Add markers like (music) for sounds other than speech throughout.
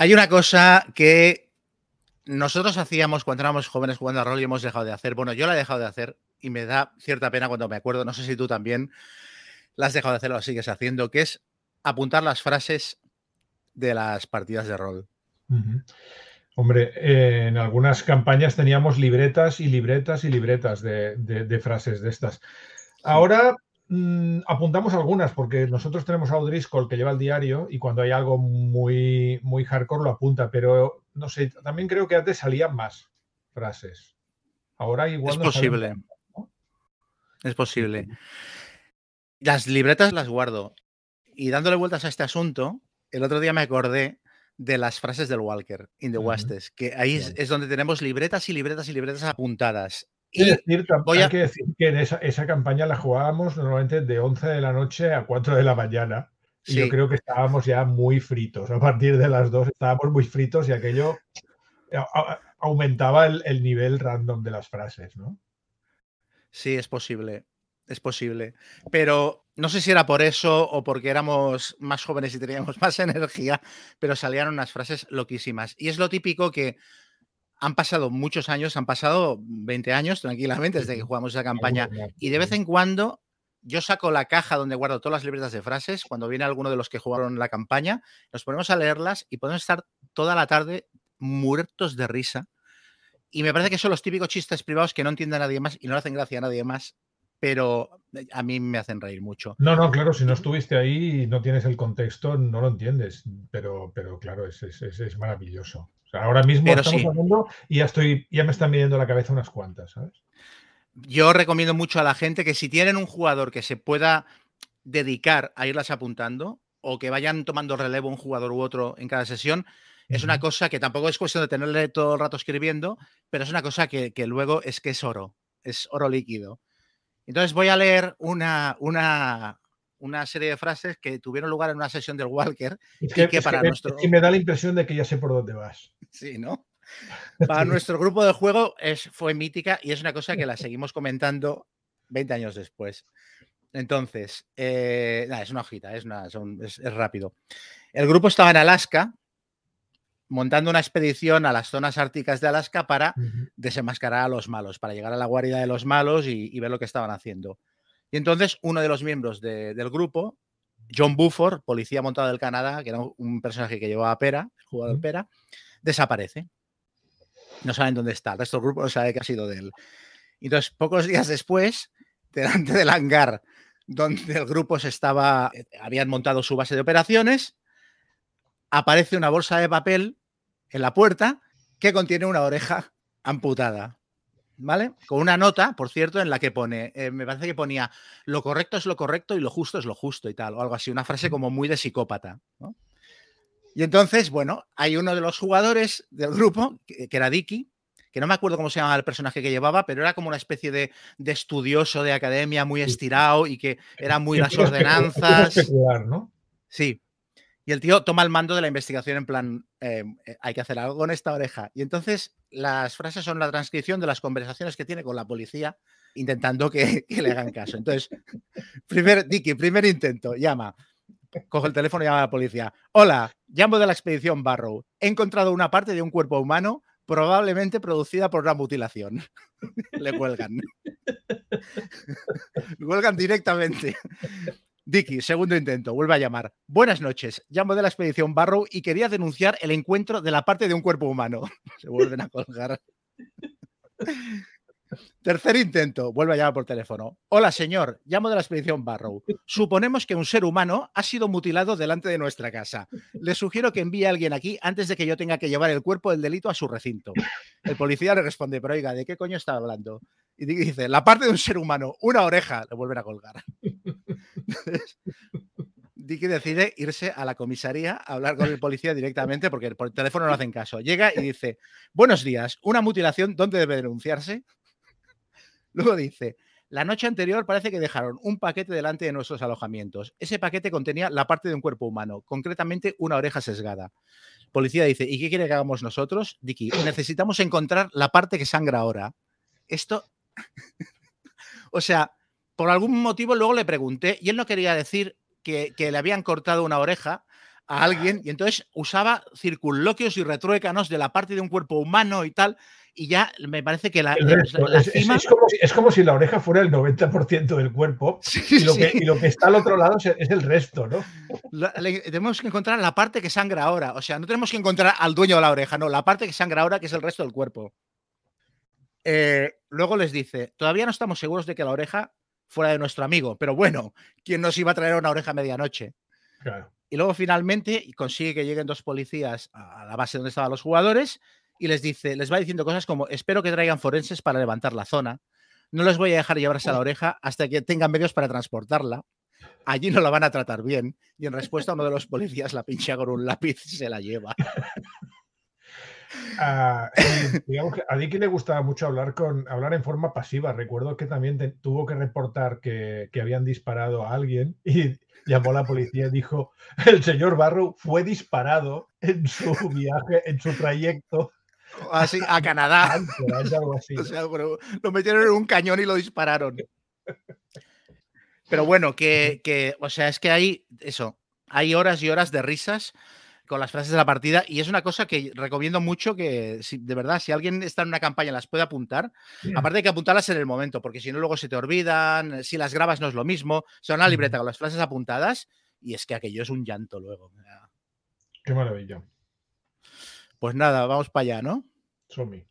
Hay una cosa que nosotros hacíamos cuando éramos jóvenes jugando a rol y hemos dejado de hacer. Bueno, yo la he dejado de hacer y me da cierta pena cuando me acuerdo, no sé si tú también la has dejado de hacer o la sigues haciendo, que es apuntar las frases de las partidas de rol. Hombre, eh, en algunas campañas teníamos libretas y libretas y libretas de, frases de estas. Ahora Mm, apuntamos algunas porque nosotros tenemos a O'Driscoll que lleva el diario y cuando hay algo muy, muy hardcore lo apunta, pero no sé, también creo que antes salían más frases. Ahora igual. Es posible. Es posible. Las libretas las guardo. Y dándole vueltas a este asunto, el otro día me acordé de las frases del Walker in the Westes, que ahí es, donde tenemos libretas y libretas y libretas apuntadas. Y decir, hay que decir que en esa, campaña la jugábamos normalmente de 11 de la noche a 4 de la mañana. Y yo creo que estábamos ya muy fritos. A partir de las 2 estábamos muy fritos y aquello aumentaba el, nivel random de las frases, ¿no? Sí, es posible. Es posible. Pero no sé si era por eso o porque éramos más jóvenes y teníamos (laughs) más energía, pero salían unas frases loquísimas. Y es lo típico que han pasado muchos años, han pasado 20 años tranquilamente desde que jugamos esa campaña. Y de vez en cuando yo saco la caja donde guardo todas las libretas de frases. Cuando viene alguno de los que jugaron la campaña, nos ponemos a leerlas y podemos estar toda la tarde muertos de risa. Y me parece que son los típicos chistes privados que no entiende a nadie más y no le hacen gracia a nadie más, pero eh, a mí me hacen reír mucho. No, no, claro, si no estuviste ahí y no tienes el contexto, no lo entiendes, pero, pero claro, es, es, es maravilloso ahora mismo estamos hablando y ya estoy, ya me están midiendo la cabeza unas cuantas, ¿sabes? Yo recomiendo mucho a la gente que si tienen un jugador que se pueda dedicar a irlas apuntando o que vayan tomando relevo un jugador u otro en cada sesión, es una cosa que tampoco es cuestión de tenerle todo el rato escribiendo, pero es una cosa que, luego es que es oro, es oro líquido. Entonces voy a leer una, una, una serie de frases que tuvieron lugar en una sesión del Walker. y que, para nuestro... me da la impresión de que ya sé por dónde vas. (laughs) Sí, ¿no? (laughs) Para nuestro grupo de juego es, fue mítica y es una cosa que la (laughs) seguimos comentando 20 años después. Entonces, eh, es una hojita, es, es, rápido. El grupo estaba en Alaska montando una expedición a las zonas árticas de Alaska para desenmascarar a los malos, para llegar a la guarida de los malos y ver lo que estaban haciendo. Y entonces uno de los miembros del grupo, John Buford, policía montado del Canadá, que era un personaje que llevaba Pera, el jugador Pera, desaparece. No saben dónde está. El resto del grupo no sabe qué ha sido de él. Y entonces, pocos días después, (laughs) delante del hangar donde el grupo se estaba, eh, habían montado su base de operaciones, aparece una bolsa de papel en la puerta que contiene una oreja amputada. ¿Vale? Con una nota, por cierto, en la que pone, eh, me parece que ponía, lo correcto es lo correcto y lo justo es lo justo y tal, o algo así, una frase como muy de psicópata, Y entonces, bueno, hay uno de los jugadores del grupo, que, era Dicky, que no me acuerdo cómo se llamaba el personaje que llevaba, pero era como una especie de, estudioso de academia muy estirado y que era muy las ordenanzas. ¿no? Sí, y el tío toma el mando de la investigación en plan, em, eh, hay que hacer algo con esta oreja. Y entonces las frases son la transcripción de las conversaciones que tiene con la policía intentando que, le hagan caso. Entonces, (laughs) primer, Dicky, primer intento, llama. Coge el teléfono y llama a la policía. Hola, llamo de la expedición Barrow. He encontrado una parte de un cuerpo humano probablemente producida por una mutilación. (laughs) Le cuelgan. (laughs) Le cuelgan directamente. Dicky, segundo intento, vuelve a llamar. Buenas noches, llamo de la expedición Barrow y quería denunciar el encuentro de la parte de un cuerpo humano. (laughs) Se vuelven a colgar. Tercer intento, vuelve a llamar por teléfono. Hola, señor, llamo de la expedición Barrow. Suponemos que un ser humano ha sido mutilado delante de nuestra casa. Le sugiero que envíe a alguien aquí antes de que yo tenga que llevar el cuerpo del delito a su recinto. El policía le responde, pero oiga, ¿de qué coño está hablando? Y dice, la parte de un ser humano, una oreja, le vuelven a colgar. Dicky decide irse a la comisaría a hablar con el policía directamente porque por teléfono no hacen caso. Llega y dice, buenos días, una mutilación, ¿dónde debe denunciarse? Luego dice, la noche anterior parece que dejaron un paquete delante de nuestros alojamientos. Ese paquete contenía la parte de un cuerpo humano, concretamente una oreja sesgada. Policía dice, ¿y qué quiere que hagamos nosotros? Dicky, necesitamos encontrar la parte que sangra ahora. Esto, (laughs) o sea, por algún motivo luego le pregunté y él no quería decir que, le habían cortado una oreja a alguien y entonces usaba circunloquios y retruécanos de la parte de un cuerpo humano y tal. Y ya me parece que la, es, como si, la oreja fuera el 90% del cuerpo (laughs) y, lo que, está al otro lado es el resto, ¿no? tenemos que encontrar la parte que sangra ahora. O sea, no tenemos que encontrar al dueño de la oreja, no, la parte que sangra ahora, que es el resto del cuerpo. Eh, luego les dice, todavía no estamos seguros de que la oreja fuera de nuestro amigo, pero bueno, ¿quién nos iba a traer una oreja a medianoche? Y luego finalmente consigue que lleguen dos policías a la base donde estaban los jugadores y les dice, les va diciendo cosas como, espero que traigan forenses para levantar la zona, no les voy a dejar llevarse a la oreja hasta que tengan medios para transportarla. Allí no la van a tratar bien. Y en respuesta, uno de los policías la pincha con un lápiz y se la lleva. (laughs) Ah, (laughs) digamos que a Dicky le gustaba mucho hablar, con, hablar en forma pasiva. Recuerdo que también tuvo que reportar que, habían disparado a alguien y llamó a la policía y dijo, el señor Barrow fue disparado en su viaje, en su trayecto. (laughs) Así, a Canadá. (laughs) lo metieron en un cañón y lo dispararon. Pero bueno, que, que, o sea, es que hay eso, hay horas y horas de risas con las frases de la partida y es una cosa que recomiendo mucho que si, de verdad si alguien está en una campaña las puede apuntar, aparte hay que apuntarlas en el momento porque si no luego se te olvidan, si las grabas no es lo mismo, son una libreta con las frases apuntadas y es que aquello es un llanto luego. Qué maravilla. Pues nada, vamos para allá, ¿no? Somi.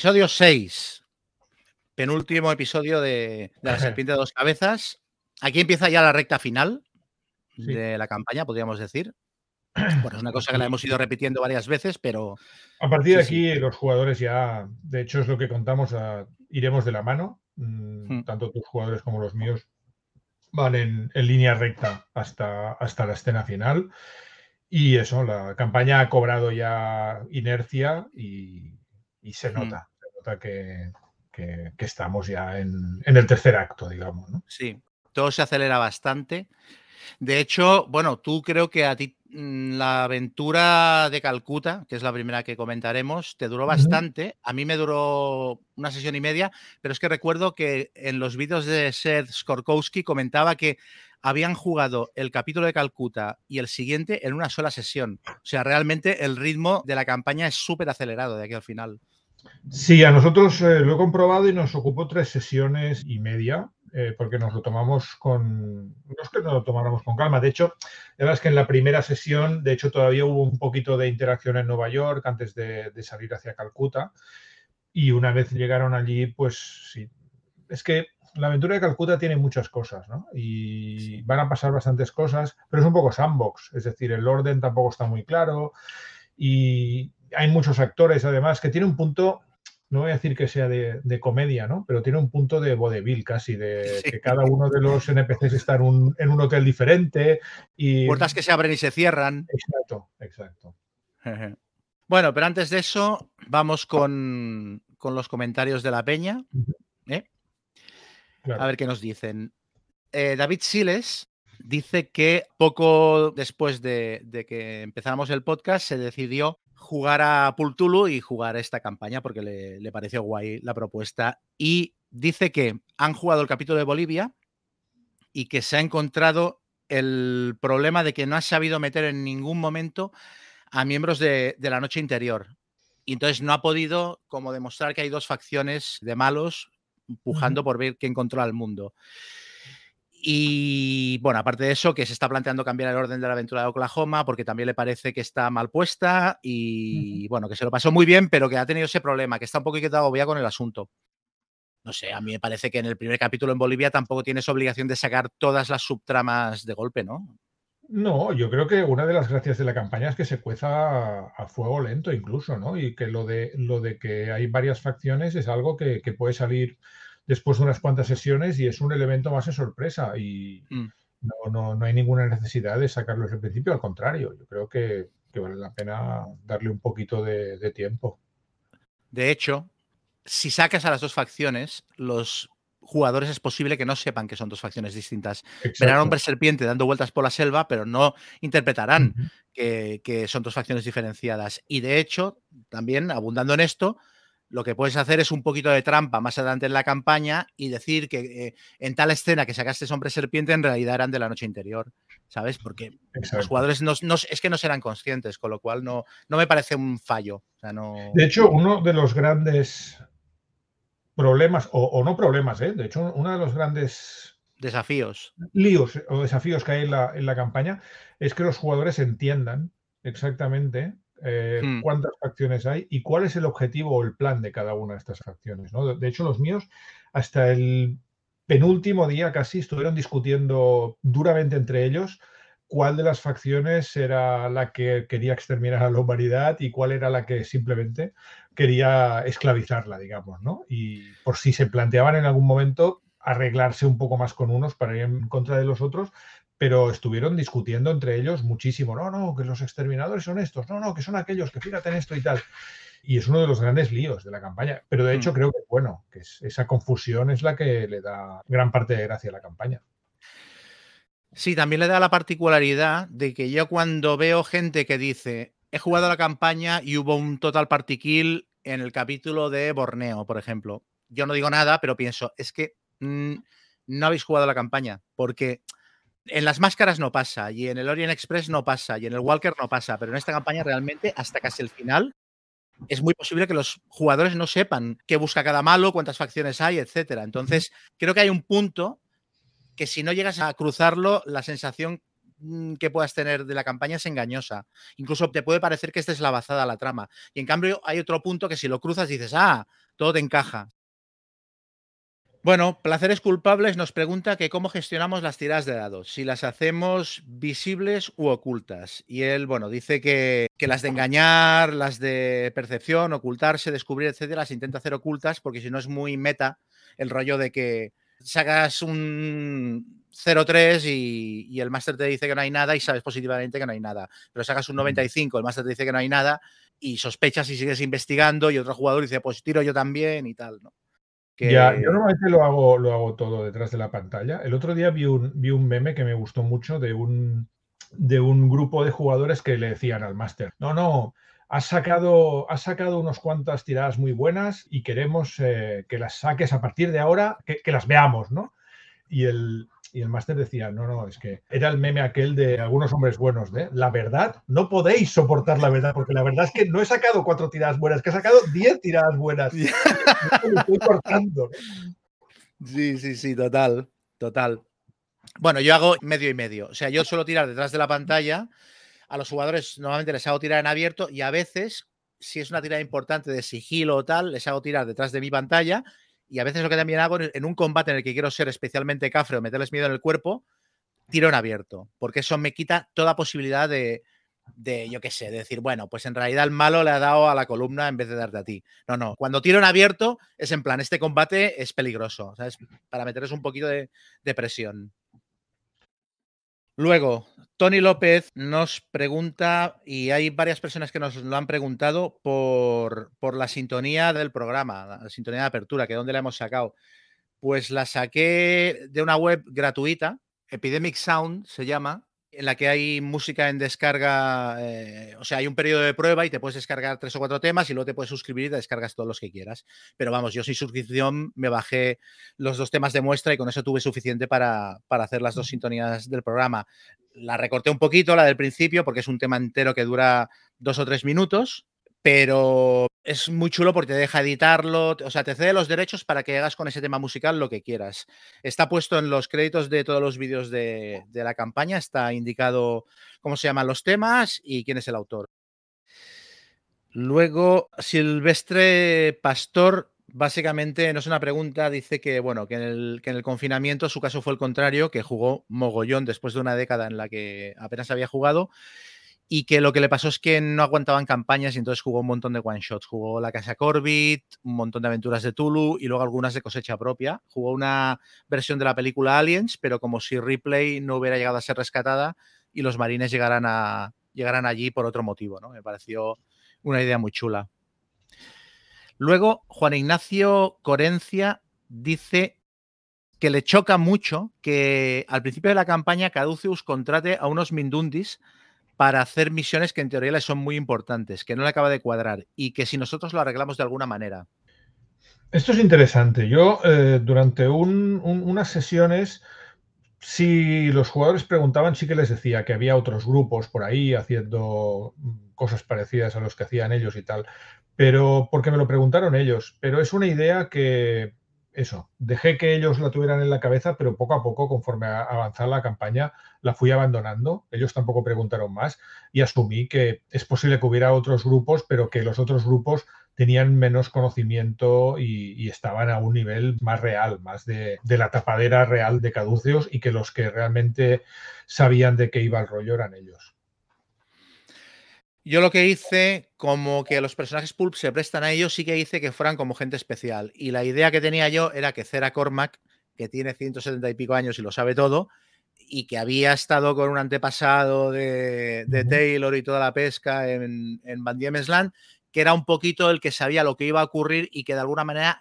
Episodio 6. Penúltimo episodio de, La Serpiente de Dos Cabezas. Aquí empieza ya la recta final de la campaña, podríamos decir. (clears throat) Bueno, es una cosa que la hemos ido repitiendo varias veces, pero. A partir de aquí, los jugadores ya, de hecho, es lo que contamos, iremos de la mano. Mm, hmm. Tanto tus jugadores como los míos van en, línea recta hasta, hasta la escena final. Y eso, la campaña ha cobrado ya inercia y, y se nota, se nota que, estamos ya en, el tercer acto, digamos. ¿no? Sí, todo se acelera bastante. De hecho, bueno, tú creo que a ti mm, la aventura de Calcuta, que es la primera que comentaremos, te duró bastante. A mí me duró una sesión y media, pero es que recuerdo que en los vídeos de Seth Skorkowski comentaba que habían jugado el capítulo de Calcuta y el siguiente en una sola sesión. O sea, realmente el ritmo de la campaña es súper acelerado de aquí al final. Sí, a nosotros eh, lo he comprobado y nos ocupó tres sesiones y media, eh, porque nos lo tomamos con. No es que nos lo tomáramos con calma. De hecho, la verdad es que en la primera sesión, de hecho, todavía hubo un poquito de interacción en Nueva York antes de, de salir hacia Calcuta. Y una vez llegaron allí, pues sí. Es que la aventura de Calcuta tiene muchas cosas, ¿no? Y van a pasar bastantes cosas, pero es un poco sandbox, es decir, el orden tampoco está muy claro y hay muchos actores además que tiene un punto, no voy a decir que sea de, comedia, ¿no? Pero tiene un punto de vodevil casi, de que cada uno de los NPCs está en un, en un hotel diferente y... Puertas que se abren y se cierran. Exacto, exacto. (laughs) Bueno, pero antes de eso, vamos con, con los comentarios de la peña. ¿eh? A ver qué nos dicen. Eh, David Siles dice que poco después de, que empezáramos el podcast se decidió jugar a Pultulu y jugar esta campaña porque le, pareció guay la propuesta. Y dice que han jugado el capítulo de Bolivia y que se ha encontrado el problema de que no ha sabido meter en ningún momento a miembros de, de la noche interior. Y entonces no ha podido como demostrar que hay dos facciones de malos empujando por ver quién controla el mundo. Y bueno, aparte de eso, que se está planteando cambiar el orden de la aventura de Oklahoma porque también le parece que está mal puesta y bueno, que se lo pasó muy bien, pero que ha tenido ese problema, que está un poquito agobiado con el asunto. no sé, a mí me parece que en el primer capítulo en Bolivia tampoco tienes obligación de sacar todas las subtramas de golpe, ¿no? No, yo creo que una de las gracias de la campaña es que se cueza a, fuego lento incluso, ¿no? Y que lo de, lo de que hay varias facciones es algo que, puede salir después de unas cuantas sesiones y es un elemento más de sorpresa y mm. no, no, hay ninguna necesidad de sacarlo desde el principio, al contrario, yo creo que, vale la pena darle un poquito de tiempo. De hecho, si sacas a las dos facciones, los jugadores es posible que no sepan que son dos facciones distintas. Verán hombre serpiente dando vueltas por la selva, pero no interpretarán que, son dos facciones diferenciadas. Y de hecho, también abundando en esto, lo que puedes hacer es un poquito de trampa más adelante en la campaña y decir que eh, en tal escena que sacaste hombre serpiente en realidad eran de la noche interior, ¿sabes? Porque los jugadores no, es que no serán conscientes, con lo cual no, no me parece un fallo. De hecho, uno de los grandes problemas, o, no problemas, ¿eh? de hecho, uno de los grandes desafíos. Líos o desafíos que hay en la, en la campaña es que los jugadores entiendan exactamente eh, hmm. cuántas facciones hay y cuál es el objetivo o el plan de cada una de estas facciones. ¿no? De hecho, los míos, hasta el penúltimo día casi, estuvieron discutiendo duramente entre ellos cuál de las facciones era la que quería exterminar a la humanidad y cuál era la que simplemente quería esclavizarla, digamos, ¿no? Y por si se planteaban en algún momento arreglarse un poco más con unos para ir en contra de los otros, pero estuvieron discutiendo entre ellos muchísimo, no, no, que los exterminadores son estos, no, no, que son aquellos, que fíjate en esto y tal. Y es uno de los grandes líos de la campaña, pero de hecho mm. creo que, bueno, que esa confusión es la que le da gran parte de gracia a la campaña. Sí, también le da la particularidad de que yo cuando veo gente que dice, he jugado la campaña y hubo un total party kill en el capítulo de Borneo, por ejemplo. Yo no digo nada, pero pienso, es que mm, no habéis jugado la campaña, porque en las máscaras no pasa, y en el Orient Express no pasa, y en el Walker no pasa, pero en esta campaña realmente, hasta casi el final, es muy posible que los jugadores no sepan qué busca cada malo, cuántas facciones hay, etcétera. Entonces, creo que hay un punto que si no llegas a cruzarlo, la sensación mm, que puedas tener de la campaña es engañosa. Incluso te puede parecer que esta es la bazada la trama. Y en cambio hay otro punto que si lo cruzas dices, ah, todo te encaja. Bueno, Placeres Culpables nos pregunta que cómo gestionamos las tiradas de dados, si las hacemos visibles u ocultas. Y él, bueno, dice que, que, las de engañar, las de percepción, ocultarse, descubrir, etcétera, las intenta hacer ocultas porque si no es muy meta el rollo de que sacas un 0,3 y, y, el máster te dice que no hay nada y sabes positivamente que no hay nada. Pero sacas un 95, el máster te dice que no hay nada y sospechas y sigues investigando y otro jugador dice, pues tiro yo también y tal, ¿no? Yo normalmente lo hago, lo hago todo detrás de la pantalla. El otro día vi un, vi un meme que me gustó mucho de un, de un grupo de jugadores que le decían al máster, no, no, has sacado, has sacado unas cuantas tiradas muy buenas y queremos eh, que las saques a partir de ahora, que, las veamos, ¿no? Y el, y el máster decía, no, no, es que era el meme aquel de algunos hombres buenos, de la verdad, no podéis soportar la verdad, porque la verdad es que no he sacado cuatro tiradas buenas, que he sacado diez tiradas buenas. (laughs) estoy cortando. Sí, sí, sí, total, total. Bueno, yo hago medio y medio. O sea, yo suelo tirar detrás de la pantalla a los jugadores normalmente les hago tirar en abierto y a veces, si es una tirada importante de sigilo o tal, les hago tirar detrás de mi pantalla y a veces lo que también hago en un combate en el que quiero ser especialmente cafre o meterles miedo en el cuerpo, tiro en abierto, porque eso me quita toda posibilidad de, de, yo qué sé, de decir, bueno, pues en realidad el malo le ha dado a la columna en vez de darte a ti. No, no, cuando tiro en abierto es en plan, este combate es peligroso. Para meterles un poquito de, de presión. Luego, Tony López nos pregunta, y hay varias personas que nos lo han preguntado por, por la sintonía del programa, la sintonía de apertura, que dónde la hemos sacado. Pues la saqué de una web gratuita, Epidemic Sound se llama, en la que hay música en descarga, eh, o sea, hay un periodo de prueba y te puedes descargar tres o cuatro temas y luego te puedes suscribir y te descargas todos los que quieras. Pero vamos, yo sin suscripción me bajé los dos temas de muestra y con eso tuve suficiente para, para hacer las dos sintonías del programa. La recorté un poquito, la del principio, porque es un tema entero que dura dos o tres minutos pero es muy chulo porque te deja editarlo, o sea, te cede los derechos para que hagas con ese tema musical lo que quieras. Está puesto en los créditos de todos los vídeos de, la campaña, está indicado cómo se llaman los temas y quién es el autor. Luego, Silvestre Pastor básicamente no es una pregunta, dice que bueno, que en, el, que en el confinamiento su caso fue el contrario, que jugó mogollón después de una década en la que apenas había jugado y que lo que le pasó es que no aguantaban campañas y entonces jugó un montón de one shots. Jugó la Casa Corbit, un montón de aventuras de Tulu y luego algunas de cosecha propia. Jugó una versión de la película Aliens, pero como si Ripley no hubiera llegado a ser rescatada y los marines llegaran, a, allí por otro motivo. ¿no? Me pareció una idea muy chula. Luego, Juan Ignacio Corencia dice que le choca mucho que al principio de la campaña Caduceus contrate a unos Mindundis para hacer misiones que en teoría le son muy importantes, que no le acaba de cuadrar y que si nosotros lo arreglamos de alguna manera. Esto es interesante. Yo eh, durante unas sesiones, si los jugadores preguntaban, sí que les decía que había otros grupos por ahí haciendo cosas parecidas a los que hacían ellos y tal pero porque me lo preguntaron ellos. Pero es una idea que, eso, dejé que ellos la tuvieran en la cabeza, pero poco a poco, conforme avanzaba la campaña, la fui abandonando. Ellos tampoco preguntaron más y asumí que es posible que hubiera otros grupos, pero que los otros grupos tenían menos conocimiento y, estaban a un nivel más real, más de, de, la tapadera real de caduceos y que los que realmente sabían de qué iba el rollo eran ellos. Yo lo que hice, como que los personajes pulp se prestan a ellos, sí que hice que fueran como gente especial. Y la idea que tenía yo era que Cera Cormac, que tiene 170 y pico años y lo sabe todo, y que había estado con un antepasado de, Taylor y toda la pesca en, en Van que era un poquito el que sabía lo que iba a ocurrir y que de alguna manera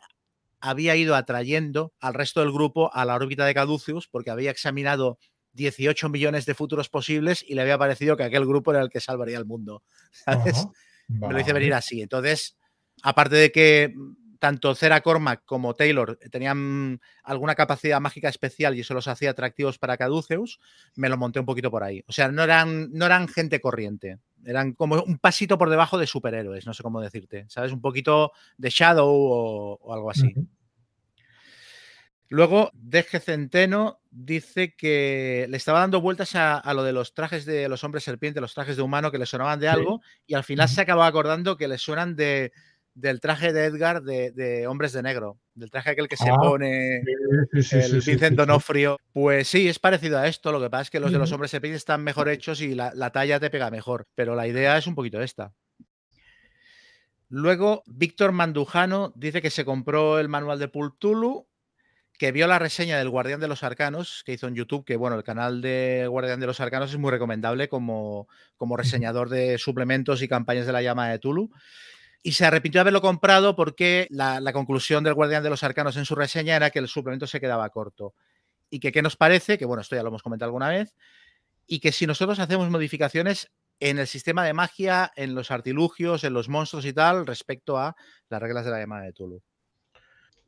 había ido atrayendo al resto del grupo a la órbita de Caduceus porque había examinado 18 millones de futuros posibles y le había parecido que aquel grupo era el que salvaría el mundo. (laughs) ¿sabes? Me lo hice venir así. Entonces, aparte de que tanto Cera Cormac como Taylor tenían alguna capacidad mágica especial y eso los hacía atractivos para Caduceus, me lo monté un poquito por ahí. O sea, no eran, no eran gente corriente, eran como un pasito por debajo de superhéroes, no sé cómo decirte, ¿sabes? Un poquito de Shadow o, algo así. Luego, DG Centeno dice que le estaba dando vueltas a, lo de los trajes de los hombres serpiente, los trajes de humano que le sonaban de algo, y al final se acabó acordando que le suenan de, del traje de Edgar de, Hombres de Negro, del traje aquel que se ah, pone el Vincent Donofrio. Pues sí, es parecido a esto. Lo que pasa es que los de los hombres serpiente están mejor hechos y la, la talla te pega mejor, pero la idea es un poquito esta. Luego, Víctor Mandujano dice que se compró el manual de Pultulu que vio la reseña del Guardián de los Arcanos que hizo en YouTube, que bueno, el canal de Guardián de los Arcanos es muy recomendable como, como reseñador de suplementos y campañas de la llama de Tulu. Y se arrepintió de haberlo comprado porque la, conclusión del Guardián de los Arcanos en su reseña era que el suplemento se quedaba corto. Y que qué nos parece, que bueno, esto ya lo hemos comentado alguna vez, y que si nosotros hacemos modificaciones en el sistema de magia, en los artilugios, en los monstruos y tal, respecto a las reglas de la llamada de Tulu.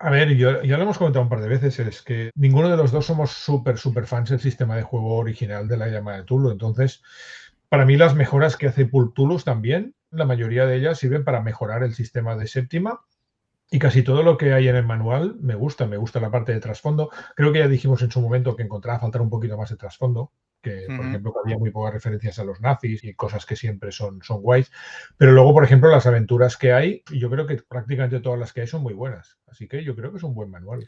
A ver, yo, ya lo hemos comentado un par de veces, es que ninguno de los dos somos súper, súper fans del sistema de juego original de la llamada de Tulu. Entonces, para mí las mejoras que hace Pultulus también, la mayoría de ellas sirven para mejorar el sistema de séptima. Y casi todo lo que hay en el manual me gusta, me gusta la parte de trasfondo. Creo que ya dijimos en su momento que encontraba faltar un poquito más de trasfondo que por ejemplo había muy pocas referencias a los nazis y cosas que siempre son, son guays. Pero luego, por ejemplo, las aventuras que hay, yo creo que prácticamente todas las que hay son muy buenas. Así que yo creo que es un buen manual.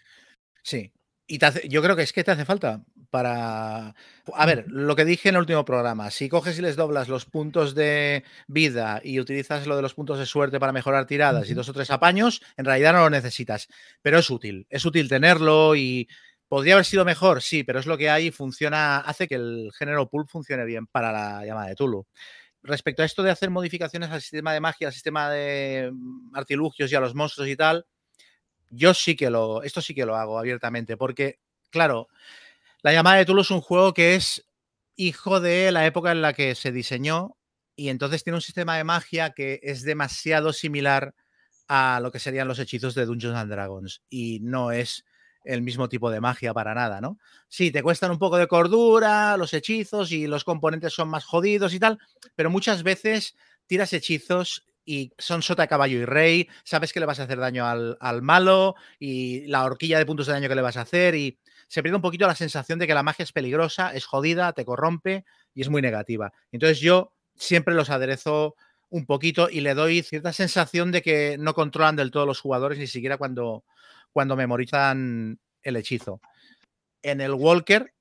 Sí. Y yo creo que es que te hace falta para... A ver, lo que dije en el último programa, si coges y les doblas los puntos de vida y utilizas lo de los puntos de suerte para mejorar tiradas y dos o tres apaños, en realidad no lo necesitas, pero es útil, es útil tenerlo y ¿Podría haber sido mejor? Sí, pero es lo que hay y funciona, hace que el género pulp funcione bien para la llamada de Tulu. Respecto a esto de hacer modificaciones al sistema de magia, al sistema de mm, artilugios y a los monstruos y tal, yo sí que lo, esto sí que lo hago abiertamente, porque, claro, la llamada de Tulu es un juego que es hijo de la época en la que se diseñó y entonces tiene un sistema de magia que es demasiado similar a lo que serían los hechizos de Dungeons and Dragons y no es el mismo tipo de magia para nada, ¿no? Sí, te cuestan un poco de cordura, los hechizos y los componentes son más jodidos y tal, pero muchas veces tiras hechizos y son sota, caballo y rey, sabes que le vas a hacer daño al, al, malo y la horquilla de puntos de daño que le vas a hacer y se pierde un poquito la sensación de que la magia es peligrosa, es jodida, te corrompe y es muy negativa. Entonces yo siempre los aderezo un poquito y le doy cierta sensación de que no controlan del todo los jugadores, ni siquiera cuando, cuando memorizan el hechizo. En el Walker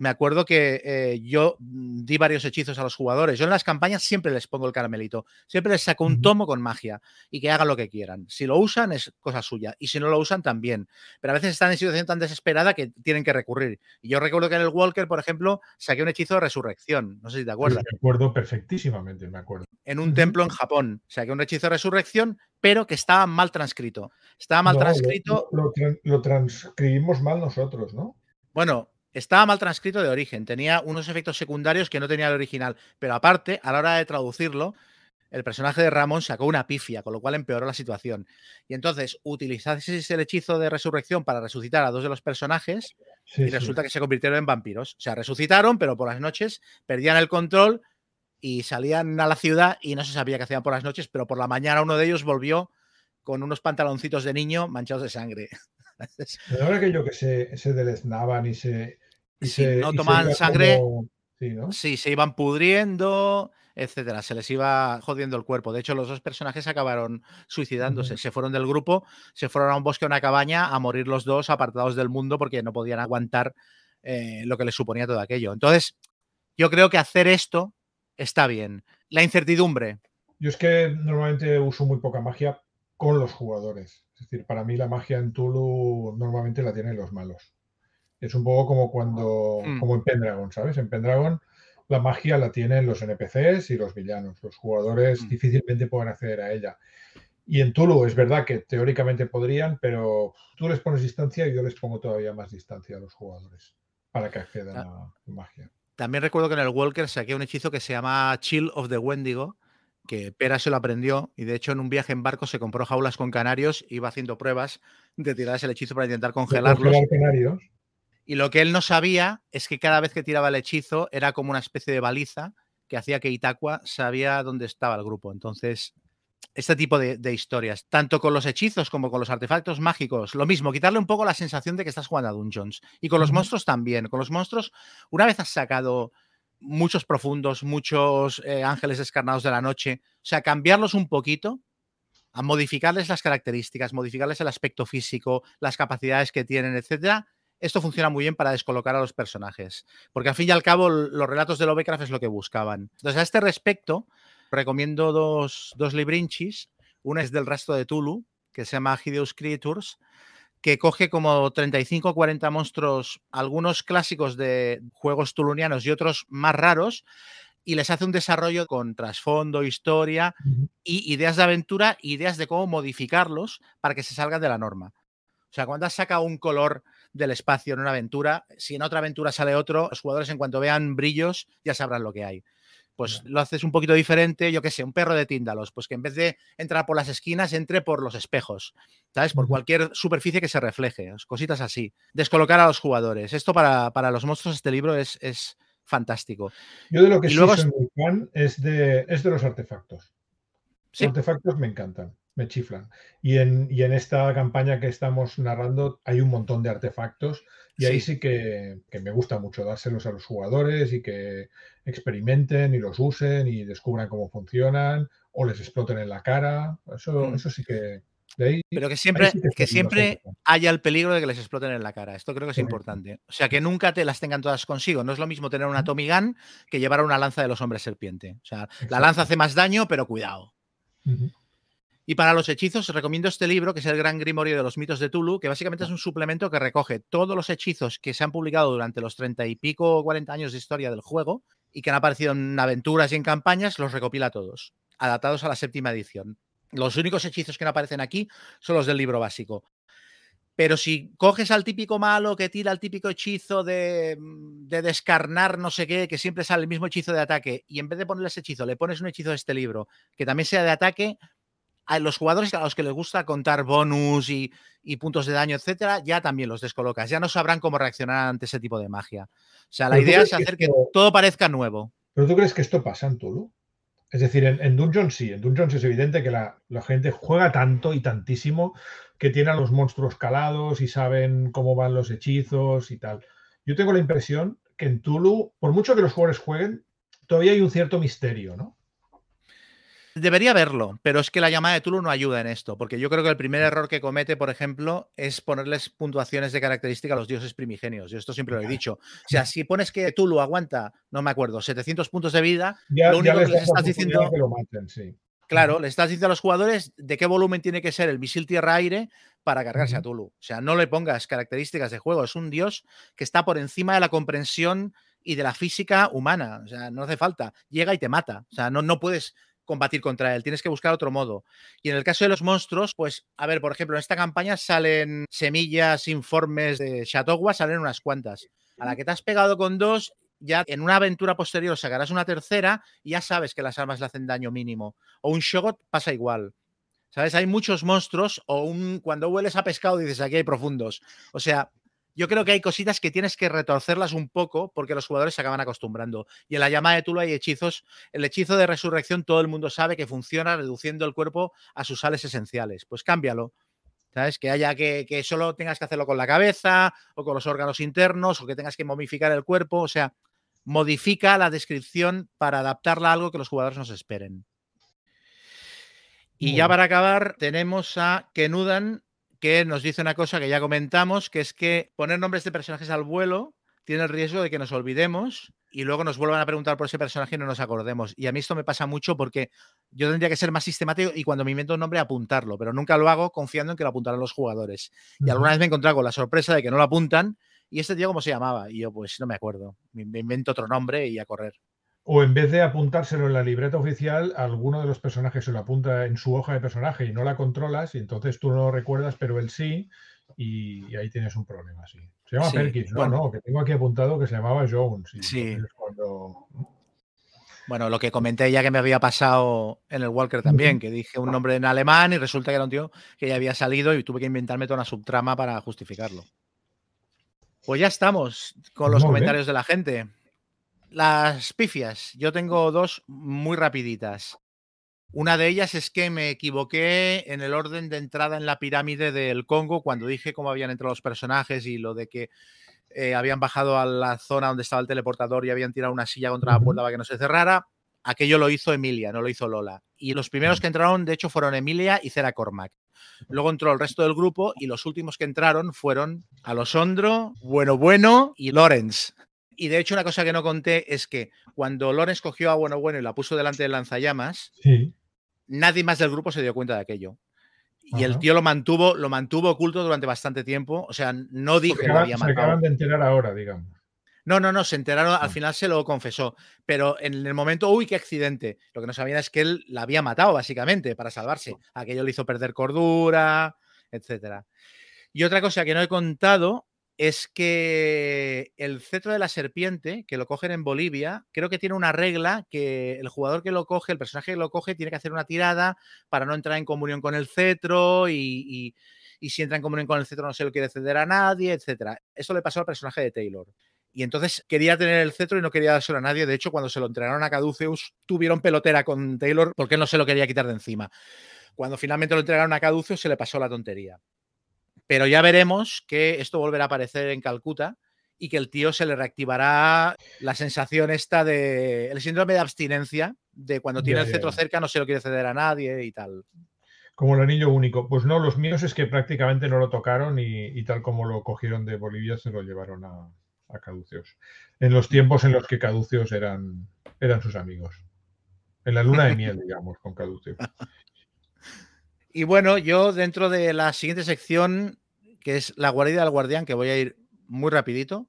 me acuerdo que eh, yo di varios hechizos a los jugadores. Yo en las campañas siempre les pongo el caramelito. Siempre les saco un tomo con magia y que hagan lo que quieran. Si lo usan es cosa suya y si no lo usan también. Pero a veces están en situación tan desesperada que tienen que recurrir. Y yo recuerdo que en el Walker, por ejemplo, saqué un hechizo de resurrección. No sé si te acuerdas. me acuerdo perfectísimamente, me acuerdo. En un templo en Japón. Saqué un hechizo de resurrección, pero que estaba mal transcrito. Estaba mal transcrito. lo transcribimos mal nosotros, ¿no? Bueno, estaba mal transcrito de origen, tenía unos efectos secundarios que no tenía el original, pero aparte, a la hora de traducirlo, el personaje de Ramón sacó una pifia, con lo cual empeoró la situación. Y entonces utilizasteis el hechizo de resurrección para resucitar a dos de los personajes y resulta que se convirtieron en vampiros. O sea, resucitaron, pero por las noches perdían el control y salían a la ciudad y no se sabía qué hacían por las noches, pero por la mañana uno de ellos volvió con unos pantaloncitos de niño manchados de sangre. Ahora que yo que se, se deleznaban y se. si no tomaban sangre, sí, se iban pudriendo, etcétera. Se les iba jodiendo el cuerpo. De hecho, los dos personajes acabaron suicidándose. Se fueron del grupo, se fueron a un bosque, a una cabaña, a morir los dos apartados del mundo porque no podían aguantar eh, lo que les suponía todo aquello. Entonces, yo creo que hacer esto está bien. La incertidumbre. Yo es que normalmente uso muy poca magia con los jugadores. Es decir, para mí la magia en Tulu normalmente la tienen los malos. Es un poco como cuando, mm. como en Pendragon, ¿sabes? En Pendragon la magia la tienen los NPCs y los villanos. Los jugadores mm. difícilmente pueden acceder a ella. Y en Tulu es verdad que teóricamente podrían, pero tú les pones distancia y yo les pongo todavía más distancia a los jugadores para que accedan ah. a la magia. También recuerdo que en el Walker saqué un hechizo que se llama Chill of the Wendigo, que Pera se lo aprendió y de hecho en un viaje en barco se compró jaulas con canarios, iba haciendo pruebas de tirar el hechizo para intentar congelarlos. Y lo que él no sabía es que cada vez que tiraba el hechizo era como una especie de baliza que hacía que Itakua sabía dónde estaba el grupo. Entonces, este tipo de, historias, tanto con los hechizos como con los artefactos mágicos, lo mismo, quitarle un poco la sensación de que estás jugando a Dungeons. Y con los monstruos también. Con los monstruos, una vez has sacado muchos profundos, muchos eh, ángeles descarnados de la noche. O sea, cambiarlos un poquito, a modificarles las características, modificarles el aspecto físico, las capacidades que tienen, etcétera. Esto funciona muy bien para descolocar a los personajes, porque al fin y al cabo los relatos de Lovecraft es lo que buscaban. Entonces, a este respecto, recomiendo dos, dos librinchis. Una es del resto de Tulu, que se llama Hideous Creatures, que coge como 35 o 40 monstruos, algunos clásicos de juegos tulunianos y otros más raros, y les hace un desarrollo con trasfondo, historia y ideas de aventura, ideas de cómo modificarlos para que se salgan de la norma. O sea, cuando saca un color del espacio en una aventura, si en otra aventura sale otro, los jugadores en cuanto vean brillos ya sabrán lo que hay pues lo haces un poquito diferente, yo qué sé, un perro de tíndalos, pues que en vez de entrar por las esquinas, entre por los espejos, ¿sabes? Por cualquier superficie que se refleje, cositas así. Descolocar a los jugadores. Esto para, los monstruos, este libro es, es fantástico. Yo de lo que sí soy muy fan es de, es de los artefactos. Los artefactos me encantan, me chiflan. Y en, y en esta campaña que estamos narrando hay un montón de artefactos y ahí sí que, me gusta mucho dárselos a los jugadores y que experimenten y los usen y descubran cómo funcionan o les exploten en la cara. Eso, mm. eso sí que... Pero que siempre, que, siempre haya el peligro de que les exploten en la cara. Esto creo que es importante. O sea, que nunca te las tengan todas consigo. No es lo mismo tener una Tommy Gun que llevar una lanza de los hombres serpiente. O sea, la lanza hace más daño, pero cuidado. Y para los hechizos recomiendo este libro, que es el Gran Grimorio de los mitos de Tulu, que básicamente es un suplemento que recoge todos los hechizos que se han publicado durante los treinta y pico o 40 años de historia del juego y que han aparecido en aventuras y en campañas, los recopila todos, adaptados a la séptima edición. Los únicos hechizos que no aparecen aquí son los del libro básico. Pero si coges al típico malo que tira el típico hechizo de, de, descarnar no sé qué, que siempre sale el mismo hechizo de ataque, y en vez de ponerle ese hechizo, le pones un hechizo de este libro que también sea de ataque, a los jugadores a los que les gusta contar bonus y, puntos de daño, etcétera, ya también los descolocas. Ya no sabrán cómo reaccionar ante ese tipo de magia. O sea, la idea es hacer que, todo parezca nuevo. ¿Pero tú crees que esto pasa en Tulu? Es decir, en, en Dungeons sí, en Dungeons es evidente que la, gente juega tanto y tantísimo que tiene a los monstruos calados y saben cómo van los hechizos y tal. Yo tengo la impresión que en Tulu, por mucho que los jugadores jueguen, todavía hay un cierto misterio, ¿no? Debería verlo, pero es que la llamada de Tulu no ayuda en esto, porque yo creo que el primer error que comete, por ejemplo, es ponerles puntuaciones de característica a los dioses primigenios. Yo esto siempre lo he dicho. O sea, si pones que Tulu aguanta, no me acuerdo, 700 puntos de vida, lo único que les estás diciendo... Claro, le estás diciendo a los jugadores de qué volumen tiene que ser el misil tierra-aire para cargarse a Tulu. O sea, no le pongas características de juego. Es un dios que está por encima de la comprensión y de la física humana. O sea, no hace falta. Llega y te mata. O sea, no, no puedes combatir contra él, tienes que buscar otro modo. Y en el caso de los monstruos, pues, a ver, por ejemplo, en esta campaña salen semillas, informes de Chateauguas, salen unas cuantas. A la que te has pegado con dos, ya en una aventura posterior sacarás una tercera y ya sabes que las armas le hacen daño mínimo. O un Shogot pasa igual. ¿Sabes? Hay muchos monstruos o un cuando hueles a pescado dices aquí hay profundos. O sea, yo creo que hay cositas que tienes que retorcerlas un poco porque los jugadores se acaban acostumbrando. Y en la llamada de Tulu hay hechizos. El hechizo de resurrección todo el mundo sabe que funciona reduciendo el cuerpo a sus sales esenciales. Pues cámbialo. ¿Sabes? Que haya que, que solo tengas que hacerlo con la cabeza o con los órganos internos o que tengas que momificar el cuerpo. O sea, modifica la descripción para adaptarla a algo que los jugadores nos esperen. Y ya para acabar, tenemos a Kenudan que nos dice una cosa que ya comentamos, que es que poner nombres de personajes al vuelo tiene el riesgo de que nos olvidemos y luego nos vuelvan a preguntar por ese personaje y no nos acordemos. Y a mí esto me pasa mucho porque yo tendría que ser más sistemático y cuando me invento un nombre apuntarlo, pero nunca lo hago confiando en que lo apuntarán los jugadores. Y alguna vez me he encontrado con la sorpresa de que no lo apuntan y este tío cómo se llamaba y yo pues no me acuerdo. Me invento otro nombre y a correr. O en vez de apuntárselo en la libreta oficial, alguno de los personajes se lo apunta en su hoja de personaje y no la controlas, y entonces tú no lo recuerdas, pero él sí, y, ahí tienes un problema, sí. Se llama Perkins, no, no, que tengo aquí apuntado que se llamaba Jones. sí. Bueno, lo que comenté ya que me había pasado en el Walker también, que dije un nombre en alemán y resulta que era un tío que ya había salido y tuve que inventarme toda una subtrama para justificarlo. Pues ya estamos con los comentarios de la gente. Las pifias, yo tengo dos muy rapiditas. Una de ellas es que me equivoqué en el orden de entrada en la pirámide del Congo cuando dije cómo habían entrado los personajes y lo de que eh, habían bajado a la zona donde estaba el teleportador y habían tirado una silla contra la puerta para que no se cerrara. Aquello lo hizo Emilia, no lo hizo Lola. Y los primeros que entraron, de hecho, fueron Emilia y Cera Cormac. Luego entró el resto del grupo y los últimos que entraron fueron Alosondro, Bueno Bueno y Lorenz y de hecho una cosa que no conté es que cuando Lorenz cogió a Bueno Bueno y la puso delante del lanzallamas, nadie más del grupo se dio cuenta de aquello. Y el tío lo mantuvo, lo mantuvo oculto durante bastante tiempo. O sea, no dijo que lo había matado. Se acaban de enterar ahora, digamos. No, no, no, se enteraron, al ah. final se lo confesó, pero en el momento, uy, qué accidente. Lo que no sabían es que él la había matado, básicamente, para salvarse. Aquello le hizo perder cordura, etcétera. Y otra cosa que no he contado es que el cetro de la serpiente, que lo cogen en Bolivia, creo que tiene una regla que el jugador que lo coge, el personaje que lo coge, tiene que hacer una tirada para no entrar en comunión con el cetro y, si entra en comunión con el cetro no se lo quiere ceder a nadie, etc. Eso le pasó al personaje de Taylor. Y entonces quería tener el cetro y no quería dárselo a nadie. De hecho, cuando se lo entregaron a Caduceus, tuvieron pelotera con Taylor porque no se lo quería quitar de encima. Cuando finalmente lo entregaron a Caduceus, se le pasó la tontería. Pero ya veremos que esto volverá a aparecer en Calcuta y que el tío se le reactivará la sensación esta de el síndrome de abstinencia, de cuando tiene el cetro cerca no se lo quiere ceder a nadie y tal. Como el anillo único. Pues no, los míos es que prácticamente no lo tocaron y, tal como lo cogieron de Bolivia se lo llevaron a, a Caduceos. En los tiempos en los que Caduceos eran, eran sus amigos. En la luna de miel, (laughs) digamos, con Caduceos. Y bueno, yo dentro de la siguiente sección, que es la guarida del guardián, que voy a ir muy rapidito,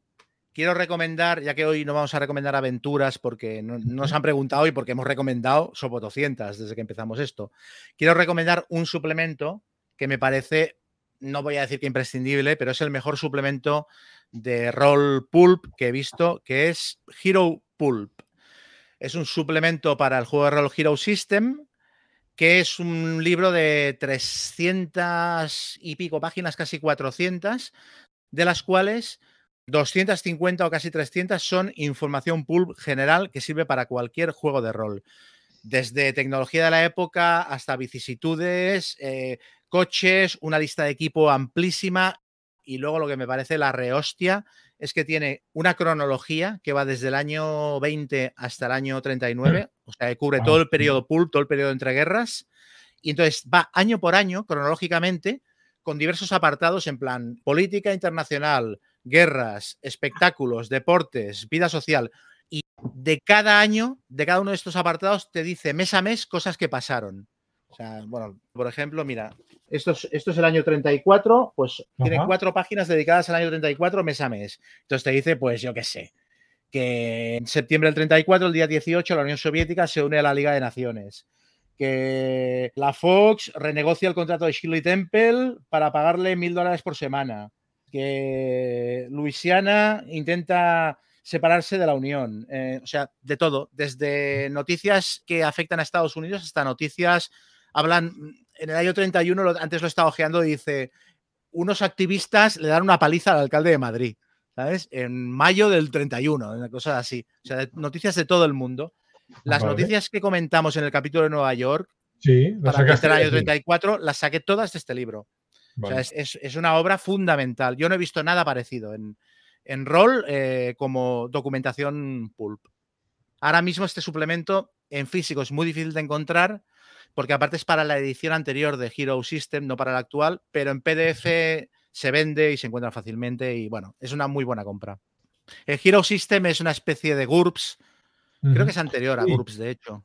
quiero recomendar, ya que hoy no vamos a recomendar aventuras porque no, nos han preguntado y porque hemos recomendado Sopotocientas desde que empezamos esto, quiero recomendar un suplemento que me parece, no voy a decir que imprescindible, pero es el mejor suplemento de Roll Pulp que he visto, que es Hero Pulp. Es un suplemento para el juego de Roll Hero System que es un libro de 300 y pico páginas, casi 400, de las cuales 250 o casi 300 son información pool general que sirve para cualquier juego de rol. Desde tecnología de la época hasta vicisitudes, eh, coches, una lista de equipo amplísima y luego lo que me parece la rehostia es que tiene una cronología que va desde el año 20 hasta el año 39, O sea, cubre todo el periodo pulp, todo el periodo entre guerras. Y entonces va año por año, cronológicamente, con diversos apartados en plan política internacional, guerras, espectáculos, deportes, vida social. Y de cada año, de cada uno de estos apartados, te dice mes a mes cosas que pasaron. O sea, bueno, por ejemplo, mira, esto es, esto es el año 34, pues tiene cuatro páginas dedicadas al año 34 mes a mes. Entonces te dice, pues yo qué sé, que en septiembre del 34, el día 18, la Unión Soviética se une a la Liga de Naciones. Que la Fox renegocia el contrato de Shirley Temple para pagarle mil dólares por semana. Que Luisiana intenta separarse de la Unión. Eh, o sea, de todo. Desde noticias que afectan a Estados Unidos hasta noticias. Hablan. En el año 31, antes lo estaba ojeando, dice: unos activistas le dan una paliza al alcalde de Madrid. ¿Sabes? En mayo del 31, una cosa así. O sea, noticias de todo el mundo. Las noticias que comentamos en el capítulo de Nueva York, sí, para el año 34, las saqué todas de este libro. O sea, es, una obra fundamental. Yo no he visto nada parecido en, en rol eh, como documentación pulp. Ahora mismo este suplemento en físico es muy difícil de encontrar porque aparte es para la edición anterior de Hero System, no para la actual, pero en PDF se vende y se encuentra fácilmente y bueno, es una muy buena compra. El Hero System es una especie de GURPS, creo que es anterior a GURPS, de hecho.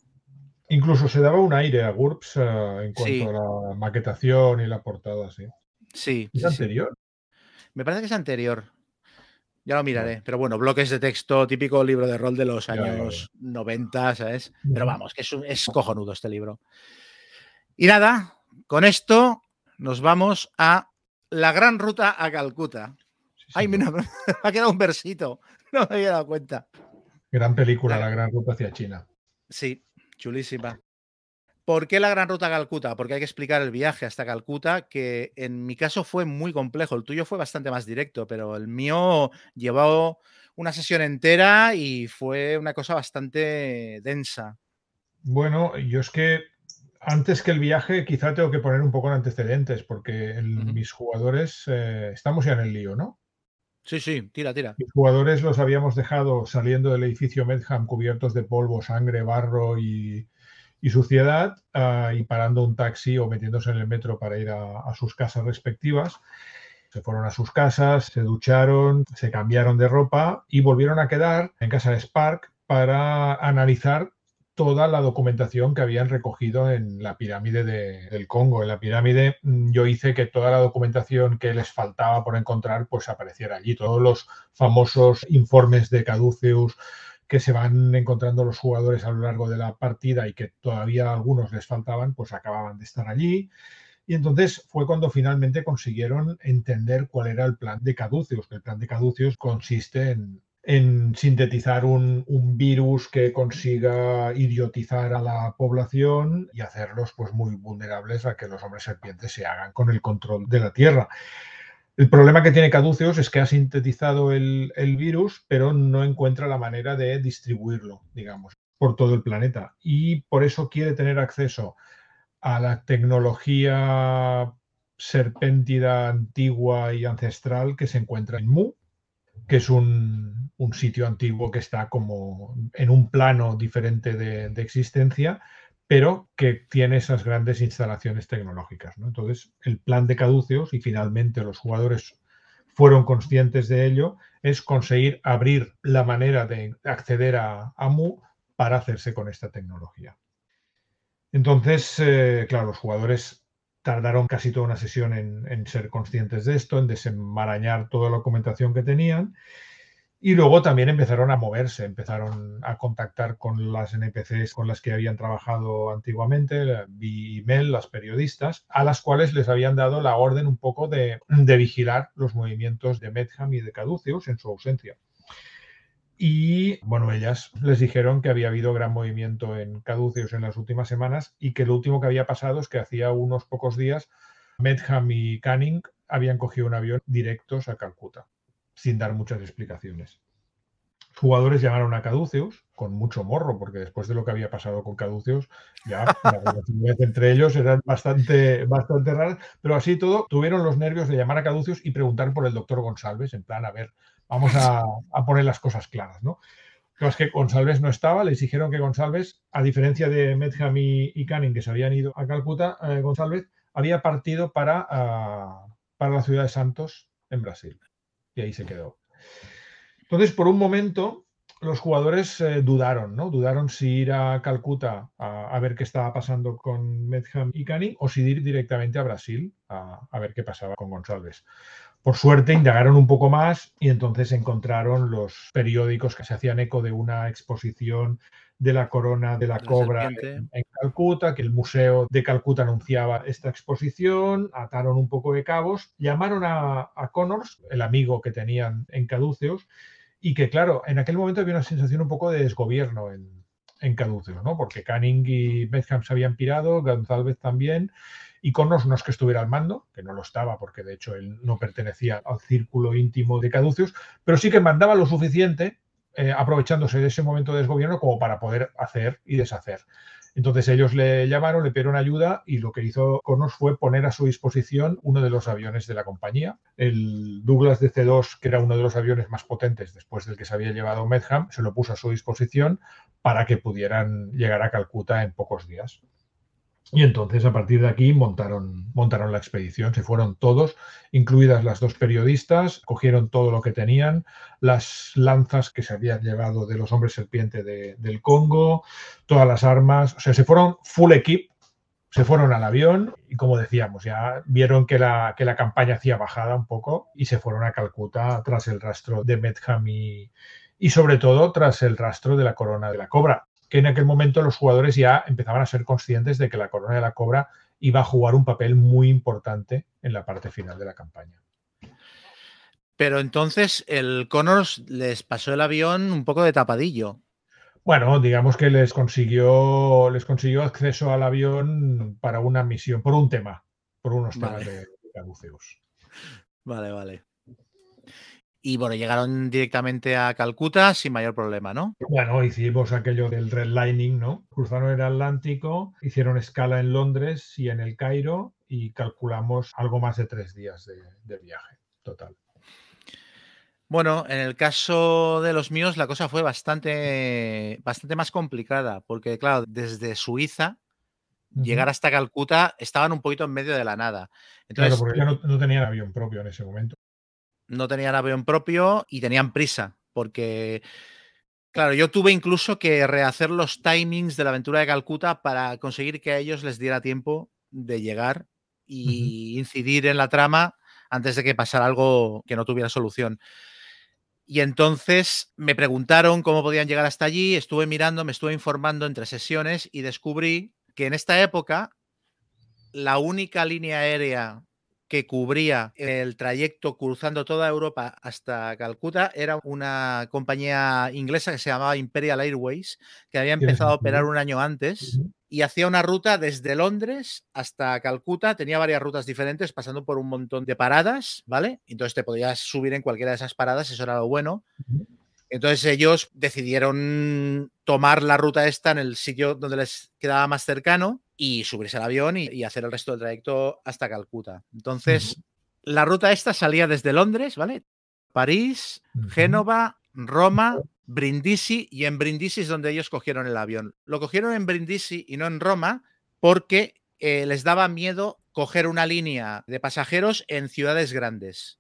Incluso se daba un aire a GURPS eh, en cuanto a la maquetación y la portada, sí. Sí. ¿Es anterior? Me parece que es anterior. Ya lo miraré. Pero bueno, bloques de texto, típico libro de rol de los años 90, ¿sabes? Pero vamos, que es, es cojonudo este libro. Y nada, con esto nos vamos a la gran ruta a Calcuta. Ay, mira, (laughs) me ha quedado un versito. No me había dado cuenta. Gran película, La Gran Ruta hacia China. Sí, chulísima. ¿Por qué la Gran Ruta a Calcuta? Porque hay que explicar el viaje hasta Calcuta, que en mi caso fue muy complejo. El tuyo fue bastante más directo, pero el mío llevó una sesión entera y fue una cosa bastante densa. Bueno, yo es que antes que el viaje, quizá tengo que poner un poco en antecedentes, porque mis jugadores, eh, estamos ya en el lío, ¿no? Sí, sí, tira, tira. Mis jugadores los habíamos dejado saliendo del edificio Medham cubiertos de polvo, sangre, barro y, suciedad, ah, y parando un taxi o metiéndose en el metro para ir a, a sus casas respectivas. Se fueron a sus casas, se ducharon, se cambiaron de ropa y volvieron a quedar en casa de Spark para analizar toda la documentación que habían recogido en la pirámide del Congo. En la pirámide mm, yo hice que toda la documentación que les faltaba por encontrar pues apareciera allí. Todos los famosos informes de Caduceus que se van encontrando los jugadores a lo largo de la partida y que todavía algunos les faltaban, pues acababan de estar allí. Y entonces fue cuando finalmente consiguieron entender cuál era el plan de Caduceus, que el plan de Caduceus consiste en, en sintetizar un, virus que consiga idiotizar a la población y hacerlos pues muy vulnerables a que los hombres serpientes se hagan con el control de la Tierra. El problema que tiene Caduceus es que ha sintetizado el, virus, pero no encuentra la manera de distribuirlo, digamos, por todo el planeta. Y por eso quiere tener acceso a la tecnología serpéntida antigua y ancestral que se encuentra en Mu, que es un, sitio antiguo que está como en un plano diferente de, existencia, pero que tiene esas grandes instalaciones tecnológicas. Entonces, el plan de Caduceus, y finalmente los jugadores fueron conscientes de ello, es conseguir abrir la manera de acceder a, a Mu para hacerse con esta tecnología. Entonces, eh, claro, los jugadores tardaron casi toda una sesión en, ser conscientes de esto, en desenmarañar toda la documentación que tenían. Y luego también empezaron a moverse, empezaron a contactar con las NPCs con las que habían trabajado antiguamente, Vi y Mel, las periodistas, a las cuales les habían dado la orden un poco de, de vigilar los movimientos de Medham y de Caduceus en su ausencia. Y bueno, ellas les dijeron que había habido gran movimiento en Caduceus en las últimas semanas y que lo último que había pasado es que hacía unos pocos días Medham y Canning habían cogido un avión directos a Calcuta, sin dar muchas explicaciones. Jugadores llamaron a Caduceus con mucho morro, porque después de lo que había pasado con Caduceus, ya (laughs) las relaciones entre ellos eran bastante, bastante raras, pero así todo tuvieron los nervios de llamar a Caduceus y preguntar por el doctor González, en plan, a ver, Vamos a, poner las cosas claras, ¿no? es que González no estaba, les dijeron que González, a diferencia de Medham y, Canning, que se habían ido a Calcuta, eh, González había partido para, ah, para la ciudad de Santos, en Brasil. Y ahí se quedó. Entonces, por un momento, los jugadores eh, dudaron, ¿no? Dudaron si ir a Calcuta a, ver qué estaba pasando con Medham y Canning o si ir directamente a Brasil a, a ver qué pasaba con González. Por suerte indagaron un poco más y entonces encontraron los periódicos que se hacían eco de una exposición de la corona de la, cobra en, Calcuta, que el Museo de Calcuta anunciaba esta exposición, ataron un poco de cabos, llamaron a, Connors, el amigo que tenían en Caduceus, y que claro, en aquel momento había una sensación un poco de desgobierno en, en Caduceus, ¿no? porque Canning y Betham se habían pirado, González también, y Connors no es que estuviera al mando, que no lo estaba porque de hecho él no pertenecía al círculo íntimo de Caduceus, pero sí que mandaba lo suficiente, eh, aprovechándose de ese momento de desgobierno como para poder hacer y deshacer. Entonces ellos le llamaron, le pidieron ayuda y lo que hizo Connors fue poner a su disposición uno de los aviones de la compañía. El Douglas DC-2, que era uno de los aviones más potentes después del que se había llevado Medham, se lo puso a su disposición para que pudieran llegar a Calcuta en pocos días. Y entonces a partir de aquí montaron, montaron la expedición, se fueron todos, incluidas las dos periodistas, cogieron todo lo que tenían, las lanzas que se habían llevado de los hombres serpiente del Congo, todas las armas, o sea, se fueron full equip, se fueron al avión y como decíamos, ya vieron que la, que la campaña hacía bajada un poco y se fueron a Calcuta tras el rastro de Medham y sobre todo tras el rastro de la corona de la cobra que en aquel momento los jugadores ya empezaban a ser conscientes de que la corona de la cobra iba a jugar un papel muy importante en la parte final de la campaña. Pero entonces el Connors les pasó el avión un poco de tapadillo. Bueno, digamos que les consiguió, les consiguió acceso al avión para una misión, por un tema, por unos temas de, de caduceus. Vale, vale. Y bueno, llegaron directamente a Calcuta sin mayor problema, ¿no? Bueno, hicimos aquello del redlining, ¿no? Cruzaron el Atlántico, hicieron escala en Londres y en el Cairo y calculamos algo más de tres días de, viaje total. Bueno, en el caso de los míos la cosa fue bastante, bastante más complicada, porque claro, desde Suiza llegar hasta Calcuta estaban un poquito en medio de la nada. claro, porque ya no, tenían avión propio en ese momento no tenían avión propio y tenían prisa, porque, claro, yo tuve incluso que rehacer los timings de la aventura de Calcuta para conseguir que a ellos les diera tiempo de llegar y incidir en la trama antes de que pasara algo que no tuviera solución. Y entonces me preguntaron cómo podían llegar hasta allí, estuve mirando, me estuve informando entre sesiones y descubrí que en esta época la única línea aérea que cubría el trayecto cruzando toda Europa hasta Calcuta era una compañía inglesa que se llamaba Imperial Airways, que había empezado a operar un año antes y hacía una ruta desde Londres hasta Calcuta. Tenía varias rutas diferentes, pasando por un montón de paradas, ¿vale? Entonces te podías subir en cualquiera de esas paradas, eso era lo bueno. Entonces ellos decidieron tomar la ruta esta en el sitio donde les quedaba más cercano y subirse al avión y, hacer el resto del trayecto hasta Calcuta. Entonces, la ruta esta salía desde Londres, ¿vale? París, Génova, Roma, Brindisi y en Brindisi es donde ellos cogieron el avión. Lo cogieron en Brindisi y no en Roma porque eh, les daba miedo coger una línea de pasajeros en ciudades grandes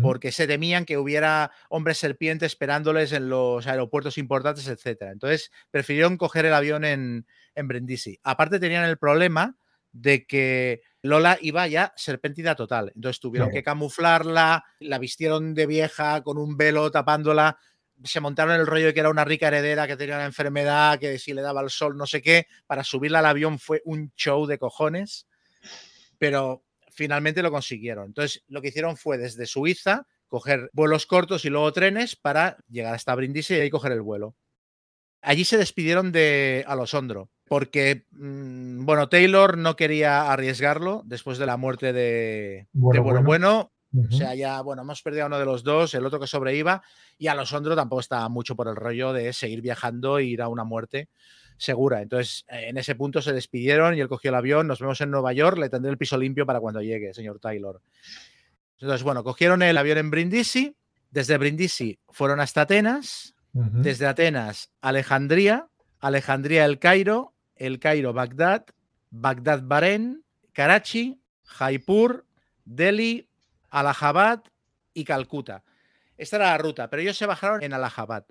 porque se temían que hubiera hombres serpientes esperándoles en los aeropuertos importantes, etc. Entonces prefirieron coger el avión en, en Brindisi. Aparte tenían el problema de que Lola iba ya serpentida total. Entonces tuvieron que camuflarla, la vistieron de vieja con un velo tapándola, se montaron el rollo de que era una rica heredera que tenía una enfermedad, que si le daba el sol, no sé qué. Para subirla al avión fue un show de cojones, pero finalmente lo consiguieron. Entonces lo que hicieron fue desde Suiza coger vuelos cortos y luego trenes para llegar hasta Brindisi y ahí coger el vuelo. Allí se despidieron de Alosondro porque, mm, bueno, Taylor no quería arriesgarlo después de la muerte de Bueno Bueno. O sea, ya, bueno, hemos perdido a uno de los dos, el otro que sobreiba, y Alosondro tampoco estaba mucho por el rollo de seguir viajando e ir a una muerte segura. Entonces, en ese punto se despidieron y él cogió el avión, nos vemos en Nueva York, le tendré el piso limpio para cuando llegue, señor Taylor. Entonces, bueno, cogieron el avión en Brindisi, desde Brindisi fueron hasta Atenas, desde Atenas, Alejandría, Alejandría el Cairo, el Cairo Bagdad, Bagdad Bahrein, Karachi, Jaipur, Delhi, Allahabad y Calcuta. Esta era la ruta, pero ellos se bajaron en Allahabad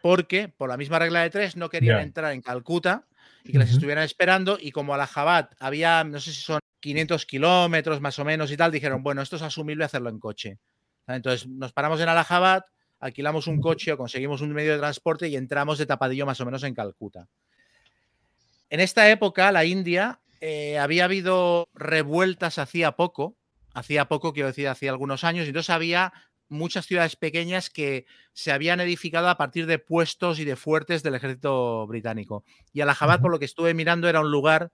porque por la misma regla de tres no querían entrar en Calcuta y que les estuvieran esperando y como Allahabad había, no sé si son 500 kilómetros más o menos y tal, dijeron, bueno, esto es asumible hacerlo en coche. Entonces nos paramos en Allahabad, alquilamos un coche o conseguimos un medio de transporte y entramos de tapadillo más o menos en Calcuta. En esta época, la India eh, había habido revueltas hacía poco, hacía poco, quiero decir, hacía algunos años, y entonces había muchas ciudades pequeñas que se habían edificado a partir de puestos y de fuertes del ejército británico. Y Allahabad, por lo que estuve mirando, era un lugar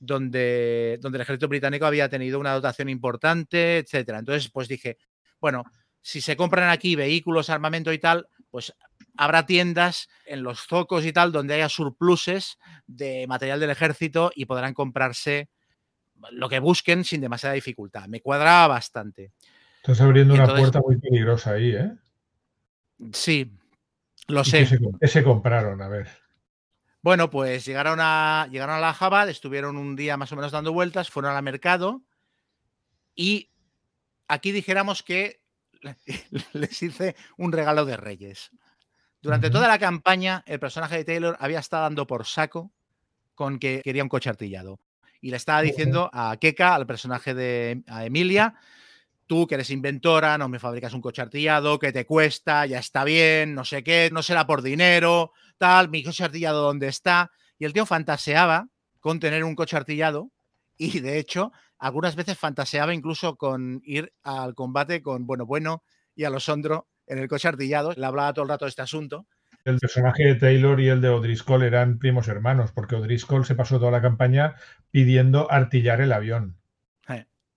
donde, donde el ejército británico había tenido una dotación importante, etcétera. Entonces, pues dije, bueno, si se compran aquí vehículos, armamento y tal, pues habrá tiendas en los zocos y tal donde haya surpluses de material del ejército y podrán comprarse lo que busquen sin demasiada dificultad. Me cuadraba bastante. Estás abriendo una puerta muy peligrosa ahí, ¿eh? Sí, lo sé. ¿Qué se, compraron? A ver. Bueno, pues llegaron a, llegaron a la Jabal, estuvieron un día más o menos dando vueltas, fueron al mercado y aquí dijéramos que (laughs) les hice un regalo de reyes. Durante toda la campaña, el personaje de Taylor había estado dando por saco con que quería un coche artillado. Y le estaba diciendo a Keka, al personaje de Emilia, tú que eres inventora, no me fabricas un coche artillado, que te cuesta, ya está bien, no sé qué, no será por dinero, tal, mi coche artillado dónde está. Y el tío fantaseaba con tener un coche artillado y de hecho algunas veces fantaseaba incluso con ir al combate con Bueno Bueno y a los Ondro en el coche artillado. Le hablaba todo el rato de este asunto. El personaje de Taylor y el de O'Driscoll eran primos hermanos, porque O'Driscoll se pasó toda la campaña pidiendo artillar el avión.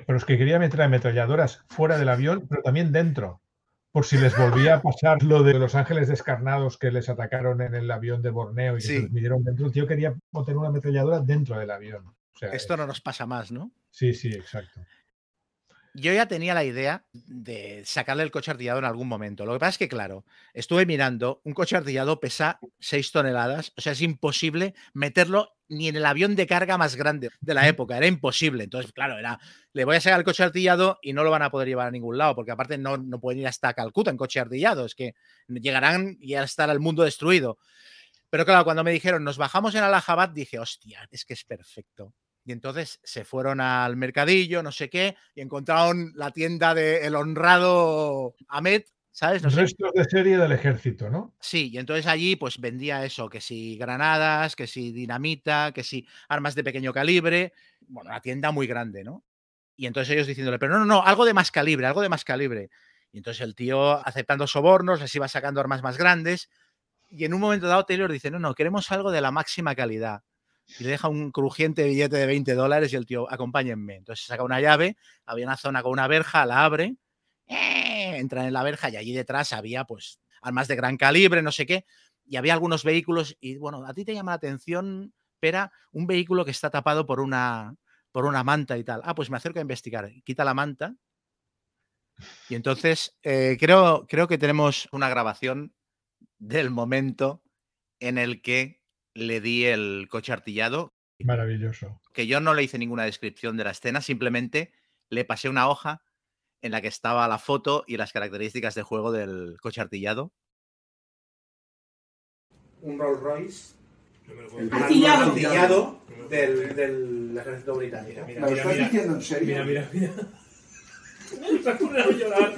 Pero es que quería meter ametralladoras fuera del avión, pero también dentro. Por si les volvía a pasar lo de los ángeles descarnados que les atacaron en el avión de Borneo y que se les midieron dentro. El tío quería meter una ametralladora dentro del avión. Esto no nos pasa más, ¿no? Sí, sí, exacto. Yo ya tenía la idea de sacarle el coche artillado en algún momento. Lo que pasa es que, claro, estuve mirando, un coche artillado pesa 6 toneladas, o sea, es imposible meterlo ni en el avión de carga más grande de la época, era imposible. Entonces, claro, era, le voy a sacar el coche artillado y no lo van a poder llevar a ningún lado, porque aparte no, no pueden ir hasta Calcuta en coche artillado, es que llegarán y ya estará el mundo destruido. Pero claro, cuando me dijeron, nos bajamos en Allahabad, dije, hostia, es que es perfecto. Y entonces se fueron al mercadillo, no sé qué, y encontraron la tienda del honrado Ahmed, ¿sabes? Restos de serie del ejército, ¿no? Sí, y entonces allí pues vendía eso, que si granadas, que si dinamita, que si armas de pequeño calibre, bueno, una tienda muy grande, ¿no? Y entonces ellos diciéndole, pero no, no, no, algo de más calibre, algo de más calibre. Y entonces el tío aceptando sobornos, les iba sacando armas más grandes. Y en un momento dado Taylor dice, no, no, queremos algo de la máxima calidad y le deja un crujiente billete de 20 dólares y el tío, acompáñenme. Entonces saca una llave, había una zona con una verja, la abre, ¡eh! entran en la verja y allí detrás había pues armas de gran calibre, no sé qué, y había algunos vehículos y bueno, a ti te llama la atención, Pera, un vehículo que está tapado por una, por una manta y tal. Ah, pues me acerco a investigar. Quita la manta. Y entonces eh, creo, creo que tenemos una grabación del momento en el que le di el coche artillado. Maravilloso. Que yo no le hice ninguna descripción de la escena, simplemente le pasé una hoja en la que estaba la foto y las características de juego del coche artillado. Un Rolls Royce. artillado, del, del, ejército británico. Mira, ¿Me lo estás diciendo en serio? Mira, mira, mira. (laughs) a llorar.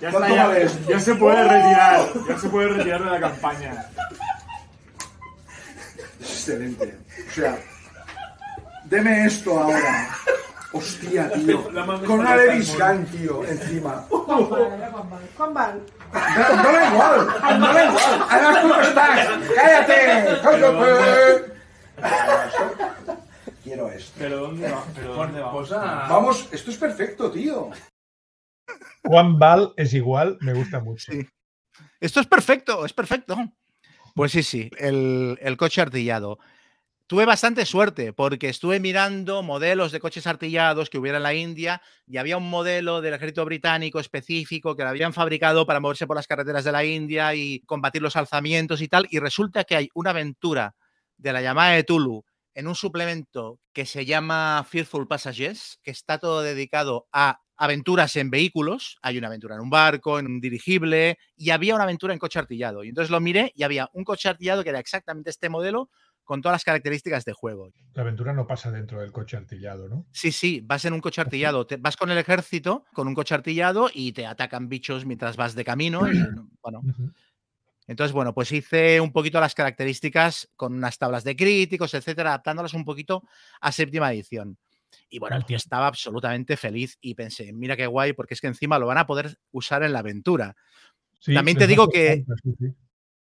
Ya, está, ya, ya, se puede retirar. Ya se puede retirar de la campaña excelente. O sea, deme esto ahora. Hostia, tío. Con una Levis Gun, tío, encima. (laughs) Juan Val. No da igual, no da igual. Además, ¿cómo estás? ¡Cállate! (laughs) Quiero esto. ¿Pero dónde va? ¿Pero dónde va? Vamos, esto es perfecto, tío. Juan Val es igual, me gusta mucho. Esto es perfecto, es perfecto. Pues sí, sí, el, coche artillado. tuve bastante suerte porque estuve mirando modelos de coches artillados que hubiera en la India y había un modelo del ejército británico específico que lo habían fabricado para moverse por las carreteras de la India y combatir los alzamientos y tal. Y resulta que hay una aventura de la llamada de Tulu en un suplemento que se llama Fearful Passages, que está todo dedicado a aventuras en vehículos. Hay una aventura en un barco, en un dirigible y había una aventura en coche artillado. Y entonces lo miré y había un coche artillado que era exactamente este modelo con todas las características de juego. La aventura no pasa dentro del coche artillado, ¿no? Sí, sí, vas en un coche (laughs) artillado, te, vas con el ejército, con un coche artillado y te atacan bichos mientras vas de camino. Y, (clears throat) bueno. Entonces, bueno, pues hice un poquito las características con unas tablas de críticos, etcétera, adaptándolas un poquito a séptima edición. Y bueno, el tío estaba absolutamente feliz y pensé, mira qué guay, porque es que encima lo van a poder usar en la aventura. También te (laughs) digo que,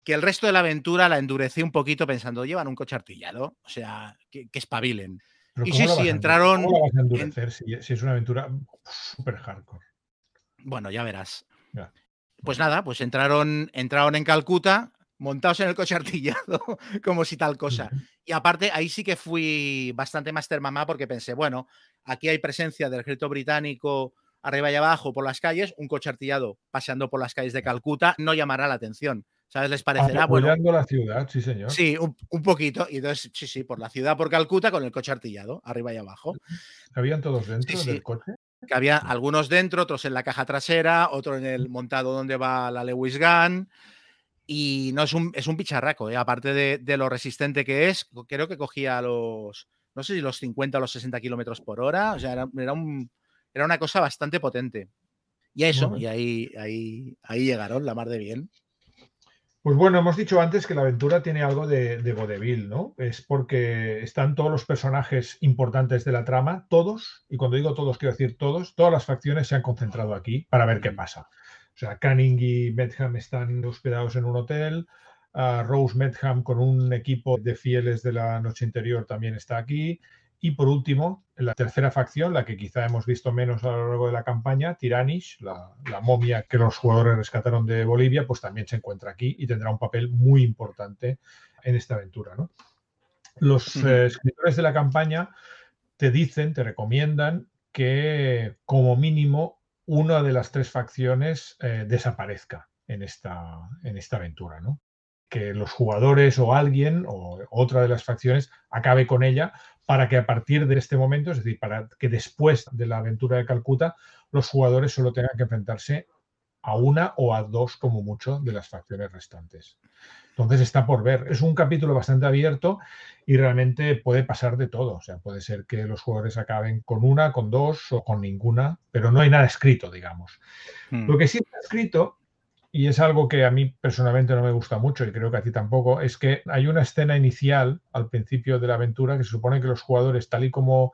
que el resto de la aventura la endurecí un poquito pensando, llevan un coche artillado, o sea, que, espabilen. y sí, sí, entraron. ¿Cómo vas a endurecer si, es una aventura súper hardcore? Bueno, ya verás. Pues nada, pues entraron, entraron en Calcuta, montados en el coche (laughs) artillado, como si tal cosa. Y aparte, ahí sí que fui bastante master mamá porque pensé, bueno, aquí hay presencia del ejército británico arriba y abajo por las calles, un coche artillado paseando por las calles de Calcuta no llamará la atención. ¿Sabes? Les parecerá bueno. la ciudad, sí, señor. Sí, un, poquito. Y entonces, sí, sí, por la ciudad, por Calcuta, con el coche artillado, arriba y abajo. (laughs) ¿Habían todos dentro del coche? Que había algunos dentro, otros en la caja trasera, otro en el montado donde va la Lewis Gun. Y no es un, es un picharraco, ¿eh? aparte de, lo resistente que es, creo que cogía los, no sé si los 50 o los 60 kilómetros por hora. O sea, era, era, un, era una cosa bastante potente. Y eso, y ahí, ahí, ahí llegaron, la mar de bien. Pues bueno, hemos dicho antes que la aventura tiene algo de, de vodevil, ¿no? Es porque están todos los personajes importantes de la trama, todos, y cuando digo todos quiero decir todos, todas las facciones se han concentrado aquí para ver qué pasa. O sea, Canning y Medham están hospedados en un hotel, Rose Medham con un equipo de fieles de la noche interior también está aquí, y por último, la tercera facción, la que quizá hemos visto menos a lo largo de la campaña, Tiranish, la, momia que los jugadores rescataron de Bolivia, pues también se encuentra aquí y tendrá un papel muy importante en esta aventura. Los eh, escritores de la campaña te dicen, te recomiendan que como mínimo una de las tres facciones eh, desaparezca en esta, en esta aventura, ¿no? que los jugadores o alguien o otra de las facciones acabe con ella para que a partir de este momento, es decir, para que después de la aventura de Calcuta, los jugadores solo tengan que enfrentarse a una o a dos como mucho de las facciones restantes. Entonces está por ver. Es un capítulo bastante abierto y realmente puede pasar de todo. O sea, puede ser que los jugadores acaben con una, con dos o con ninguna, pero no hay nada escrito, digamos. Hmm. Lo que sí está escrito y es algo que a mí personalmente no me gusta mucho y creo que a ti tampoco, es que hay una escena inicial al principio de la aventura que se supone que los jugadores, tal y como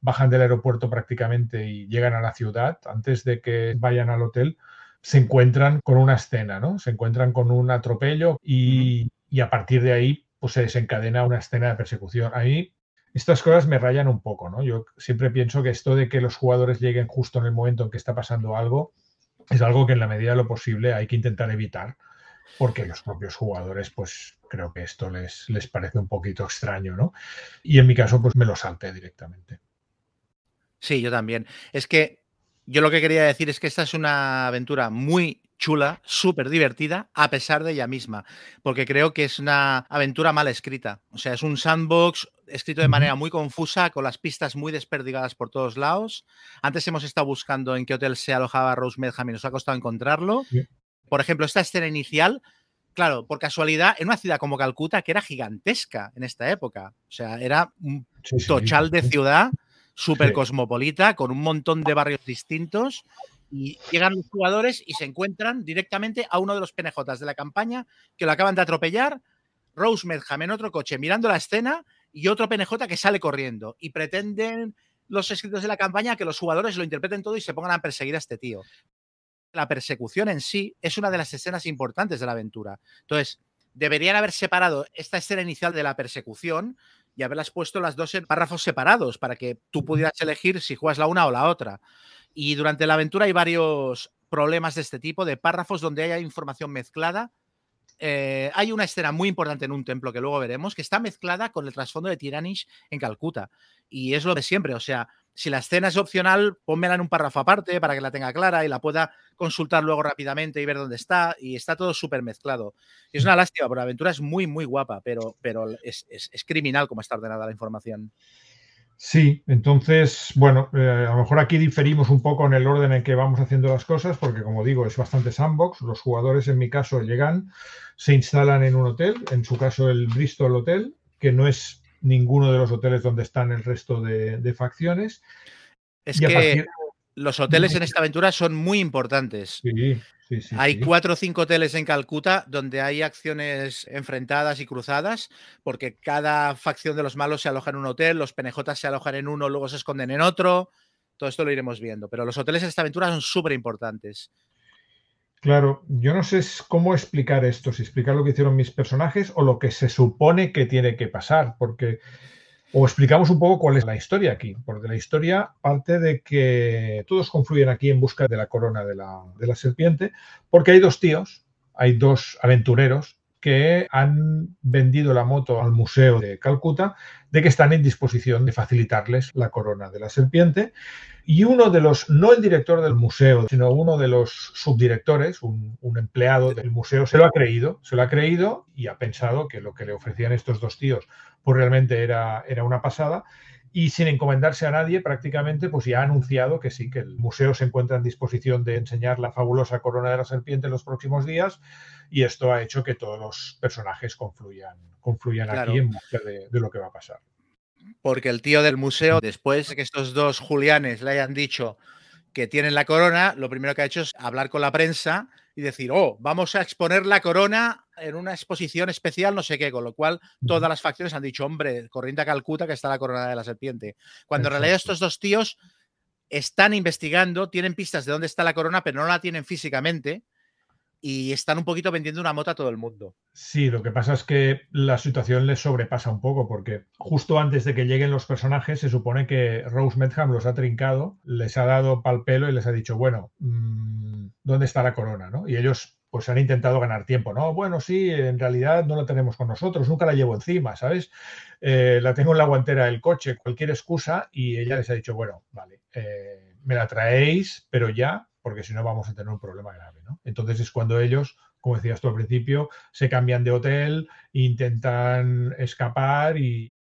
bajan del aeropuerto prácticamente y llegan a la ciudad, antes de que vayan al hotel, se encuentran con una escena, ¿no? Se encuentran con un atropello y, a partir de ahí pues se desencadena una escena de persecución. Ahí estas cosas me rayan un poco, ¿no? Yo siempre pienso que esto de que los jugadores lleguen justo en el momento en que está pasando algo, es algo que en la medida de lo posible hay que intentar evitar porque los propios jugadores, pues creo que esto les, les parece un poquito extraño, ¿no? Y en mi caso, pues me lo salté directamente. Sí, yo también. Es que yo lo que quería decir es que esta es una aventura muy chula, súper divertida, a pesar de ella misma, porque creo que es una aventura mal escrita. O sea, es un sandbox escrito de manera muy confusa, con las pistas muy desperdigadas por todos lados. Antes hemos estado buscando en qué hotel se alojaba Rose Medham y nos ha costado encontrarlo. Por ejemplo, esta escena inicial, claro, por casualidad, en una ciudad como Calcuta, que era gigantesca en esta época. O sea, era un tochal de ciudad súper cosmopolita, con un montón de barrios distintos y llegan los jugadores y se encuentran directamente a uno de los penejotas de la campaña que lo acaban de atropellar. Rose Medham en otro coche mirando la escena y otro PNJ que sale corriendo. Y pretenden los escritos de la campaña que los jugadores lo interpreten todo y se pongan a perseguir a este tío. La persecución en sí es una de las escenas importantes de la aventura. Entonces, deberían haber separado esta escena inicial de la persecución y haberlas puesto las dos en párrafos separados para que tú pudieras elegir si juegas la una o la otra. Y durante la aventura hay varios problemas de este tipo, de párrafos donde haya información mezclada eh, hay una escena muy importante en un templo que luego veremos, que está mezclada con el trasfondo de Tiranish en Calcuta. Y es lo de siempre, o sea, si la escena es opcional, pónmela en un párrafo aparte para que la tenga clara y la pueda consultar luego rápidamente y ver dónde está. Y está todo súper mezclado. Y es una lástima, porque la aventura es muy, muy guapa, pero, pero es, es criminal como está ordenada la información. Sí, entonces, bueno, eh, a lo mejor aquí diferimos un poco en el orden en que vamos haciendo las cosas, porque como digo, es bastante sandbox. Los jugadores, en mi caso, llegan, se instalan en un hotel, en su caso el Bristol Hotel, que no es ninguno de los hoteles donde están el resto de, facciones. Es que los hoteles en esta aventura son muy importantes. Sí, hay cuatro o cinco hoteles en Calcuta donde hay acciones enfrentadas y cruzadas, porque cada facción de los malos se aloja en un hotel, los penejotas se alojan en uno, luego se esconden en otro. Todo esto lo iremos viendo, pero los hoteles en esta aventura son súper importantes. Claro, yo no sé cómo explicar esto, si explicar lo que hicieron mis personajes o lo que se supone que tiene que pasar, porque o explicamos un poco cuál es la historia aquí, porque la historia parte de que todos confluyen aquí en busca de la corona de la, de la serpiente, porque hay dos tíos, hay dos aventureros que han vendido la moto al Museo de Calcuta de que están en disposición de facilitarles la corona de la serpiente. Y uno de los, no el director del museo, sino uno de los subdirectores, un, empleado del museo, se lo ha creído, se lo ha creído y ha pensado que lo que le ofrecían estos dos tíos pues realmente era, era una pasada y sin encomendarse a nadie prácticamente, pues ya ha anunciado que sí, que el museo se encuentra en disposición de enseñar la fabulosa corona de la serpiente en los próximos días y esto ha hecho que todos los personajes confluyan, confluyan aquí en busca de, de, lo que va a pasar. Porque el tío del museo, después de que estos dos Julianes le hayan dicho que tienen la corona, lo primero que ha hecho es hablar con la prensa y decir, oh, vamos a exponer la corona en una exposición especial, no sé qué, con lo cual todas las facciones han dicho, hombre, corriente a Calcuta que está la corona de la serpiente. Cuando en realidad estos dos tíos están investigando, tienen pistas de dónde está la corona, pero no la tienen físicamente y están un poquito vendiendo una moto a todo el mundo. Sí, lo que pasa es que la situación les sobrepasa un poco, porque justo antes de que lleguen los personajes, se supone que Rose Medham los ha trincado, les ha dado pal pelo y les ha dicho, bueno, mm, ¿dónde está la corona? ¿no? Y ellos pues han intentado ganar tiempo, ¿no? Bueno, sí, en realidad no la tenemos con nosotros, nunca la llevo encima, ¿sabes? Eh, la tengo en la guantera del coche, cualquier excusa, y ella les ha dicho, bueno, vale, eh, me la traéis, pero ya, porque si no vamos a tener un problema grave, ¿no? Entonces es cuando ellos, como decías tú al principio, se cambian de hotel, intentan escapar y,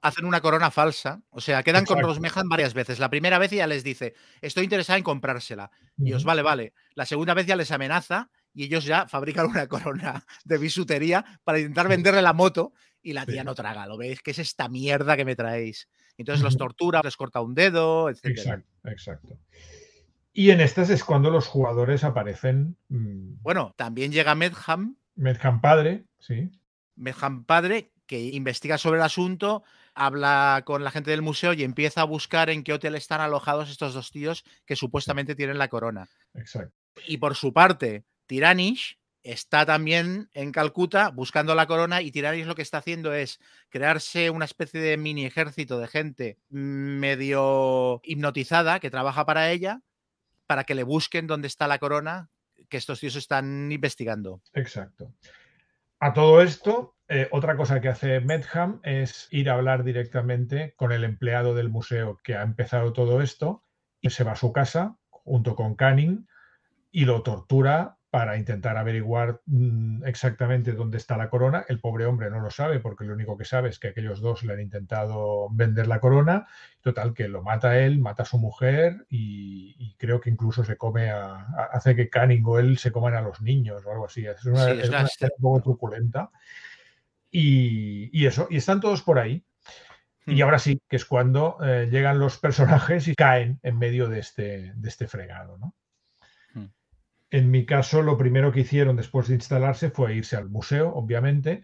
hacen una corona falsa. O sea, quedan con Rosmehan varias veces. La primera vez ya les dice, estoy interesada en comprársela. Y os vale, vale. La segunda vez ya les amenaza y ellos ya fabrican una corona de bisutería para intentar venderle la moto y la tía no traga, ¿lo veis? ¿Qué es esta mierda que me traéis? Entonces los (laughs) tortura, les corta un dedo, etc. Exacto, exacto. Y en estas es cuando los jugadores aparecen. Mm, bueno, también llega Medham. Medham padre, sí. Medham padre, que investiga sobre el asunto, habla con la gente del museo y empieza a buscar en qué hotel están alojados estos dos tíos que supuestamente tienen la corona. Exacto. Y por su parte, Tiranish está también en Calcuta buscando la corona y Tiranish lo que está haciendo es crearse una especie de mini ejército de gente medio hipnotizada que trabaja para ella para que le busquen dónde está la corona que estos tíos están investigando. Exacto. A todo esto, eh, otra cosa que hace Medham es ir a hablar directamente con el empleado del museo que ha empezado todo esto y se va a su casa junto con Canning y lo tortura para intentar averiguar mm, exactamente dónde está la corona. El pobre hombre no lo sabe porque lo único que sabe es que aquellos dos le han intentado vender la corona. Total, que lo mata él, mata a su mujer y, creo que incluso se come a, hace que Canning o él se coman a los niños o algo así. Es una, escena un poco truculenta. Y, eso, y están todos por ahí. Y hmm. ahora sí, que es cuando eh, llegan los personajes y caen en medio de este, de este fregado, ¿no? En mi caso, lo primero que hicieron después de instalarse fue irse al museo, obviamente.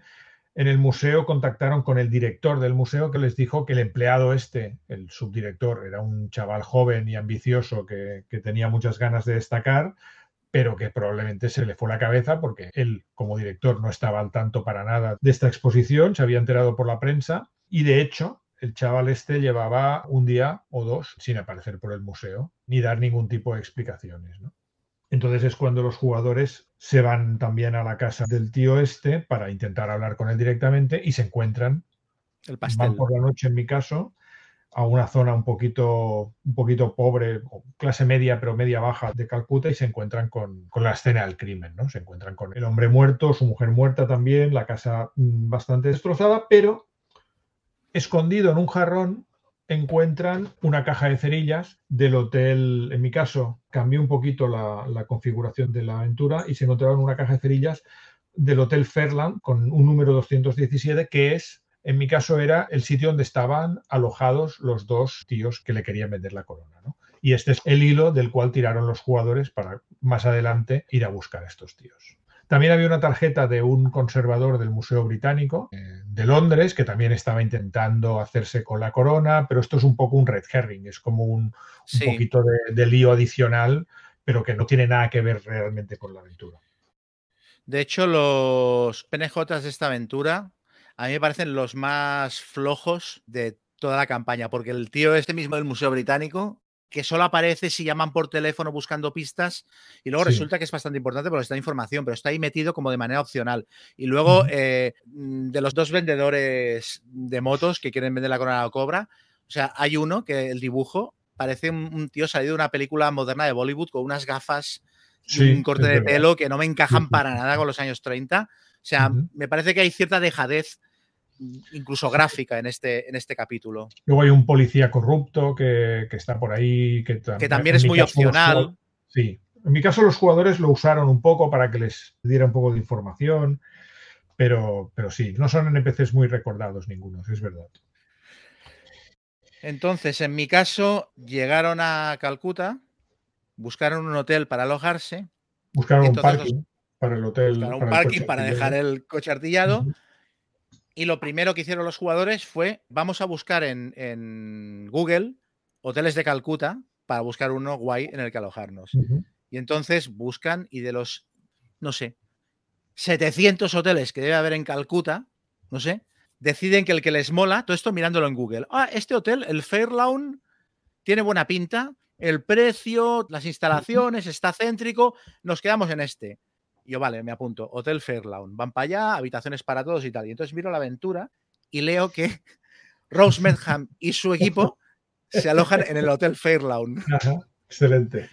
En el museo contactaron con el director del museo que les dijo que el empleado este, el subdirector, era un chaval joven y ambicioso que, tenía muchas ganas de destacar, pero que probablemente se le fue la cabeza porque él, como director, no estaba al tanto para nada de esta exposición, se había enterado por la prensa y de hecho el chaval este llevaba un día o dos sin aparecer por el museo ni dar ningún tipo de explicaciones. ¿no? Entonces es cuando los jugadores se van también a la casa del tío este para intentar hablar con él directamente y se encuentran. El pastel. Van por la noche, en mi caso, a una zona un poquito, un poquito pobre, clase media, pero media baja de Calcuta y se encuentran con, con, la escena del crimen, ¿no? Se encuentran con el hombre muerto, su mujer muerta también, la casa mm, bastante destrozada, pero escondido en un jarrón encuentran una caja de cerillas del hotel, en mi caso, cambié un poquito la, configuración de la aventura y se encontraron una caja de cerillas del hotel Fairland con un número 217 que es en mi caso era el sitio donde estaban alojados los dos tíos que le querían vender la corona. ¿no? Y este es el hilo del cual tiraron los jugadores para más adelante ir a buscar a estos tíos. También había una tarjeta de un conservador del Museo Británico eh, de Londres que también estaba intentando hacerse con la corona, pero esto es un poco un red herring, es como un, un Sí. poquito de, de lío adicional, pero que no tiene nada que ver realmente con la aventura. De hecho, los PNJs de esta aventura a mí me parecen los más flojos de toda la campaña, porque el tío este mismo del Museo Británico, que solo aparece si llaman por teléfono buscando pistas, y luego Sí. resulta que es bastante importante porque está información, pero está ahí metido como de manera opcional. Y luego, eh, mm, de los dos vendedores de motos que quieren vender la corona de la cobra, o sea, hay uno que el dibujo parece un, un tío salido de una película moderna de Bollywood con unas gafas y un corte de pelo que no me encajan para nada con los años 30. O sea, me parece que hay cierta dejadez, incluso gráfica, en este, en este capítulo. Luego hay un policía corrupto que, que está por ahí. Que, tam- Que también es muy caso opcional. Sí. En mi caso, los jugadores lo usaron un poco para que les diera un poco de información. Pero, pero sí, no son NPCs muy recordados ningunos, es verdad. Entonces, en mi caso, llegaron a Calcuta, buscaron un hotel para alojarse, Buscaron un parking para el hotel. buscaron un para el parking para dejar el coche artillado. Y lo primero que hicieron los jugadores fue, vamos a buscar en, en Google hoteles de Calcuta para buscar uno guay en el que alojarnos. Y entonces buscan y de los, no sé, 700 hoteles que debe haber en Calcuta, no sé, deciden que el que les mola, todo esto mirándolo en Google. Ah, este hotel, el Fairlawn, tiene buena pinta, el precio, las instalaciones, está céntrico, nos quedamos en este. Y yo, vale, me apunto, Hotel Fairlawn. Van para allá, habitaciones para todos y tal. Y entonces miro la aventura y leo que (laughs) Rose Medham y su equipo se alojan en el Hotel Fairlawn. Ajá, Excelente.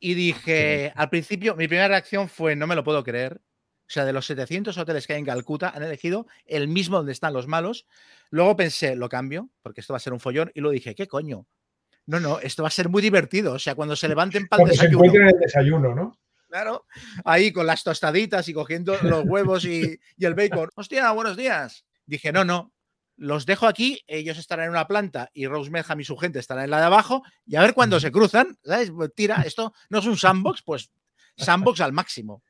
Y dije, al principio, mi primera reacción fue, no me lo puedo creer. O sea, de los 700 hoteles que hay en Calcuta, han elegido el mismo donde están los malos. Luego pensé, lo cambio, porque esto va a ser un follón. Y luego dije, ¿qué coño? No, no, esto va a ser muy divertido. O sea, cuando se levanten para el Cuando se desayuno, encuentren el desayuno, ¿no? Claro, ahí con las tostaditas y cogiendo los huevos y, y el bacon. Hostia, buenos días. Dije, no, no, los dejo aquí, ellos estarán en una planta y Rose y su gente estarán en la de abajo y a ver cuando se cruzan, ¿sabes? Pues Tira, esto no es un sandbox, pues sandbox al máximo.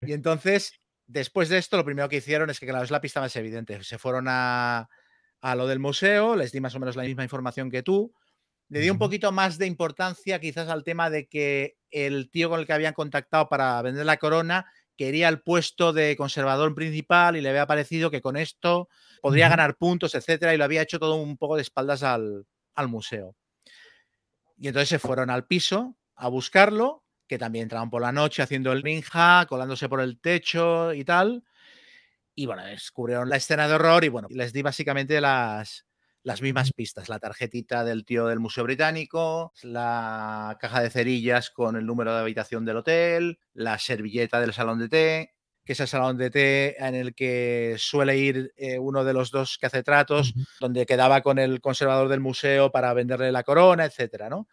Y entonces, después de esto, lo primero que hicieron es que, claro, es la pista más evidente. Se fueron a, a lo del museo, les di más o menos la misma información que tú. Le di un poquito más de importancia quizás al tema de que el tío con el que habían contactado para vender la corona quería el puesto de conservador principal y le había parecido que con esto podría ganar puntos, etcétera, y lo había hecho todo un poco de espaldas al, al museo. Y entonces se fueron al piso a buscarlo, que también entraron por la noche haciendo el ninja, colándose por el techo y tal. Y bueno, descubrieron la escena de horror y bueno, les di básicamente las, las mismas pistas. La tarjetita del tío del Museo Británico, la caja de cerillas con el número de habitación del hotel, la servilleta del salón de té, que es el salón de té en el que suele ir eh, uno de los dos que hace tratos, donde quedaba con el conservador del museo para venderle la corona, etcétera, ¿no?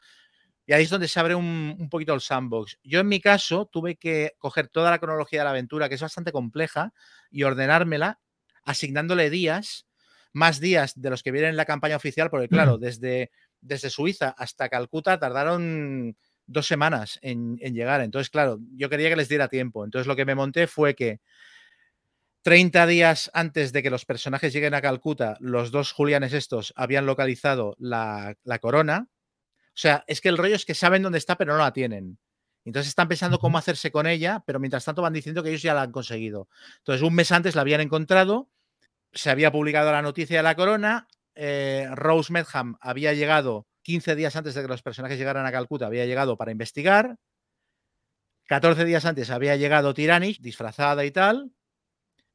Y ahí es donde se abre un, un poquito el sandbox. Yo en mi caso tuve que coger toda la cronología de la aventura, que es bastante compleja, y ordenármela asignándole días, más días de los que vienen en la campaña oficial, porque claro, desde, desde Suiza hasta Calcuta tardaron dos semanas en, en llegar. Entonces, claro, yo quería que les diera tiempo. Entonces lo que me monté fue que 30 días antes de que los personajes lleguen a Calcuta, los dos Julianes estos habían localizado la, la corona. O sea, es que el rollo es que saben dónde está, pero no la tienen. Entonces están pensando cómo hacerse con ella, pero mientras tanto van diciendo que ellos ya la han conseguido. Entonces, un mes antes la habían encontrado, se había publicado la noticia de la corona, eh, Rose Medham había llegado 15 días antes de que los personajes llegaran a Calcuta, había llegado para investigar, 14 días antes había llegado Tiranish, disfrazada y tal.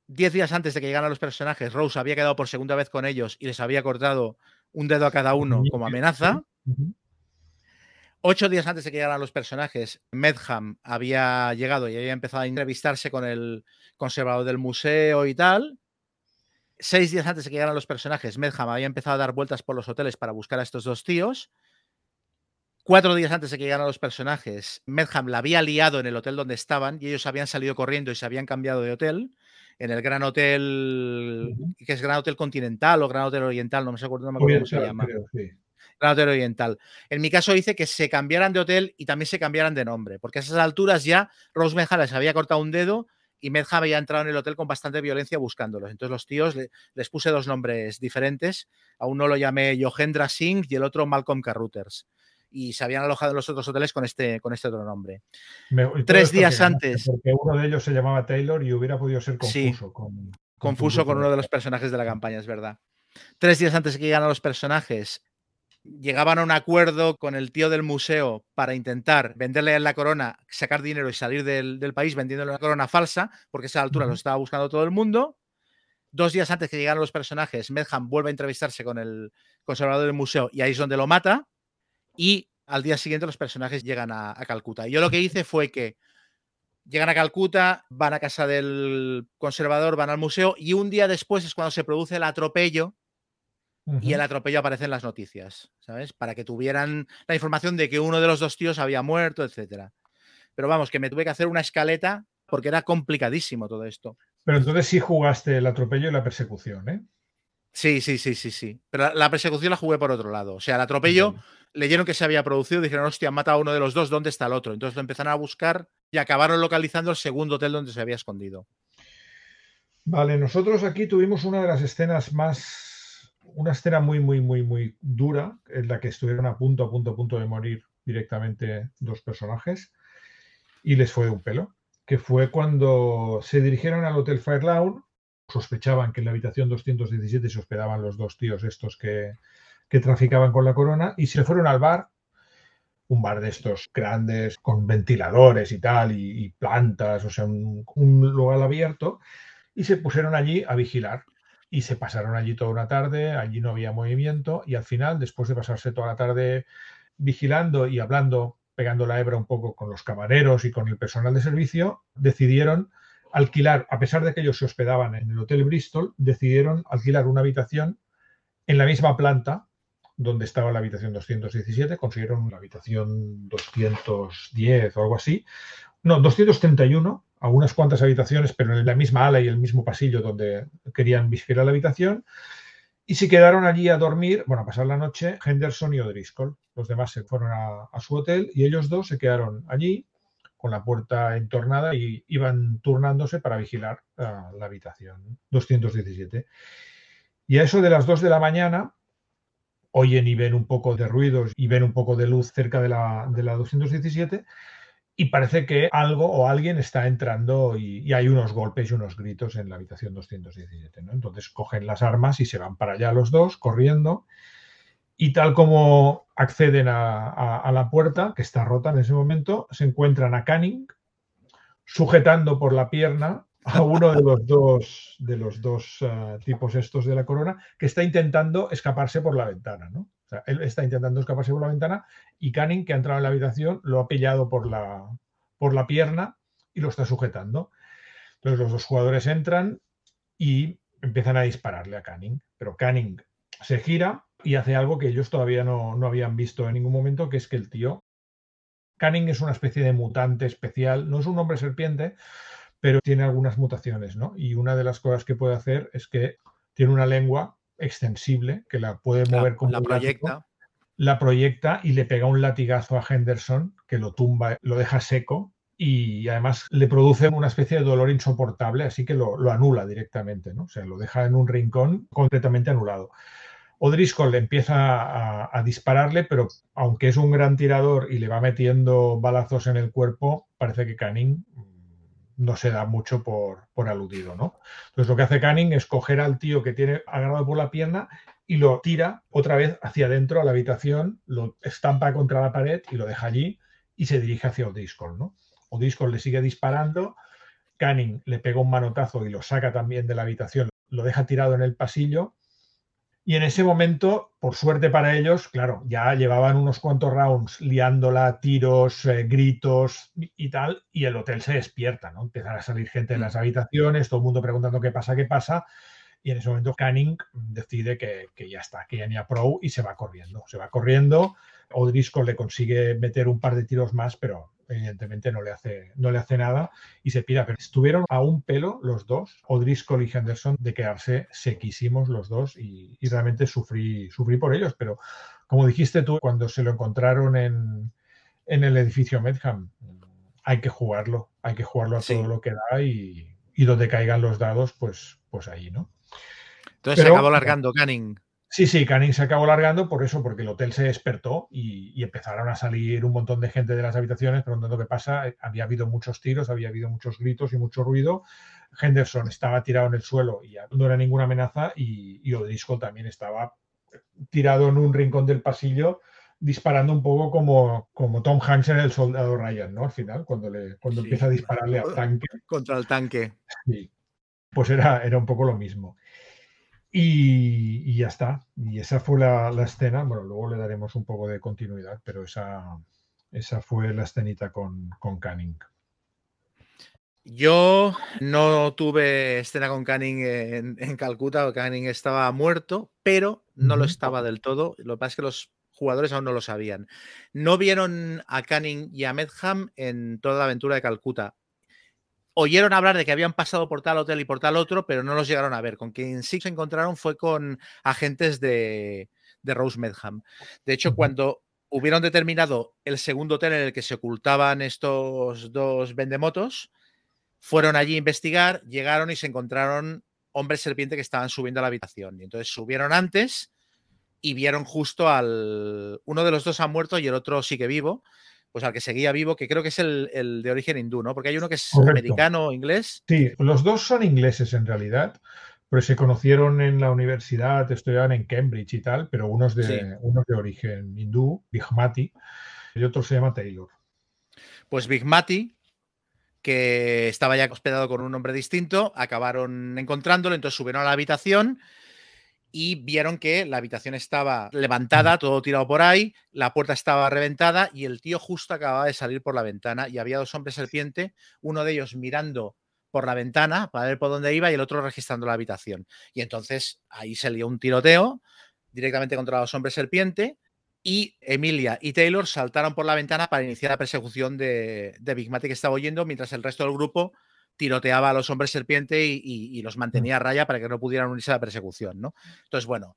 10 días antes de que llegaran los personajes, Rose había quedado por segunda vez con ellos y les había cortado un dedo a cada uno como amenaza. Ocho días antes de que llegaran los personajes, Medham había llegado y había empezado a entrevistarse con el conservador del museo y tal. Seis días antes de que llegaran los personajes, Medham había empezado a dar vueltas por los hoteles para buscar a estos dos tíos. Cuatro días antes de que llegaran los personajes, Medham la había liado en el hotel donde estaban y ellos habían salido corriendo y se habían cambiado de hotel. En el Gran Hotel, que es Gran Hotel Continental o Gran Hotel Oriental, no me acuerdo, no me acuerdo cómo se llama. Gran Hotel Oriental. En mi caso dice que se cambiaran de hotel y también se cambiaran de nombre, porque a esas alturas ya Rose Medham les había cortado un dedo y Medham había entrado en el hotel con bastante violencia buscándolos. Entonces los tíos les puse dos nombres diferentes. A uno lo llamé Yogendra Singh y el otro Malcolm Carruthers y se habían alojado en los otros hoteles con este, con este otro nombre. Tres días antes. Porque uno de ellos se llamaba Taylor y hubiera podido ser confuso. con, confuso con uno de los personajes de la campaña, es verdad. Tres días antes de que llegaran los personajes, llegaban a un acuerdo con el tío del museo para intentar venderle la corona, sacar dinero y salir del, país vendiéndole una corona falsa, porque a esa altura lo estaba buscando todo el mundo. Dos días antes que llegaran los personajes, Medham vuelve a entrevistarse con el conservador del museo y ahí es donde lo mata y al día siguiente los personajes llegan a, Calcuta. Y yo lo que hice fue que llegan a Calcuta, van a casa del conservador, van al museo y un día después es cuando se produce el atropello y el atropello aparece en las noticias, ¿sabes? Para que tuvieran la información de que uno de los dos tíos había muerto, etcétera. Pero vamos, que me tuve que hacer una escaleta porque era complicadísimo todo esto. Pero entonces sí jugaste el atropello y la persecución, ¿eh? Sí, sí, sí, sí, sí. Pero la, persecución la jugué por otro lado. O sea, el atropello leyeron que se había producido, dijeron, hostia, han matado a uno de los dos, ¿dónde está el otro? Entonces lo empezaron a buscar y acabaron localizando el segundo hotel donde se había escondido. Vale, nosotros aquí tuvimos una de las escenas más, una escena muy, muy, muy, muy dura, en la que estuvieron a punto, a punto, a punto de morir directamente dos personajes y les fue de un pelo, que fue cuando se dirigieron al Hotel Fairlawn, sospechaban que en la habitación 217 se hospedaban los dos tíos estos que, que traficaban con la corona y se fueron al bar, un bar de estos grandes con ventiladores y tal, y, plantas, o sea, un, lugar abierto, y se pusieron allí a vigilar. Y se pasaron allí toda una tarde, allí no había movimiento, y al final, después de pasarse toda la tarde vigilando y hablando, pegando la hebra un poco con los camareros y con el personal de servicio, decidieron alquilar, a pesar de que ellos se hospedaban en el Hotel Bristol, decidieron alquilar una habitación en la misma planta donde estaba la habitación 217, consiguieron la habitación 210 o algo así. No, 231, algunas cuantas habitaciones, pero en la misma ala y el mismo pasillo donde querían vigilar la habitación. Y se quedaron allí a dormir, bueno, a pasar la noche, Henderson y O'Driscoll. Los demás se fueron a, su hotel y ellos dos se quedaron allí con la puerta entornada y iban turnándose para vigilar la habitación 217. Y a eso de las 2 de la mañana, oyen y ven un poco de ruidos y ven un poco de luz cerca de la, de la 217 y parece que algo o alguien está entrando y, hay unos golpes y unos gritos en la habitación 217. ¿no? Entonces cogen las armas y se van para allá los dos corriendo y tal como acceden a, la puerta, que está rota en ese momento, se encuentran a Canning sujetando por la pierna a uno de los dos, de los dos eh, tipos estos de la corona que está intentando escaparse por la ventana, ¿no? O sea, él está intentando escaparse por la ventana y Canning, que ha entrado en la habitación, lo ha pillado por la, por la pierna y lo está sujetando. Entonces los dos jugadores entran y empiezan a dispararle a Canning, pero Canning se gira y hace algo que ellos todavía no, no habían visto en ningún momento, que es que el tío... Canning es una especie de mutante especial, no es un hombre serpiente, pero tiene algunas mutaciones, ¿no? Y una de las cosas que puede hacer es que tiene una lengua extensible que la puede mover con la proyecta. la proyecta y le pega un latigazo a Henderson que lo tumba, lo deja seco y además le produce una especie de dolor insoportable, así que lo, anula directamente, ¿no? O sea, lo deja en un rincón completamente anulado. O'Driscoll empieza a, a, dispararle, pero aunque es un gran tirador y le va metiendo balazos en el cuerpo, parece que Canning no se da mucho por, aludido, ¿no? Entonces lo que hace Canning es coger al tío que tiene agarrado por la pierna y lo tira otra vez hacia adentro a la habitación, lo estampa contra la pared y lo deja allí y se dirige hacia O'Driscoll, ¿no? O'Driscoll le sigue disparando, Canning le pega un manotazo y lo saca también de la habitación, lo deja tirado en el pasillo. Y en ese momento, por suerte para ellos, claro, ya llevaban unos cuantos rounds liándola, tiros, eh, gritos y tal, y el hotel se despierta, ¿no? Empiezan a salir gente de las habitaciones, todo el mundo preguntando qué pasa, qué pasa, y en ese momento Canning decide que, que ya está, que ya ni a Pro y se va corriendo, se va corriendo, O'Driscoll le consigue meter un par de tiros más, pero evidentemente no le hace, no le hace nada y se pira. Pero estuvieron a un pelo los dos, O'Driscoll y Henderson, de quedarse sequísimos los dos y, y, realmente sufrí, sufrí por ellos. Pero como dijiste tú, cuando se lo encontraron en, en el edificio Medham, hay que jugarlo, hay que jugarlo a sí. todo lo que da y, y, donde caigan los dados, pues, pues ahí, ¿no? Entonces Pero, se acabó largando Canning. Sí, sí, Canning se acabó largando por eso, porque el hotel se despertó y, y, empezaron a salir un montón de gente de las habitaciones preguntando qué pasa. Había habido muchos tiros, había habido muchos gritos y mucho ruido. Henderson estaba tirado en el suelo y no era ninguna amenaza y, y también estaba tirado en un rincón del pasillo disparando un poco como, como Tom Hanks en el soldado Ryan, ¿no? Al final, cuando, le, cuando sí. empieza a dispararle al tanque. Contra el tanque. Sí. Pues era, era un poco lo mismo. Y, y, ya está. Y esa fue la, la, escena. Bueno, luego le daremos un poco de continuidad, pero esa, esa fue la escenita con, con Canning. Yo no tuve escena con Canning en, en Calcuta, Canning estaba muerto, pero no uh -huh. lo estaba del todo. Lo que pasa es que los jugadores aún no lo sabían. No vieron a Canning y a Medham en toda la aventura de Calcuta oyeron hablar de que habían pasado por tal hotel y por tal otro, pero no los llegaron a ver. Con quien sí se encontraron fue con agentes de, de Rose Medham. De hecho, cuando hubieron determinado el segundo hotel en el que se ocultaban estos dos vendemotos, fueron allí a investigar, llegaron y se encontraron hombres serpiente que estaban subiendo a la habitación. Y entonces subieron antes y vieron justo al... Uno de los dos ha muerto y el otro sigue vivo pues al que seguía vivo, que creo que es el, el de origen hindú, ¿no? Porque hay uno que es Correcto. americano, inglés. Sí, los dos son ingleses en realidad, pero se conocieron en la universidad, estudiaban en Cambridge y tal, pero unos de, sí. de origen hindú, Bigmati, y otro se llama Taylor. Pues Bigmati, que estaba ya hospedado con un nombre distinto, acabaron encontrándolo, entonces subieron a la habitación y vieron que la habitación estaba levantada, todo tirado por ahí, la puerta estaba reventada y el tío justo acababa de salir por la ventana y había dos hombres serpiente, uno de ellos mirando por la ventana para ver por dónde iba y el otro registrando la habitación. Y entonces ahí se lió un tiroteo directamente contra los hombres serpiente y Emilia y Taylor saltaron por la ventana para iniciar la persecución de, de Big Mate que estaba oyendo mientras el resto del grupo tiroteaba a los hombres serpiente y, y, y, los mantenía a raya para que no pudieran unirse a la persecución, ¿no? Entonces, bueno,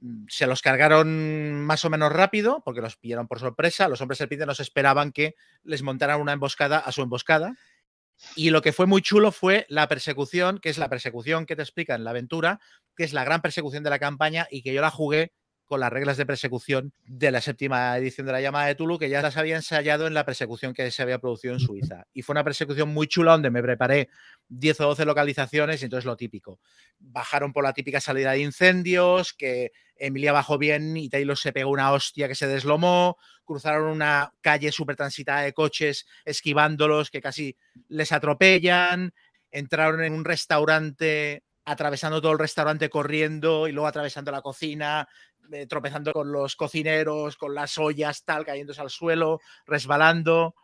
mm, se los cargaron más o menos rápido porque los pillaron por sorpresa. Los hombres serpiente no se esperaban que les montaran una emboscada a su emboscada. Y lo que fue muy chulo fue la persecución, que es la persecución que te explica en la aventura, que es la gran persecución de la campaña y que yo la jugué con las reglas de persecución de la séptima edición de la llamada de Tulu, que ya las había ensayado en la persecución que se había producido en Suiza. Y fue una persecución muy chula donde me preparé 10 o 12 localizaciones y entonces lo típico. Bajaron por la típica salida de incendios, que Emilia bajó bien y Taylor se pegó una hostia que se deslomó, cruzaron una calle súper transitada de coches esquivándolos que casi les atropellan, entraron en un restaurante atravesando todo el restaurante corriendo y luego atravesando la cocina, eh, tropezando con los cocineros, con las ollas, tal, cayéndose al suelo, resbalando.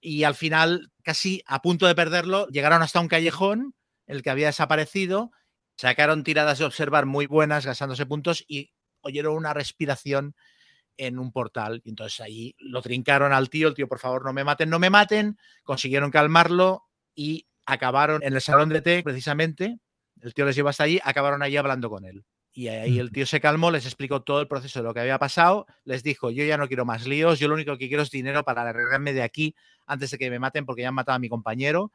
Y al final, casi a punto de perderlo, llegaron hasta un callejón, el que había desaparecido, sacaron tiradas de observar muy buenas, gastándose puntos, y oyeron una respiración en un portal. Y entonces ahí lo trincaron al tío, el tío, por favor, no me maten, no me maten, consiguieron calmarlo y acabaron en el salón de té, precisamente, el tío les lleva hasta allí, acabaron ahí hablando con él. Y ahí el tío se calmó, les explicó todo el proceso de lo que había pasado, les dijo, yo ya no quiero más líos, yo lo único que quiero es dinero para arreglarme de aquí antes de que me maten porque ya han matado a mi compañero.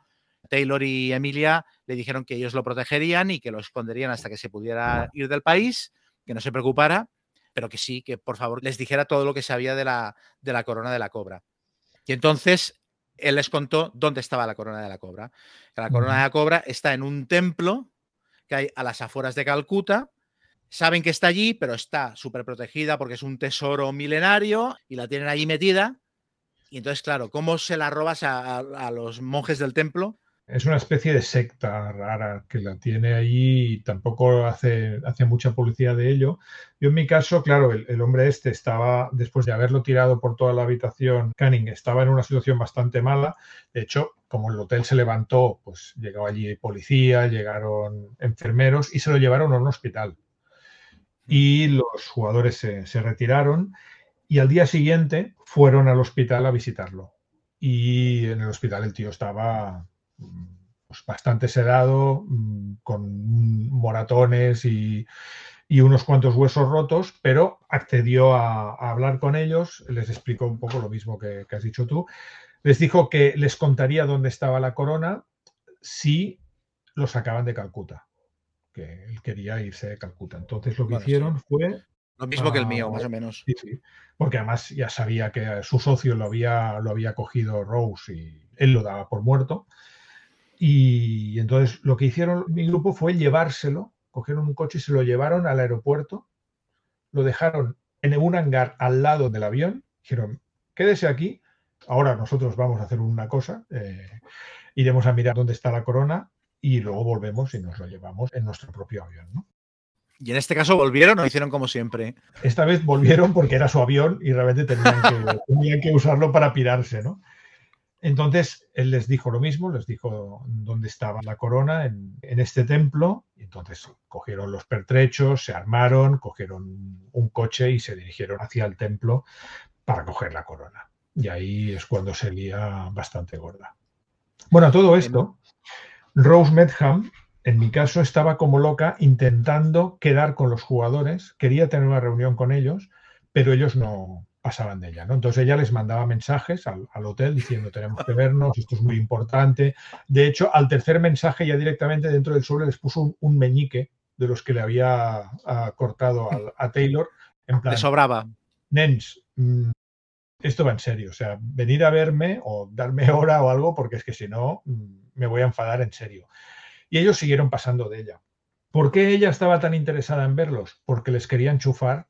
Taylor y Emilia le dijeron que ellos lo protegerían y que lo esconderían hasta que se pudiera ir del país, que no se preocupara, pero que sí, que por favor les dijera todo lo que sabía de la, de la corona de la cobra. Y entonces él les contó dónde estaba la corona de la cobra. La corona de la cobra está en un templo que hay a las afueras de Calcuta, saben que está allí, pero está súper protegida porque es un tesoro milenario y la tienen allí metida. Y entonces, claro, ¿cómo se la robas a, los monjes del templo? es una especie de secta rara que la tiene ahí y tampoco hace, hace mucha publicidad de ello. Yo en mi caso, claro, el, hombre este estaba, después de haberlo tirado por toda la habitación, Canning estaba en una situación bastante mala. De hecho, como el hotel se levantó, pues llegó allí policía, llegaron enfermeros y se lo llevaron a un hospital. Y los jugadores se, se retiraron y al día siguiente fueron al hospital a visitarlo. Y en el hospital el tío estaba pues, bastante sedado, mm, con moratones y, unos cuantos huesos rotos, pero accedió a, hablar con ellos, les explicó un poco lo mismo que, has dicho tú, les dijo que les contaría dónde estaba la corona si lo sacaban de Calcuta, que él quería irse de Calcuta. Entonces lo que hicieron fue... Lo mismo que el mío, más o menos. Sí, sí, porque además ya sabía que su socio lo había, lo había cogido Rose y él lo daba por muerto. Y entonces lo que hicieron mi grupo fue llevárselo, cogieron un coche y se lo llevaron al aeropuerto, lo dejaron en un hangar al lado del avión, dijeron, quédese aquí, ahora nosotros vamos a hacer una cosa, eh, iremos a mirar dónde está la corona y luego volvemos y nos lo llevamos en nuestro propio avión. Y en este caso volvieron o hicieron como siempre. Esta vez volvieron porque era su avión y realmente tenían que, (laughs) tenían que usarlo para pirarse, ¿no? Entonces él les dijo lo mismo, les dijo dónde estaba la corona en, este templo. Y entonces cogieron los pertrechos, se armaron, cogieron un coche y se dirigieron hacia el templo para coger la corona. Y ahí es cuando se lía bastante gorda. Bueno, todo esto, Rose Medham, en mi caso, estaba como loca intentando quedar con los jugadores, quería tener una reunión con ellos, pero ellos no, pasaban de ella. ¿no? Entonces ella les mandaba mensajes al, hotel diciendo tenemos que vernos, esto es muy importante. De hecho, al tercer mensaje ya directamente dentro del sobre les puso un, meñique de los que le había ah, cortado a Taylor. En plan, le sobraba. Nens, mm, esto va en serio. O sea, venir a verme o darme (laughs) hora o algo, porque es que si no, mm, me voy a enfadar en serio. Y ellos siguieron pasando de ella. ¿Por qué ella estaba tan interesada en verlos? Porque les quería enchufar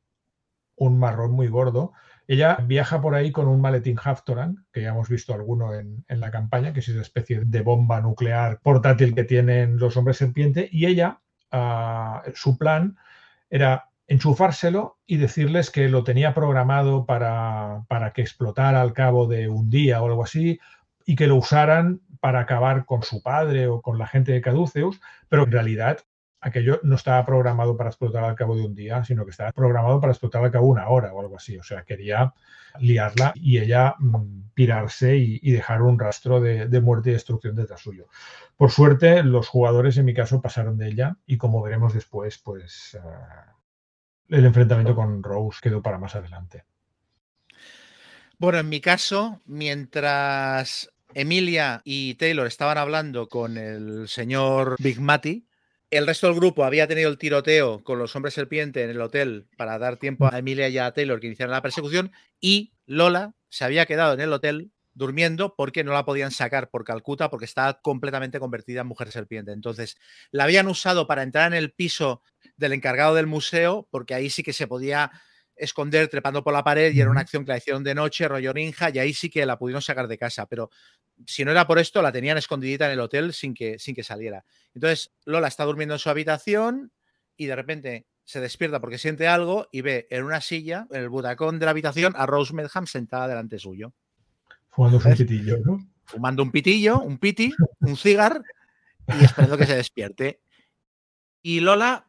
un marrón muy gordo ella viaja por ahí con un maletín Haftoran, que ya hemos visto alguno en, la campaña, que es esa especie de bomba nuclear portátil que tienen los hombres serpiente, y ella, ah, su plan era enchufárselo y decirles que lo tenía programado para, para que explotara al cabo de un día o algo así, y que lo usaran para acabar con su padre o con la gente de Caduceus, pero en realidad aquello no estaba programado para explotar al cabo de un día, sino que estaba programado para explotar al cabo de una hora o algo así. O sea, quería liarla y ella mm, pirarse y, dejar un rastro de, muerte y destrucción detrás suyo. Por suerte, los jugadores en mi caso pasaron de ella y como veremos después, pues eh, el enfrentamiento con Rose quedó para más adelante. Bueno, en mi caso, mientras Emilia y Taylor estaban hablando con el señor Big Matty, el resto del grupo había tenido el tiroteo con los hombres serpiente en el hotel para dar tiempo a Emilia y a Taylor que iniciaran la persecución y Lola se había quedado en el hotel durmiendo porque no la podían sacar por Calcuta porque estaba completamente convertida en mujer serpiente. Entonces, la habían usado para entrar en el piso del encargado del museo porque ahí sí que se podía esconder trepando por la pared y era una acción que la hicieron de noche, rollo ninja, y ahí sí que la pudieron sacar de casa, pero si no era por esto, la tenían escondidita en el hotel sin que, sin que saliera. Entonces, Lola está durmiendo en su habitación y de repente se despierta porque siente algo y ve en una silla, en el butacón de la habitación, a Rose Medham sentada delante suyo. Fumando un pitillo, ¿no? Fumando un pitillo, un piti, un cigar y esperando que se despierte. Y Lola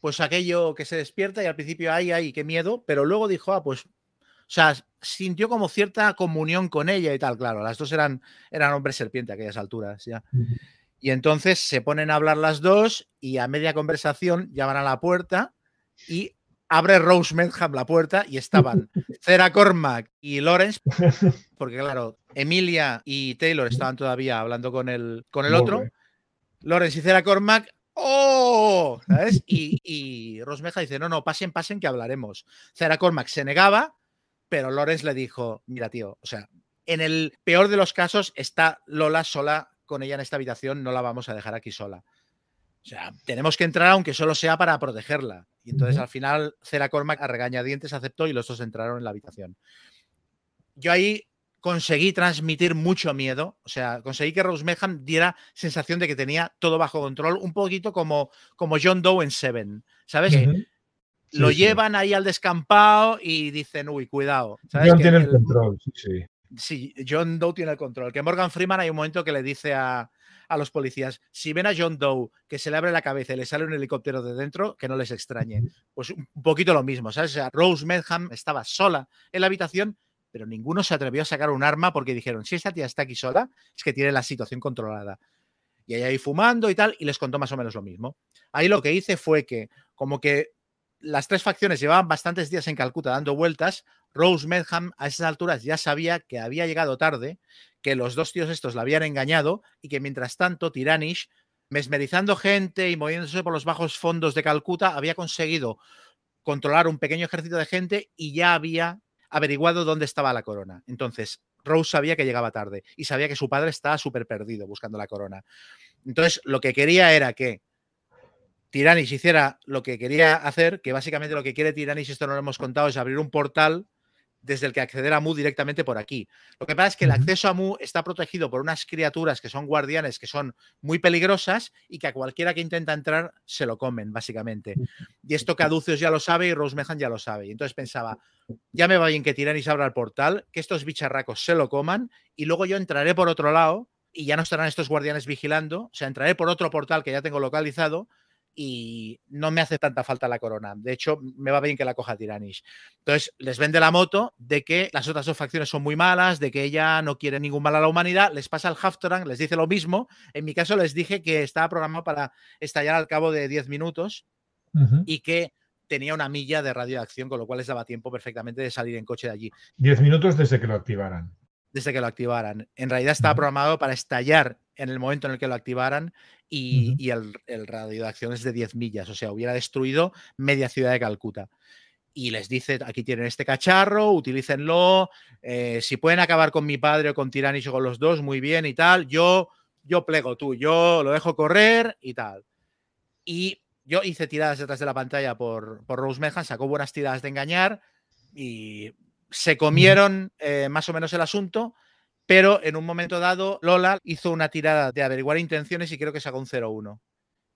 pues aquello que se despierta y al principio, ay, ay, qué miedo, pero luego dijo, ah, pues, o sea, sintió como cierta comunión con ella y tal, claro, las dos eran, eran hombres serpiente a aquellas alturas, ya. Y entonces se ponen a hablar las dos y a media conversación llaman a la puerta y abre Rose Medham la puerta y estaban (laughs) Cera Cormac y Lawrence, (laughs) porque claro, Emilia y Taylor estaban todavía hablando con el, con el otro. Lawrence y Cera Cormac ¡Oh! ¿Sabes? Y, y, Rosmeja dice, no, no, pasen, pasen que hablaremos. Zara Cormac se negaba, pero Lorenz le dijo, mira, tío, o sea, en el peor de los casos está Lola sola con ella en esta habitación, no la vamos a dejar aquí sola. O sea, tenemos que entrar aunque solo sea para protegerla. Y entonces al final Cera Cormac a regañadientes aceptó y los dos entraron en la habitación. Yo ahí conseguí transmitir mucho miedo. O sea, conseguí que Rose Medham diera sensación de que tenía todo bajo control, un poquito como, como John Doe en Seven. ¿Sabes? Sí, lo sí. llevan ahí al descampado y dicen, uy, cuidado. ¿Sabes? John Que tiene el el- control, sí, sí. Sí, John Doe tiene el control. Que Morgan Freeman hay un momento que le dice a, a los policías, si ven a John Doe que se le abre la cabeza y le sale un helicóptero de dentro, que no les extrañe. Pues un poquito lo mismo, ¿sabes? O sea, Rose Medham estaba sola en la habitación, pero ninguno se atrevió a sacar un arma porque dijeron, si esta tía está aquí sola, es que tiene la situación controlada. Y ahí, ahí fumando y tal, y les contó más o menos lo mismo. Ahí lo que hice fue que, como que las tres facciones llevaban bastantes días en Calcuta dando vueltas, Rose Medham a esas alturas ya sabía que había llegado tarde, que los dos tíos estos la habían engañado y que mientras tanto Tiranish, mesmerizando gente y moviéndose por los bajos fondos de Calcuta, había conseguido controlar un pequeño ejército de gente y ya había averiguado dónde estaba la corona. Entonces, Rose sabía que llegaba tarde y sabía que su padre estaba súper perdido buscando la corona. Entonces, lo que quería era que Tiranish hiciera lo que quería hacer, que básicamente lo que quiere Tiranish, esto no lo hemos contado, es abrir un portal desde el que acceder a Mu directamente por aquí. Lo que pasa es que el acceso a Mu está protegido por unas criaturas que son guardianes, que son muy peligrosas y que a cualquiera que intenta entrar se lo comen, básicamente. Y esto Caduceus ya lo sabe y Rosemehan ya lo sabe. Y entonces pensaba, ya me va bien que Tiranis abra el portal, que estos bicharracos se lo coman y luego yo entraré por otro lado y ya no estarán estos guardianes vigilando. O sea, entraré por otro portal que ya tengo localizado y no me hace tanta falta la corona. De hecho, me va bien que la coja Tiranish. Entonces, les vende la moto de que las otras dos facciones son muy malas, de que ella no quiere ningún mal a la humanidad. Les pasa al Haftorang, les dice lo mismo. En mi caso, les dije que estaba programado para estallar al cabo de 10 minutos y que tenía una milla de radio de acción, con lo cual les daba tiempo perfectamente de salir en coche de allí Diez minutos desde que lo activaran. desde que lo activaran. En realidad estaba programado para estallar en el momento en el que lo activaran y, Ujú. y el, el radio de acción es de 10 millas, o sea, hubiera destruido media ciudad de Calcuta. Y les dice, aquí tienen este cacharro, utilícenlo, eh, si pueden acabar con mi padre o con Tiranis o con los dos, muy bien y tal, yo, yo plego tú, yo lo dejo correr y tal. Y yo hice tiradas detrás de la pantalla por, por Rose Mehan, sacó buenas tiradas de engañar y se comieron eh, más o menos el asunto, pero en un momento dado Lola hizo una tirada de averiguar intenciones y creo que sacó un 0-1.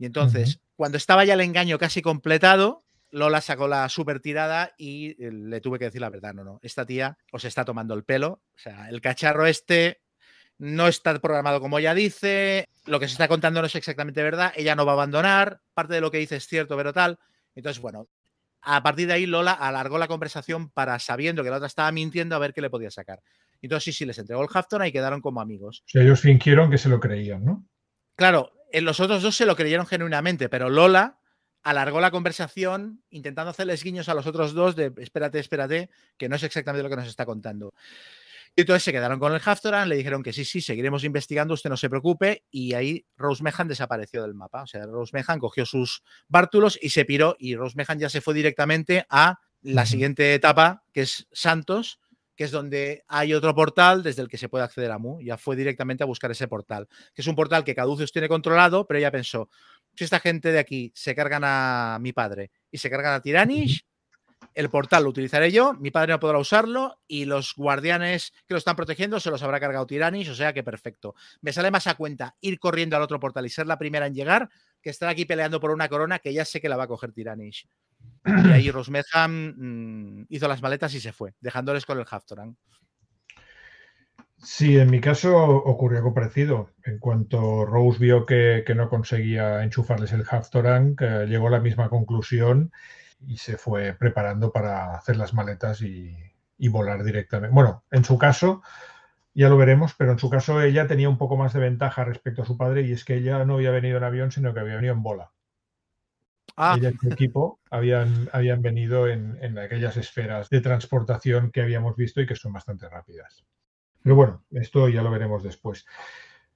Y entonces, cuando estaba ya el engaño casi completado, Lola sacó la super tirada y eh, le tuve que decir la verdad, no, no, esta tía os está tomando el pelo, o sea, el cacharro este no está programado como ella dice, lo que se está contando no es exactamente verdad, ella no va a abandonar, parte de lo que dice es cierto, pero tal. Entonces, bueno, a partir de ahí Lola alargó la conversación para, sabiendo que la otra estaba mintiendo, a ver qué le podía sacar. Entonces, sí, sí, les entregó el Hafton y quedaron como amigos. O sea, ellos fingieron que se lo creían, ¿no? Claro, en los otros dos se lo creyeron genuinamente, pero Lola alargó la conversación intentando hacerles guiños a los otros dos de espérate, espérate, que no es exactamente lo que nos está contando. Y entonces se quedaron con el Haftoran, le dijeron que sí, sí, seguiremos investigando, usted no se preocupe, y ahí Rose Mehan desapareció del mapa. O sea, Rose Mehan cogió sus bártulos y se piró, y Rose Mehan ya se fue directamente a la siguiente etapa, que es Santos, que es donde hay otro portal desde el que se puede acceder a Mu. Ya fue directamente a buscar ese portal, que es un portal que Caduceus tiene controlado, pero ella pensó, si esta gente de aquí se cargan a mi padre y se cargan a Tiranish, el portal lo utilizaré yo, mi padre no podrá usarlo y los guardianes que lo están protegiendo se los habrá cargado Tiranish, o sea que perfecto. Me sale más a cuenta ir corriendo al otro portal y ser la primera en llegar que estar aquí peleando por una corona que ya sé que la va a coger Tiranish. Y ahí (clears throat) Rosmeham mm, hizo las maletas y se fue, dejándoles con el Haftoran. Sí, en mi caso ocurrió algo parecido. En cuanto Rose vio que, que no conseguía enchufarles el Haftorang, que llegó a la misma conclusión y se fue preparando para hacer las maletas y, y volar directamente. Bueno, en su caso, ya lo veremos, pero en su caso ella tenía un poco más de ventaja respecto a su padre y es que ella no había venido en avión, sino que había venido en bola. Ah, y su equipo habían, habían venido en, en aquellas esferas de transportación que habíamos visto y que son bastante rápidas. Pero bueno, esto ya lo veremos después.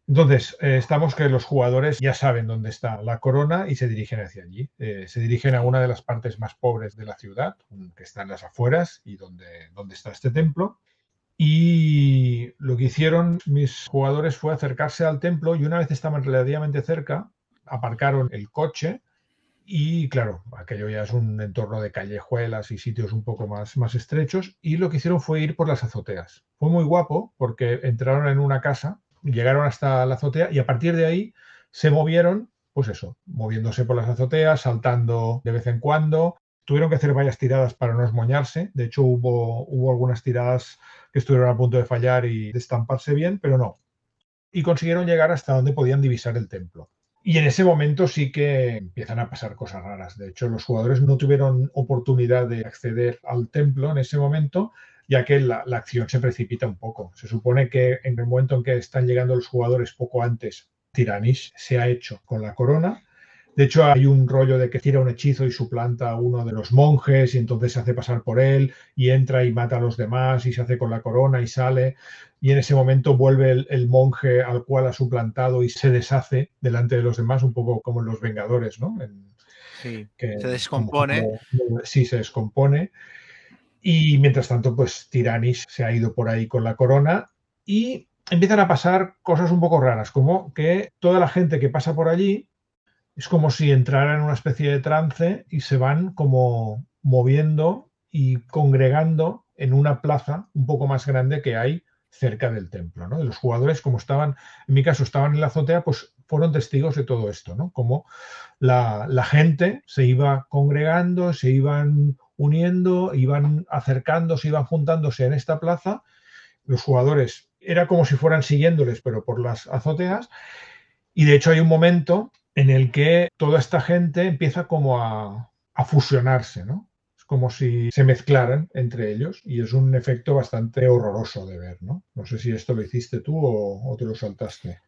Entonces, eh, estamos que los jugadores ya saben dónde está la corona y se dirigen hacia allí. Eh, se dirigen a una de las partes más pobres de la ciudad, que está en las afueras y donde, donde está este templo. Y lo que hicieron mis jugadores fue acercarse al templo y una vez estaban relativamente cerca, aparcaron el coche Y claro, aquello ya es un entorno de callejuelas y sitios un poco más, más estrechos. Y lo que hicieron fue ir por las azoteas. Fue muy guapo porque entraron en una casa, llegaron hasta la azotea y a partir de ahí se movieron, pues eso, moviéndose por las azoteas, saltando de vez en cuando. Tuvieron que hacer varias tiradas para no esmoñarse. De hecho, hubo, hubo algunas tiradas que estuvieron a punto de fallar y de estamparse bien, pero no. Y consiguieron llegar hasta donde podían divisar el templo. Y en ese momento sí que empiezan a pasar cosas raras. De hecho, los jugadores no tuvieron oportunidad de acceder al templo en ese momento, ya que la, acción se precipita un poco. Se supone que en el momento en que están llegando los jugadores poco antes, Tiranish se ha hecho con la corona de hecho, hay un rollo de que tira un hechizo y suplanta a uno de los monjes y entonces se hace pasar por él y entra y mata a los demás y se hace con la corona y sale. Y en ese momento vuelve el, monje al cual ha suplantado y se deshace delante de los demás, un poco como en los Vengadores, ¿no? sí, se descompone. sí, se descompone. Y mientras tanto, pues Tiranis se ha ido por ahí con la corona y empiezan a pasar cosas un poco raras, como que toda la gente que pasa por allí es como si entrara en una especie de trance y se van como moviendo y congregando en una plaza un poco más grande que hay cerca del templo. ¿no? los jugadores, como estaban, en mi caso, estaban en la azotea, pues fueron testigos de todo esto, ¿no? Como la, la gente se iba congregando, se iban uniendo, iban acercándose, iban juntándose en esta plaza. Los jugadores era como si fueran siguiéndoles, pero por las azoteas. Y de hecho hay un momento en el que toda esta gente empieza como a, fusionarse, ¿no? Es como si se mezclaran entre ellos y es un efecto bastante horroroso de ver, ¿no? No sé si esto lo hiciste tú o, te lo saltaste.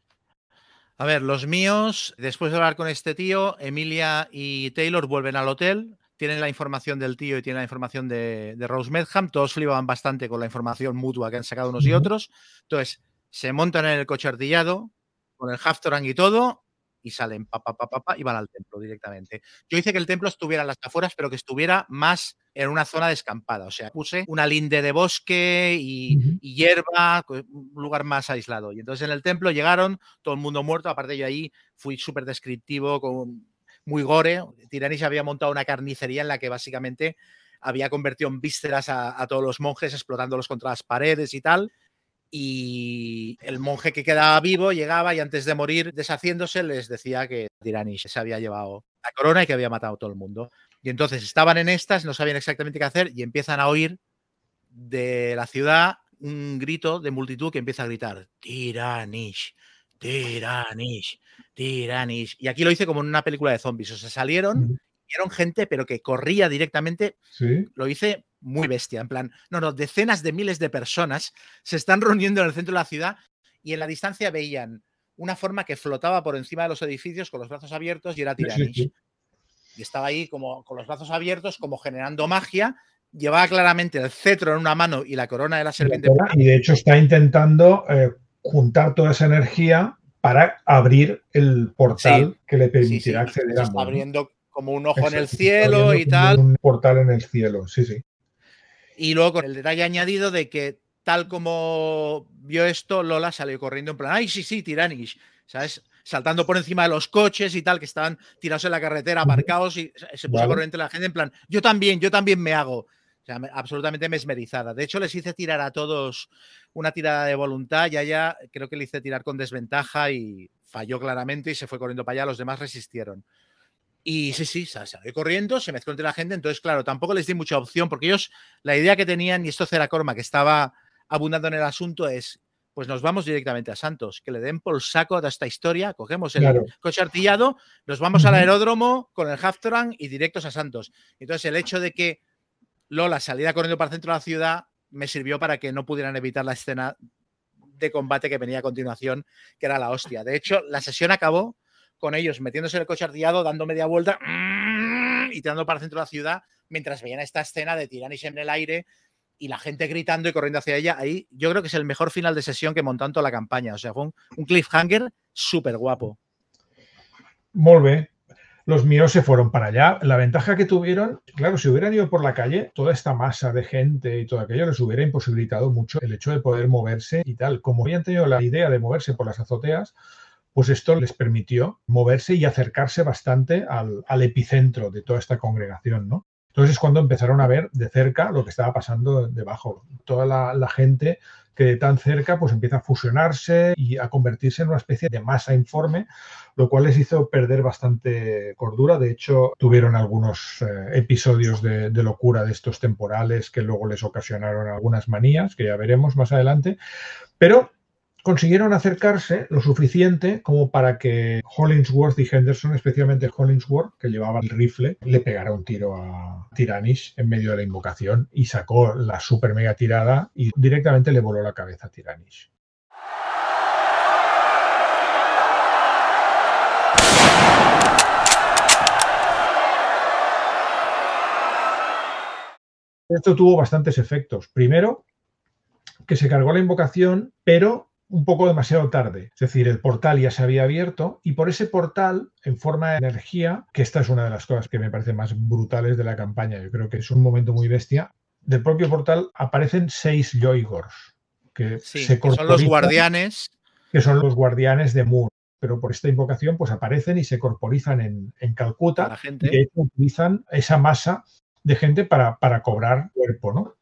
A ver, los míos, después de hablar con este tío, Emilia y Taylor vuelven al hotel, tienen la información del tío y tienen la información de, Rose Medham, todos flipaban bastante con la información mutua que han sacado unos y otros, entonces se montan en el coche artillado, con el Haftorang y todo, y salen pa, pa, pa, y van al templo directamente. Yo hice que el templo estuviera en las afueras, pero que estuviera más en una zona descampada. O sea, puse una linde de bosque y, hierba, un lugar más aislado. Y entonces en el templo llegaron, todo el mundo muerto. Aparte, yo ahí fui súper descriptivo, con, muy gore. Tiranis había montado una carnicería en la que básicamente había convertido en vísceras a, a todos los monjes, explotándolos contra las paredes y tal y el monje que quedaba vivo llegaba y antes de morir deshaciéndose les decía que Tiranish se había llevado la corona y que había matado a todo el mundo. Y entonces estaban en estas, no sabían exactamente qué hacer y empiezan a oír de la ciudad un grito de multitud que empieza a gritar Tiranish, Tiranish, Tiranish. Y aquí lo hice como en una película de zombies. O sea, salieron, vieron gente, pero que corría directamente. Lo hice muy bestia, en plan, no, no, decenas de miles de personas se están reuniendo en el centro de la ciudad y en la distancia veían una forma que flotaba por encima de los edificios con los brazos abiertos y era Tiranish. Y estaba ahí como con los brazos abiertos, como generando magia. Llevaba claramente el cetro en una mano y la corona de la serpiente. Y de hecho está intentando eh, juntar toda esa energía para abrir el portal que le permitirá acceder a Está abriendo como un ojo en el cielo y tal. Un portal en el cielo, sí, sí. Y luego con el detalle añadido de que tal como vio esto, Lola salió corriendo en plan, ay, sí, sí, Tiranish, ¿sabes? Saltando por encima de los coches y tal, que estaban tirados en la carretera, aparcados, y se puso corriente la gente en plan, yo también, yo también me hago. O sea, absolutamente mesmerizada. De hecho, les hice tirar a todos una tirada de voluntad. Ya ya creo que le hice tirar con desventaja y falló claramente y se fue corriendo para allá. Los demás resistieron. Y sí, sí, salió corriendo, se mezcló entre la gente. Entonces, claro, tampoco les di mucha opción porque ellos, la idea que tenían, y esto Cera Corma, que estaba abundando en el asunto, es: pues nos vamos directamente a Santos, que le den por saco de esta historia. Cogemos el coche artillado, nos vamos al aeródromo con el Haftorang y directos a Santos. Entonces, el hecho de que Lola saliera corriendo para el centro de la ciudad me sirvió para que no pudieran evitar la escena de combate que venía a continuación, que era la hostia. De hecho, la sesión acabó con ellos metiéndose en el coche artillado, dando media vuelta y tirando para el centro de la ciudad, mientras veían esta escena de Tiranis en el aire y la gente gritando y corriendo hacia ella. Ahí yo creo que es el mejor final de sesión que montó toda la campaña. O sea, fue un, cliffhanger súper guapo. Molve. Los míos se fueron para allá. La ventaja que tuvieron, claro, si hubieran ido por la calle, toda esta masa de gente y todo aquello les hubiera imposibilitado mucho el hecho de poder moverse y tal. Como habían tenido la idea de moverse por las azoteas, pues esto les permitió moverse y acercarse bastante al, epicentro de toda esta congregación, ¿no? Entonces es cuando empezaron a ver de cerca lo que estaba pasando debajo. Toda la, gente que de tan cerca pues empieza a fusionarse y a convertirse en una especie de masa informe, lo cual les hizo perder bastante cordura. De hecho, tuvieron algunos eh, episodios de, locura de estos temporales que luego les ocasionaron algunas manías, que ya veremos más adelante. Pero consiguieron acercarse lo suficiente como para que Hollingsworth y Henderson, especialmente Hollingsworth, que llevaba el rifle, le pegara un tiro a Tiranish en medio de la invocación y sacó la super mega tirada y directamente le voló la cabeza a Tiranish. Esto tuvo bastantes efectos. Primero, que se cargó la invocación, pero un poco demasiado tarde. Es decir, el portal ya se había abierto y por ese portal, en forma de energía, que esta es una de las cosas que me parecen más brutales de la campaña, yo creo que es un momento muy bestia, del propio portal aparecen seis Yoigors. Que, sí, se que son los guardianes. Que son los guardianes de Moon. Pero por esta invocación, pues aparecen y se corporizan en, en Calcuta. La gente. Y de hecho utilizan esa masa de gente para, para cobrar cuerpo, ¿no?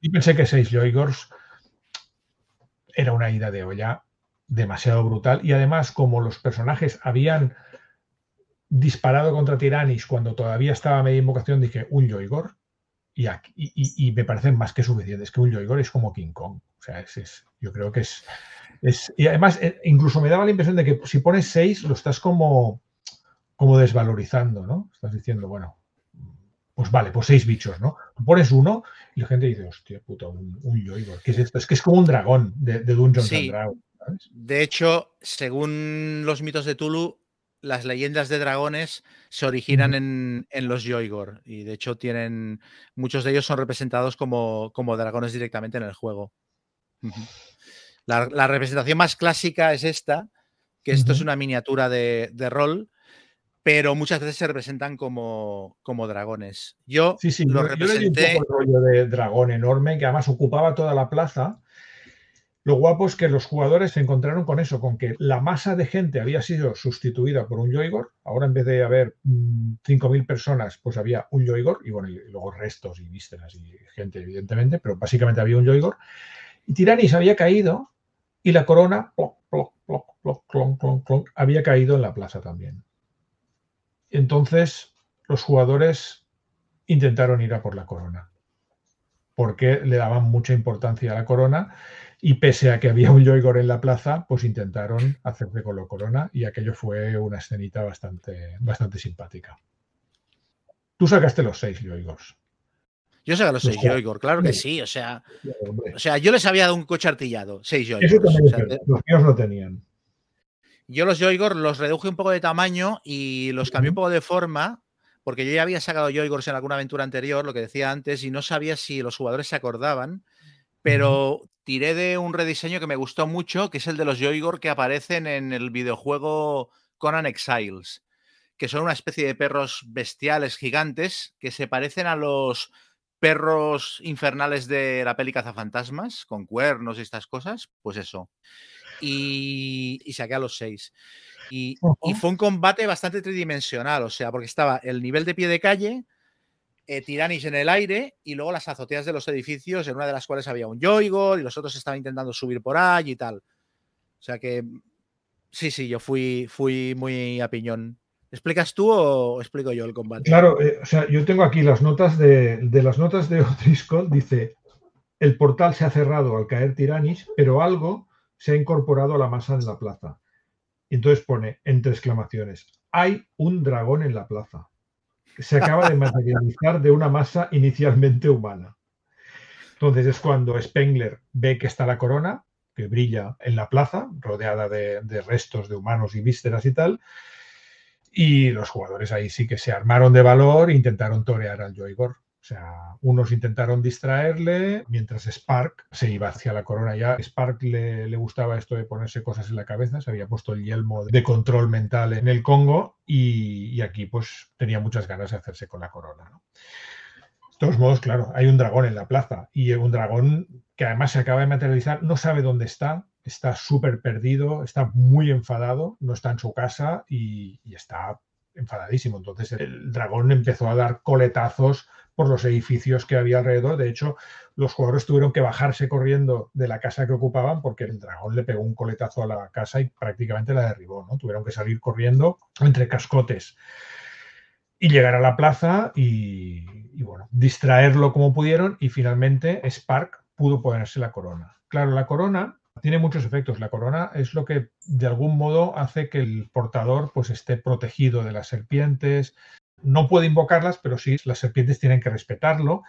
Y pensé que seis Yoigors era una ida de olla demasiado brutal. Y además, como los personajes habían disparado contra Tiranis cuando todavía estaba media invocación, dije, un Yoigor. Y, y, me parecen más que suficientes. Que un Yoigor es como King Kong. O sea, es, es, yo creo que es, es. Y además, eh, incluso me daba la impresión de que si pones 6, lo estás como, como desvalorizando, ¿no? Estás diciendo, bueno, pues vale, pues seis bichos, ¿no? Pones uno y la gente dice, hostia puta, un, un Yoigor. ¿Qué es esto? Es que es como un dragón de, de Dungeons Sí. and Dragons. ¿sabes? De hecho, según los mitos de Tulu, las leyendas de dragones se originan en, en los Yoigor y de hecho tienen muchos de ellos son representados como, como dragones directamente en el juego. La, la representación más clásica es esta, que esto es una miniatura de, de rol, pero muchas veces se representan como, como dragones. Yo Sí, sí, lo yo, un representé. poco el rollo de dragón enorme que además ocupaba toda la plaza. Lo guapo es que los jugadores se encontraron con eso, con que la masa de gente había sido sustituida por un Yoigor. Ahora en vez de haber mm, 5.000 personas, pues había un Yoigor y bueno, y luego restos y vísceras y gente, evidentemente, pero básicamente había un Yoigor. Y Tiranis había caído y la corona, ploc, ploc, ploc, ploc, clon, clon, clon, había caído en la plaza también. Entonces los jugadores intentaron ir a por la corona, porque le daban mucha importancia a la corona y pese a que había un Yoigor en la plaza, pues intentaron hacerse con la corona y aquello fue una escenita bastante, bastante simpática. Tú sacaste los seis Yoigors. Yo a los seis Yoigor, claro que sí. O sea, o sea, yo les había dado un coche artillado, seis Eso Yoigor. también O es sea, verdad, los míos no tenían. Yo los Yoigor los reduje un poco de tamaño y los cambié un poco de forma, porque yo ya había sacado Yoigors en alguna aventura anterior, lo que decía antes, y no sabía si los jugadores se acordaban, pero tiré de un rediseño que me gustó mucho, que es el de los Yoigor que aparecen en el videojuego Conan Exiles, que son una especie de perros bestiales gigantes que se parecen a los perros infernales de la peli Cazafantasmas, con cuernos y estas cosas, pues eso. Y, y saqué a los seis. Y, y Ujú. fue un combate bastante tridimensional, o sea, porque estaba el nivel de pie de calle, eh, Tiranis en el aire y luego las azoteas de los edificios, en una de las cuales había un Yoigor y los otros estaban intentando subir por ahí y tal. O sea que sí, sí, yo fui, fui muy a piñón. ¿Explicas tú o explico yo el combate? Claro, eh, o sea, yo tengo aquí las notas de, de las notas de (laughs) O'Driscoll, dice, el portal se ha cerrado al caer Tiranis, pero algo se ha incorporado a la masa en la plaza. Y entonces pone, entre exclamaciones, hay un dragón en la plaza. Se acaba de materializar de una masa inicialmente humana. Entonces es cuando Spengler ve que está la corona, que brilla en la plaza, rodeada de, de restos de humanos y vísceras y tal, y los jugadores ahí sí que se armaron de valor e intentaron torear al Yoigor. O sea, unos intentaron distraerle mientras Spark se iba hacia la corona. Ya Spark le, le, gustaba esto de ponerse cosas en la cabeza, se había puesto el yelmo de control mental en el Congo y, y aquí pues tenía muchas ganas de hacerse con la corona. De todos modos, claro, hay un dragón en la plaza y un dragón que además se acaba de materializar, no sabe dónde está, está súper perdido, está muy enfadado, no está en su casa y, y está enfadadísimo. Entonces el dragón empezó a dar coletazos por los edificios que había alrededor. De hecho, los jugadores tuvieron que bajarse corriendo de la casa que ocupaban porque el dragón le pegó un coletazo a la casa y prácticamente la derribó. ¿no? Tuvieron que salir corriendo entre cascotes y llegar a la plaza y, y bueno, distraerlo como pudieron y finalmente Spark pudo ponerse la corona. Claro, la corona tiene muchos efectos. La corona es lo que de algún modo hace que el portador pues esté protegido de las serpientes. No puede invocarlas, pero sí las serpientes tienen que respetarlo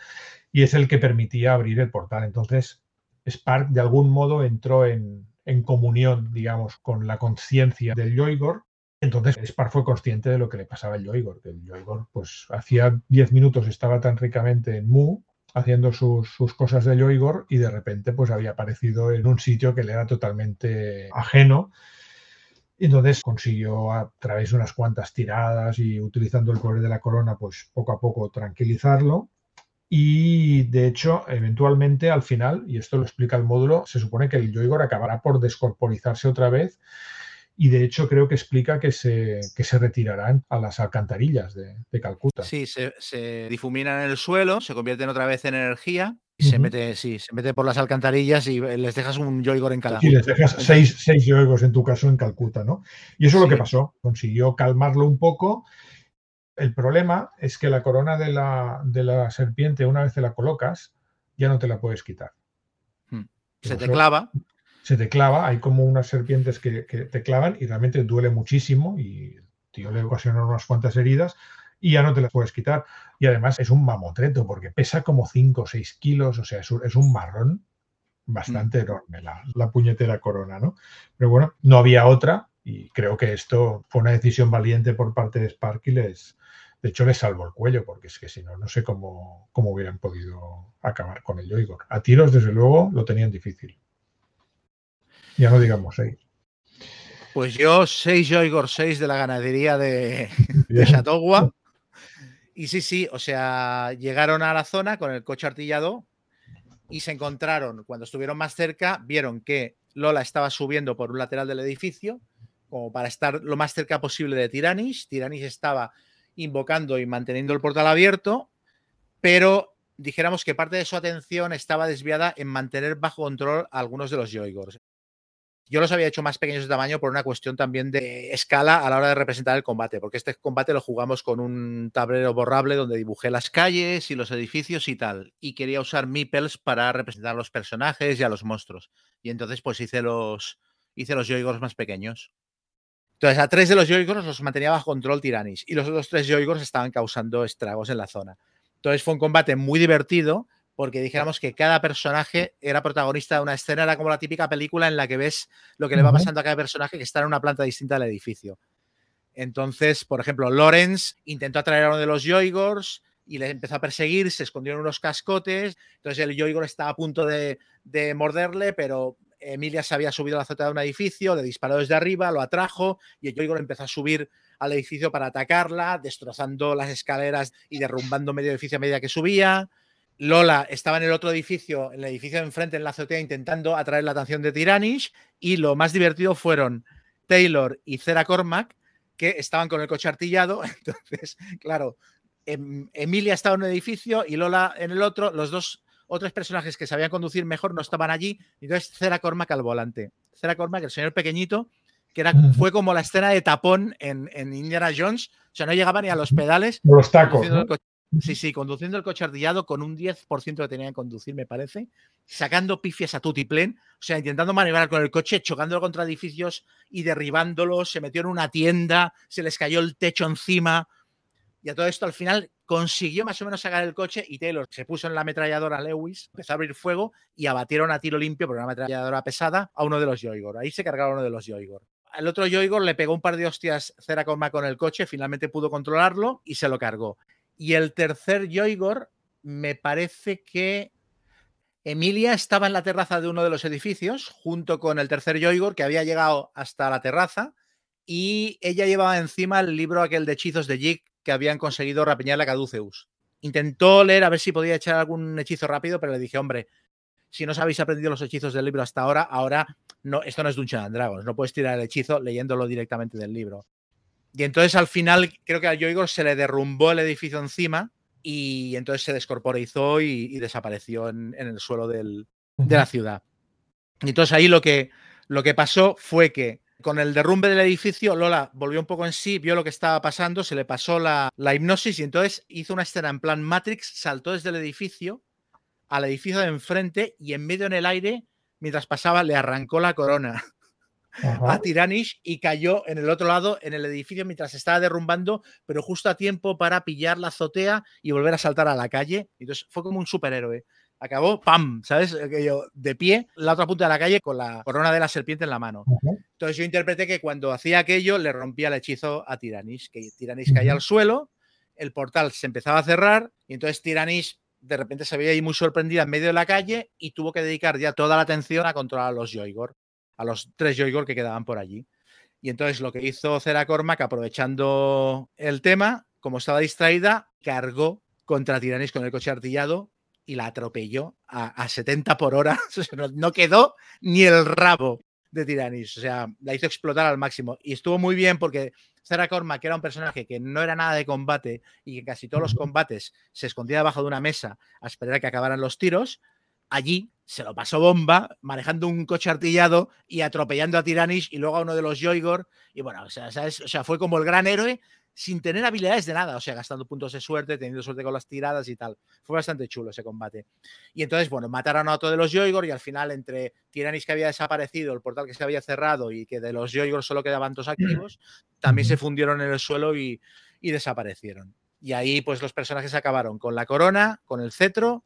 y es el que permitía abrir el portal. Entonces, Spark de algún modo entró en, en comunión, digamos, con la conciencia del Yoigor. Entonces, Spark fue consciente de lo que le pasaba al Yoigor, el Yoigor, pues, hacía 10 minutos estaba tan ricamente en Mu haciendo sus, sus, cosas de Yoigor y de repente pues había aparecido en un sitio que le era totalmente ajeno. Entonces consiguió a través de unas cuantas tiradas y utilizando el poder de la corona pues poco a poco tranquilizarlo. Y de hecho, eventualmente al final, y esto lo explica el módulo, se supone que el Yoigor acabará por descorporizarse otra vez y de hecho creo que explica que se, que se retirarán a las alcantarillas de, de Calcuta. Sí, se, se, difuminan en el suelo, se convierten otra vez en energía y uh -huh. se mete, sí, se mete por las alcantarillas y les dejas un yoigor en cada Sí, les dejas seis, seis yoigos en tu caso en Calcuta, ¿no? Y eso es sí. lo que pasó, consiguió calmarlo un poco. El problema es que la corona de la, de la serpiente, una vez te la colocas, ya no te la puedes quitar. Hmm. Se te clava se te clava, hay como unas serpientes que, que, te clavan y realmente duele muchísimo y el tío le ocasiona unas cuantas heridas y ya no te las puedes quitar. Y además es un mamotreto porque pesa como 5 o 6 kilos, o sea, es un, es un marrón bastante mm. enorme la, la, puñetera corona, ¿no? Pero bueno, no había otra y creo que esto fue una decisión valiente por parte de Spark y les, de hecho, les salvó el cuello, porque es que si no, no sé cómo, cómo hubieran podido acabar con el Yoigor. A tiros, desde luego, lo tenían difícil. Ya no digamos seis. Pues yo, seis Yoigor, seis de la ganadería de, (laughs) de Chatogua. Y sí, sí, o sea, llegaron a la zona con el coche artillado y se encontraron, cuando estuvieron más cerca, vieron que Lola estaba subiendo por un lateral del edificio, como para estar lo más cerca posible de Tiranis. Tiranis estaba invocando y manteniendo el portal abierto, pero dijéramos que parte de su atención estaba desviada en mantener bajo control a algunos de los Yoigors. Yo los había hecho más pequeños de tamaño por una cuestión también de escala a la hora de representar el combate, porque este combate lo jugamos con un tablero borrable donde dibujé las calles y los edificios y tal, y quería usar meeples para representar a los personajes y a los monstruos. Y entonces pues hice los, hice los Yoigors más pequeños. Entonces a tres de los Yoigors los mantenía bajo control Tiranis y los otros tres Yoigors estaban causando estragos en la zona. Entonces fue un combate muy divertido porque dijéramos que cada personaje era protagonista de una escena, era como la típica película en la que ves lo que le va pasando a cada personaje que está en una planta distinta del edificio. Entonces, por ejemplo, Lawrence intentó atraer a uno de los Yoigors y le empezó a perseguir, se escondió en unos cascotes, entonces el Yoigor estaba a punto de, de morderle, pero Emilia se había subido a la azotea de un edificio, le disparó desde arriba, lo atrajo y el Yoigor empezó a subir al edificio para atacarla, destrozando las escaleras y derrumbando medio edificio a medida que subía. Lola estaba en el otro edificio, en el edificio de enfrente, en la azotea, intentando atraer la atención de Tiranish. Y lo más divertido fueron Taylor y Cera Cormac, que estaban con el coche artillado. (laughs) Entonces, claro, em, Emilia estaba en un edificio y Lola en el otro. Los dos otros personajes que sabían conducir mejor no estaban allí. Entonces, Cera Cormac al volante. Cera Cormac, el señor pequeñito, que era, fue como la escena de tapón en, en Indiana Jones. O sea, no llegaba ni a los pedales. Los tacos. ¿no? Sí, sí, conduciendo el coche artillado con un 10% que tenía que conducir, me parece, sacando pifias a tutiplén, o sea, intentando maniobrar con el coche, chocándolo contra edificios y derribándolos, se metió en una tienda, se les cayó el techo encima, y a todo esto al final consiguió más o menos sacar el coche y Taylor se puso en la ametralladora Lewis, empezó a abrir fuego y abatieron a tiro limpio por una ametralladora pesada a uno de los Yoigor. Ahí se cargaron uno de los Yoigor. Al otro Yoigor le pegó un par de hostias Cera con el coche, finalmente pudo controlarlo y se lo cargó. Y el tercer Yoigor, me parece que Emilia estaba en la terraza de uno de los edificios, junto con el tercer Yoigor, que había llegado hasta la terraza, y ella llevaba encima el libro aquel de hechizos de Jig que habían conseguido rapiñar a Caduceus. Intentó leer a ver si podía echar algún hechizo rápido, pero le dije, hombre, si no os habéis aprendido los hechizos del libro hasta ahora, ahora no, esto no es Dungeons and Dragons, no puedes tirar el hechizo leyéndolo directamente del libro. Y entonces al final creo que a Yoigor se le derrumbó el edificio encima y entonces se descorporizó y, y desapareció en, en, el suelo del, de la ciudad. Y entonces ahí lo que, lo que pasó fue que con el derrumbe del edificio, Lola volvió un poco en sí, vio lo que estaba pasando, se le pasó la, la, hipnosis y entonces hizo una escena en plan Matrix, saltó desde el edificio al edificio de enfrente y en medio en el aire, mientras pasaba, le arrancó la corona Ajá. a Tiranish y cayó en el otro lado, en el edificio, mientras se estaba derrumbando, pero justo a tiempo para pillar la azotea y volver a saltar a la calle. Entonces fue como un superhéroe acabó, ¡pam! ¿Sabes? Yo, de pie, la otra punta de la calle con la corona de la serpiente en la mano. Entonces yo interpreté que cuando hacía aquello le rompía el hechizo a Tiranis, que Tiranis -huh. caía al suelo, el portal se empezaba a cerrar y entonces Tiranis de repente se veía ahí muy sorprendida en medio de la calle y tuvo que dedicar ya toda la atención a controlar a los Yoigor, a los tres Yoigor que quedaban por allí. Y entonces lo que hizo Cera Cormac, aprovechando el tema, como estaba distraída, cargó contra Tiranis con el coche artillado y la atropelló a, a 70 por hora. (laughs) no, no, quedó ni el rabo de Tiranis. O sea, la hizo explotar al máximo. Y estuvo muy bien porque Sarah Cormac, que era un personaje que no era nada de combate y que casi todos los combates se escondía debajo de una mesa a esperar a que acabaran los tiros, allí se lo pasó bomba, manejando un coche artillado y atropellando a Tiranis y luego a uno de los Yoigor. Y bueno, o sea, ¿sabes? O sea, fue como el gran héroe sin tener habilidades de nada, o sea, gastando puntos de suerte, teniendo suerte con las tiradas y tal. Fue bastante chulo ese combate. Y entonces, bueno, mataron a otro de los Yoigor y al final, entre Tiranis que había desaparecido, el portal que se había cerrado y que de los Yoigor solo quedaban dos activos, también se fundieron en el suelo y, y desaparecieron. Y ahí, pues los personajes acabaron con la corona, con el cetro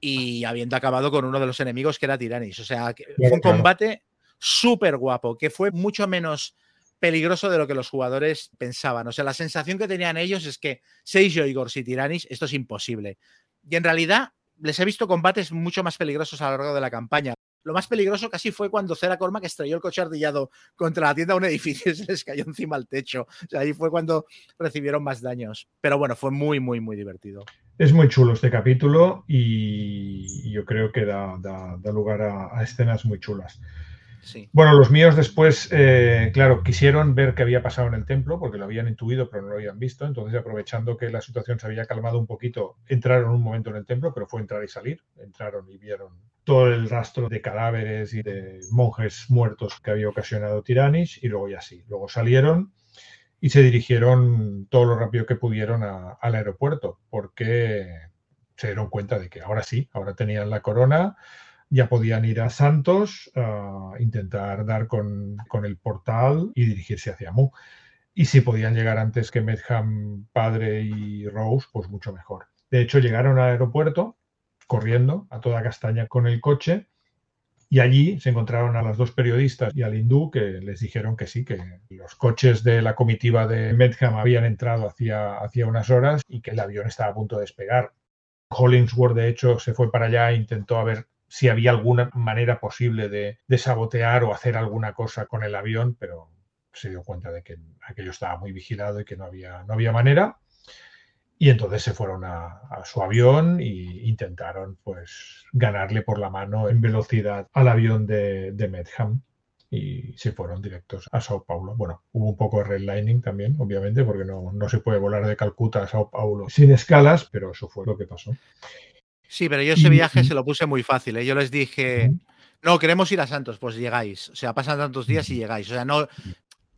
y habiendo acabado con uno de los enemigos que era Tiranis. O sea, que fue un combate súper guapo, que fue mucho menos peligroso de lo que los jugadores pensaban. O sea, la sensación que tenían ellos es que seis Yoigors y Tiranis, esto es imposible. Y en realidad les he visto combates mucho más peligrosos a lo largo de la campaña. Lo más peligroso casi fue cuando Cera Cormac estrelló el coche ardillado contra la tienda de un edificio y (laughs) se les cayó encima al techo. O sea, ahí fue cuando recibieron más daños. Pero bueno, fue muy, muy, muy divertido. Es muy chulo este capítulo y yo creo que da, da, da lugar a, a escenas muy chulas. Bueno, los míos después, eh, claro, quisieron ver qué había pasado en el templo, porque lo habían intuido, pero no lo habían visto. Entonces, aprovechando que la situación se había calmado un poquito, entraron un momento en el templo, pero fue entrar y salir. Entraron y vieron todo el rastro de cadáveres y de monjes muertos que había ocasionado Tiranis, y luego ya sí. Luego salieron y se dirigieron todo lo rápido que pudieron al aeropuerto, porque se dieron cuenta de que ahora sí, ahora tenían la corona ya podían ir a Santos a intentar dar con, con, el portal y dirigirse hacia Mu. Y si podían llegar antes que Medham padre y Rose, pues mucho mejor. De hecho, llegaron al aeropuerto corriendo a toda castaña con el coche y allí se encontraron a las dos periodistas y al hindú que les dijeron que sí, que los coches de la comitiva de Medham habían entrado hacía, hacía unas horas y que el avión estaba a punto de despegar. Hollingsworth, de hecho, se fue para allá e intentó a ver si había alguna manera posible de, de, sabotear o hacer alguna cosa con el avión, pero se dio cuenta de que aquello estaba muy vigilado y que no había, no había manera. Y entonces se fueron a, su avión e intentaron pues ganarle por la mano en velocidad al avión de, de Medham y se fueron directos a Sao Paulo. Bueno, hubo un poco de redlining también, obviamente, porque no, no se puede volar de Calcuta a Sao Paulo sin escalas, pero eso fue lo que pasó. Sí, pero yo ese viaje se lo puse muy fácil. ¿eh? Yo les dije, no, queremos ir a Santos, pues llegáis. O sea, pasan tantos días y llegáis. O sea, no.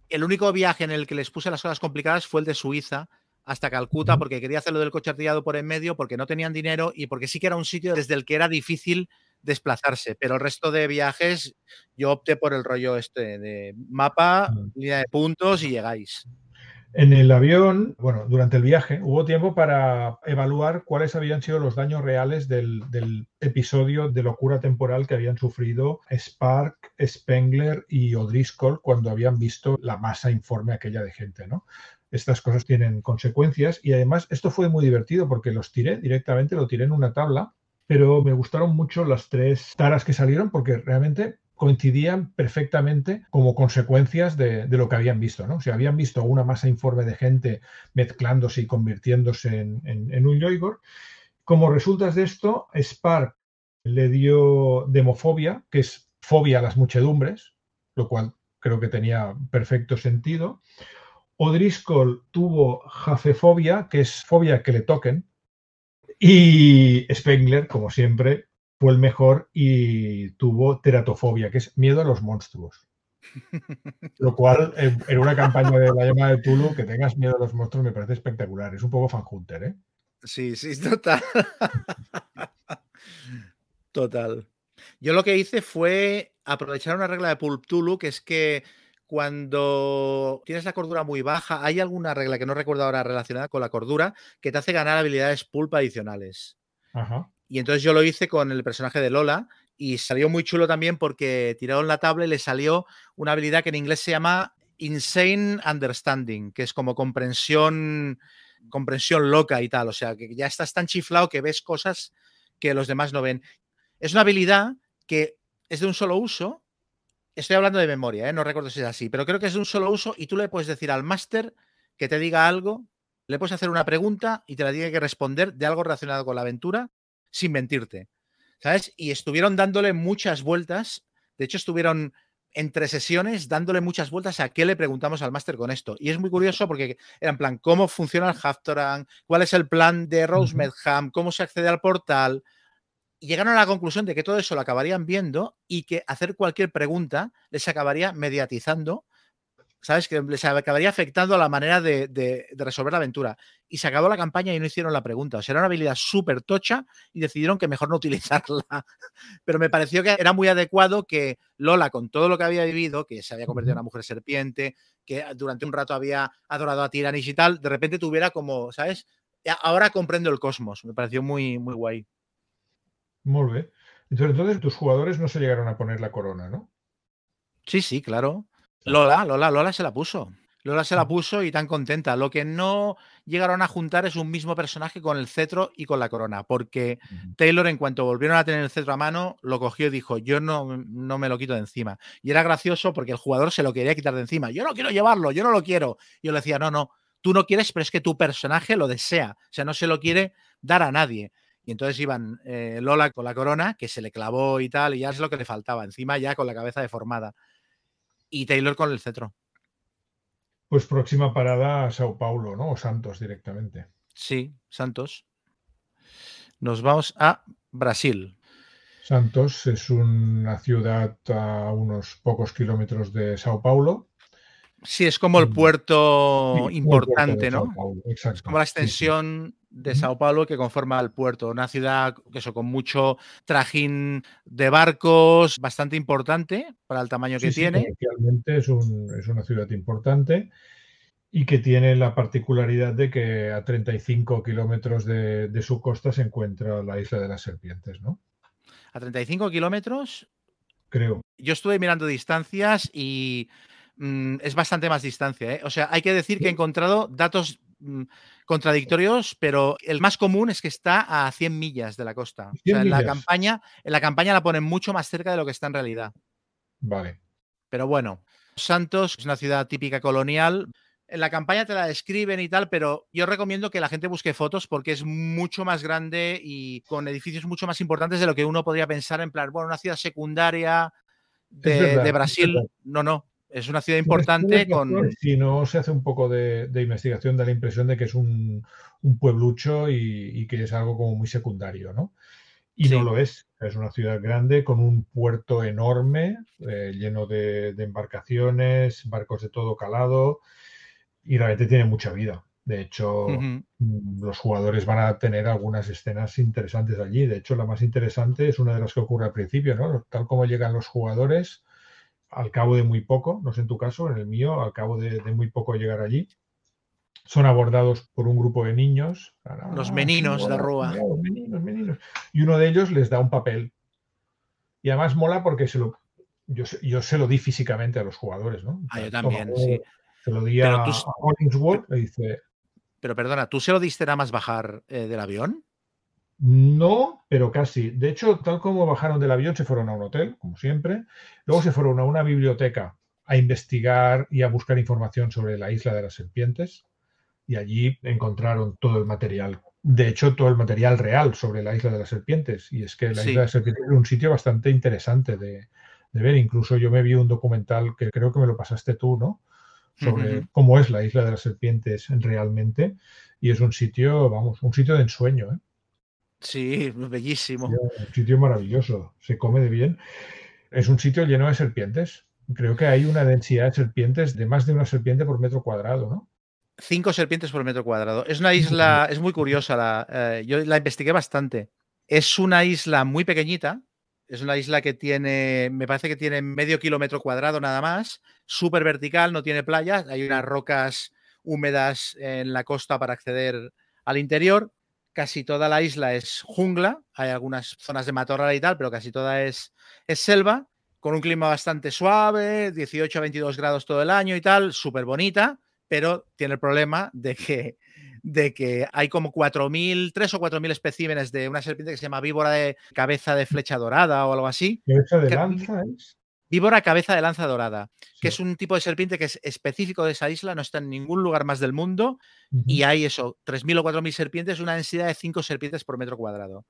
El único viaje en el que les puse las cosas complicadas fue el de Suiza hasta Calcuta, porque quería hacerlo del coche artillado por en medio, porque no tenían dinero y porque sí que era un sitio desde el que era difícil desplazarse. Pero el resto de viajes, yo opté por el rollo este de mapa, línea de puntos y llegáis. En el avión, bueno, durante el viaje hubo tiempo para evaluar cuáles habían sido los daños reales del, episodio de locura temporal que habían sufrido Spark, Spengler y O'Driscoll cuando habían visto la masa informe aquella de gente, ¿no? Estas cosas tienen consecuencias y además esto fue muy divertido porque los tiré directamente, lo tiré en una tabla, pero me gustaron mucho las tres taras que salieron porque realmente coincidían perfectamente como consecuencias de, lo que habían visto. ¿no? O habían visto una masa informe de gente mezclándose y convirtiéndose en un Yoigor. Como resultas de esto, Spark le dio demofobia, que es fobia a las muchedumbres, lo cual creo que tenía perfecto sentido. O'Driscoll tuvo jafefobia, que es fobia que le toquen. Y Spengler, como siempre, fue el mejor y tuvo teratofobia, que es miedo a los monstruos. (laughs) Lo cual, en una campaña de la llama de Tulu, que tengas miedo a los monstruos me parece espectacular. Es un poco fan hunter, ¿eh? Sí, sí, total. (laughs) total. Yo lo que hice fue aprovechar una regla de Pulp Tulu, que es que cuando tienes la cordura muy baja, hay alguna regla que no recuerdo ahora relacionada con la cordura que te hace ganar habilidades pulp adicionales. Y entonces yo lo hice con el personaje de Lola y salió muy chulo también porque tiraron la tabla y le salió una habilidad que en inglés se llama Insane Understanding, que es como comprensión, comprensión loca y tal. O sea, que ya estás tan chiflado que ves cosas que los demás no ven. Es una habilidad que es de un solo uso Estoy hablando de memoria, ¿eh? no recuerdo si es así, pero creo que es de un solo uso y tú le puedes decir al máster que te diga algo, le puedes hacer una pregunta y te la tiene que responder de algo relacionado con la aventura sin mentirte. ¿Sabes? Y estuvieron dándole muchas vueltas. De hecho, estuvieron entre sesiones dándole muchas vueltas a qué le preguntamos al máster con esto. Y es muy curioso porque era en plan, ¿cómo funciona el Haftorang? ¿Cuál es el plan de Rose Medham? ¿Cómo se accede al portal? y llegaron a la conclusión de que todo eso lo acabarían viendo y que hacer cualquier pregunta les acabaría mediatizando, ¿sabes? Que les acabaría afectando a la manera de, resolver la aventura. Y se acabó la campaña y no hicieron la pregunta. O sea, era una habilidad súper tocha y decidieron que mejor no (laughs) utilizarla. Pero me pareció que era muy adecuado que Lola, con todo lo que había vivido, que se había convertido en una mujer serpiente, que durante un rato había adorado a Tiranis y tal, de repente tuviera como, ¿sabes? Ahora comprendo el cosmos. Me pareció muy, muy guay. Muy bien. Entonces, tus jugadores no se llegaron a poner la corona, ¿no? Sí, sí, claro. Lola, Lola, Lola se la puso. Lola se la puso y tan contenta. Lo que no llegaron a juntar es un mismo personaje con el cetro y con la corona, porque Taylor, en cuanto volvieron a tener el cetro a mano, lo cogió y dijo: Yo no, no me lo quito de encima. Y era gracioso porque el jugador se lo quería quitar de encima. Yo no quiero llevarlo, yo no lo quiero. Y yo le decía: No, no, tú no quieres, pero es que tu personaje lo desea. O sea, no se lo quiere dar a nadie. Y entonces iban eh, Lola con la corona, que se le clavó y tal, y ya es lo que le faltaba, encima ya con la cabeza deformada. Y Taylor con el cetro. Pues próxima parada a Sao Paulo, ¿no? O Santos directamente. Sí, Santos. Nos vamos a Brasil. Santos es una ciudad a unos pocos kilómetros de Sao Paulo. Sí, es como el puerto importante, ¿no? Es como la extensión de Sao Paulo que conforma el puerto, una ciudad que eso, con mucho trajín de barcos, bastante importante para el tamaño que tiene. Realmente es, es una ciudad importante y que tiene la particularidad de que a 35 kilómetros de, su costa se encuentra la isla de las serpientes, ¿no? A 35 kilómetros. Creo. Yo estuve mirando distancias y mm, es bastante más distancia. ¿eh? O sea, hay que decir que he encontrado datos mm, contradictorios, pero el más común es que está a 100 millas de la costa. en, la campaña, en la campaña la ponen mucho más cerca de lo que está en realidad. Vale. Pero bueno, Santos es una ciudad típica colonial. En la campaña te la describen y tal, pero yo recomiendo que la gente busque fotos porque es mucho más grande y con edificios mucho más importantes de lo que uno podría pensar en plan, bueno, una ciudad secundaria de Brasil. No, no, es una ciudad importante con... Si no se hace un poco de, investigación, da la impresión de que es un, pueblucho y, que es algo como muy secundario, ¿no? Y no lo es. Es una ciudad grande con un puerto enorme, eh, lleno de, embarcaciones, barcos de todo calado, y realmente tiene mucha vida. De hecho, mm, los jugadores van a tener algunas escenas interesantes allí. De hecho, la más interesante es una de las que ocurre al principio, ¿no? Tal como llegan los jugadores, al cabo de muy poco, no sé en tu caso, en el mío, al cabo de, muy poco llegar allí, son abordados por un grupo de niños. Los meninos de Rúa. Los meninos, meninos. Y uno de ellos les da un papel. Y además mola porque se lo, yo, yo se lo di físicamente a los jugadores, ¿no? Ah, yo también, sí. Se lo di a, tú, le dice... Pero perdona, ¿tú se lo diste nada más bajar eh, del avión? No, pero casi. De hecho, tal como bajaron del avión, se fueron a un hotel, como siempre. Luego se fueron a una biblioteca a investigar y a buscar información sobre la isla de las serpientes. Y allí encontraron todo el material de hecho, todo el material real sobre la isla de las serpientes. Y es que la isla de las serpientes es un sitio bastante interesante de, ver. Incluso yo me vi un documental que creo que me lo pasaste tú, ¿no? Sobre cómo es la isla de las serpientes realmente. Y es un sitio, vamos, un sitio de ensueño. ¿eh? Sí, bellísimo. Un sitio maravilloso. Se come de bien. Es un sitio lleno de serpientes. Creo que hay una densidad de serpientes de más de una serpiente por metro cuadrado, ¿no? Cinco serpientes por metro cuadrado. Es una isla, es muy curiosa, la, eh, yo la investigué bastante. Es una isla muy pequeñita, es una isla que tiene, me parece que tiene medio kilómetro cuadrado nada más, súper vertical, no tiene playas, hay unas rocas húmedas en la costa para acceder al interior. Casi toda la isla es jungla, hay algunas zonas de matorral y tal, pero casi toda es, es selva, con un clima bastante suave, 18 a 22 grados todo el año y tal, súper bonita pero tiene el problema de que, de que hay como 4.000, 3 o 4.000 especímenes de una serpiente que se llama víbora de cabeza de flecha dorada o algo así. ¿Cabeza de lanza Víbora cabeza de lanza dorada, que es un tipo de serpiente que es específico de esa isla, no está en ningún lugar más del mundo y hay eso, 3.000 o 4.000 serpientes, una densidad de 5 serpientes por metro cuadrado.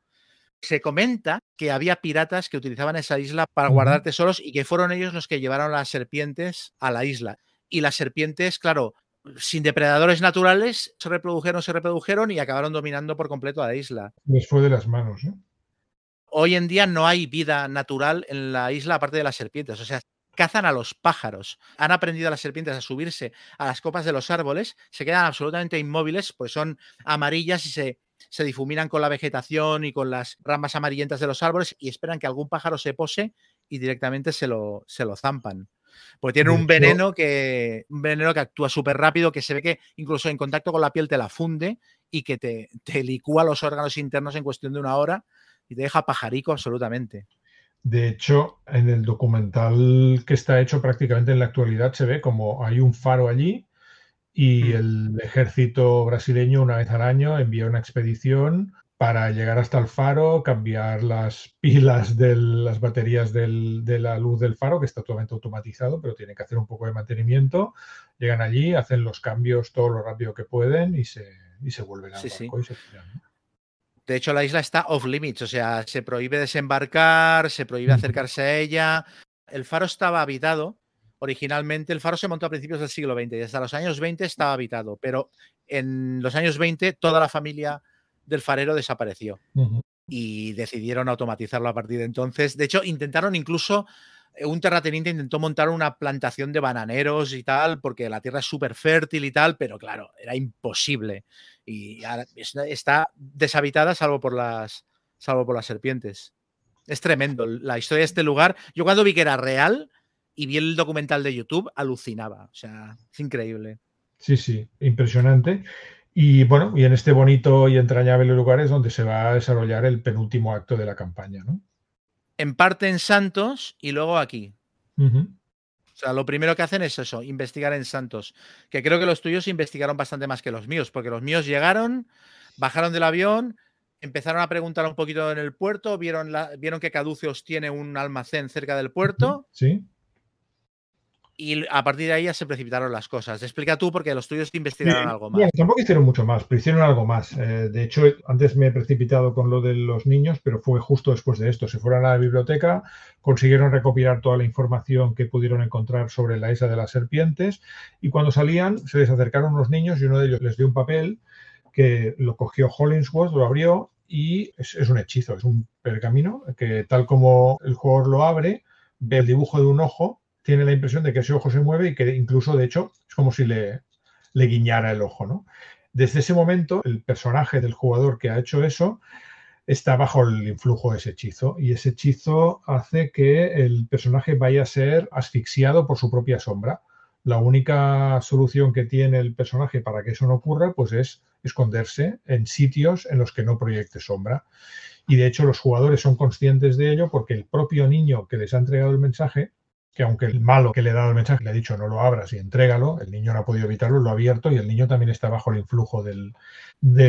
Se comenta que había piratas que utilizaban esa isla para guardar tesoros y que fueron ellos los que llevaron las serpientes a la isla. Y las serpientes, claro, sin depredadores naturales, se reprodujeron, se reprodujeron y acabaron dominando por completo a la isla. Les fue de las manos. ¿eh? Hoy en día no hay vida natural en la isla aparte de las serpientes. O sea, cazan a los pájaros. Han aprendido a las serpientes a subirse a las copas de los árboles, se quedan absolutamente inmóviles, pues son amarillas y se, se difuminan con la vegetación y con las ramas amarillentas de los árboles y esperan que algún pájaro se pose y directamente se lo, se lo zampan. Porque tiene un veneno que, un veneno que actúa súper rápido, que se ve que incluso en contacto con la piel te la funde y que te, te licúa los órganos internos en cuestión de una hora y te deja pajarico absolutamente. De hecho, en el documental que está hecho prácticamente en la actualidad se ve como hay un faro allí y mm. el ejército brasileño una vez al año envía una expedición para llegar hasta el faro, cambiar las (laughs) pilas de las baterías de la luz del faro, que está totalmente automatizado, pero tiene que hacer un poco de mantenimiento. Llegan allí, hacen los cambios todo lo rápido que pueden y se, y se vuelven al barco y se De hecho, la isla está off limits, o sea, se prohíbe desembarcar, se prohíbe acercarse a ella. El faro estaba habitado. Originalmente, el faro se montó a principios del siglo XX y hasta los años 20 estaba habitado, pero en los años 20 toda la familia del farero desapareció. Y decidieron automatizarlo a partir de entonces. De hecho, intentaron incluso, un terrateniente intentó montar una plantación de bananeros y tal, porque la tierra es súper fértil y tal, pero claro, era imposible. Y está deshabitada salvo por las, salvo por las serpientes. Es tremendo. La historia de este lugar, yo cuando vi que era real y vi el documental de YouTube, alucinaba. O sea, es increíble. Sí, sí, impresionante. Y bueno, y en este bonito y entrañable lugar es donde se va a desarrollar el penúltimo acto de la campaña, ¿no? En parte en Santos y luego aquí. O sea, lo primero que hacen es eso, investigar en Santos. Que creo que los tuyos investigaron bastante más que los míos, porque los míos llegaron, bajaron del avión, empezaron a preguntar un poquito en el puerto, vieron, la, vieron que Caduceos tiene un almacén cerca del puerto. Sí y a partir de ahí ya se precipitaron las cosas. Explica tú porque los tuyos investigaron algo más. tampoco hicieron mucho más, pero hicieron algo más. Eh, de hecho, antes me he precipitado con lo de los niños, pero fue justo después de esto. Se fueron a la biblioteca, consiguieron recopilar toda la información que pudieron encontrar sobre la isla de las serpientes y cuando salían se les acercaron los niños y uno de ellos les dio un papel que lo cogió Hollingsworth, lo abrió y es, es un hechizo, es un pergamino que tal como el jugador lo abre, ve el dibujo de un ojo tiene la impresión de que ese ojo se mueve y que incluso, de hecho, es como si le, guiñara el ojo, ¿no? Desde ese momento, el personaje del jugador que ha hecho eso está bajo el influjo de ese hechizo y ese hechizo hace que el personaje vaya a ser asfixiado por su propia sombra. La única solución que tiene el personaje para que eso no ocurra, pues es esconderse en sitios en los que no proyecte sombra. Y de hecho los jugadores son conscientes de ello porque el propio niño que les ha entregado el mensaje que aunque el malo que le ha dado el mensaje le ha dicho no lo abras y entrégalo, el niño no ha podido evitarlo, lo ha abierto y el niño también está bajo el influjo del,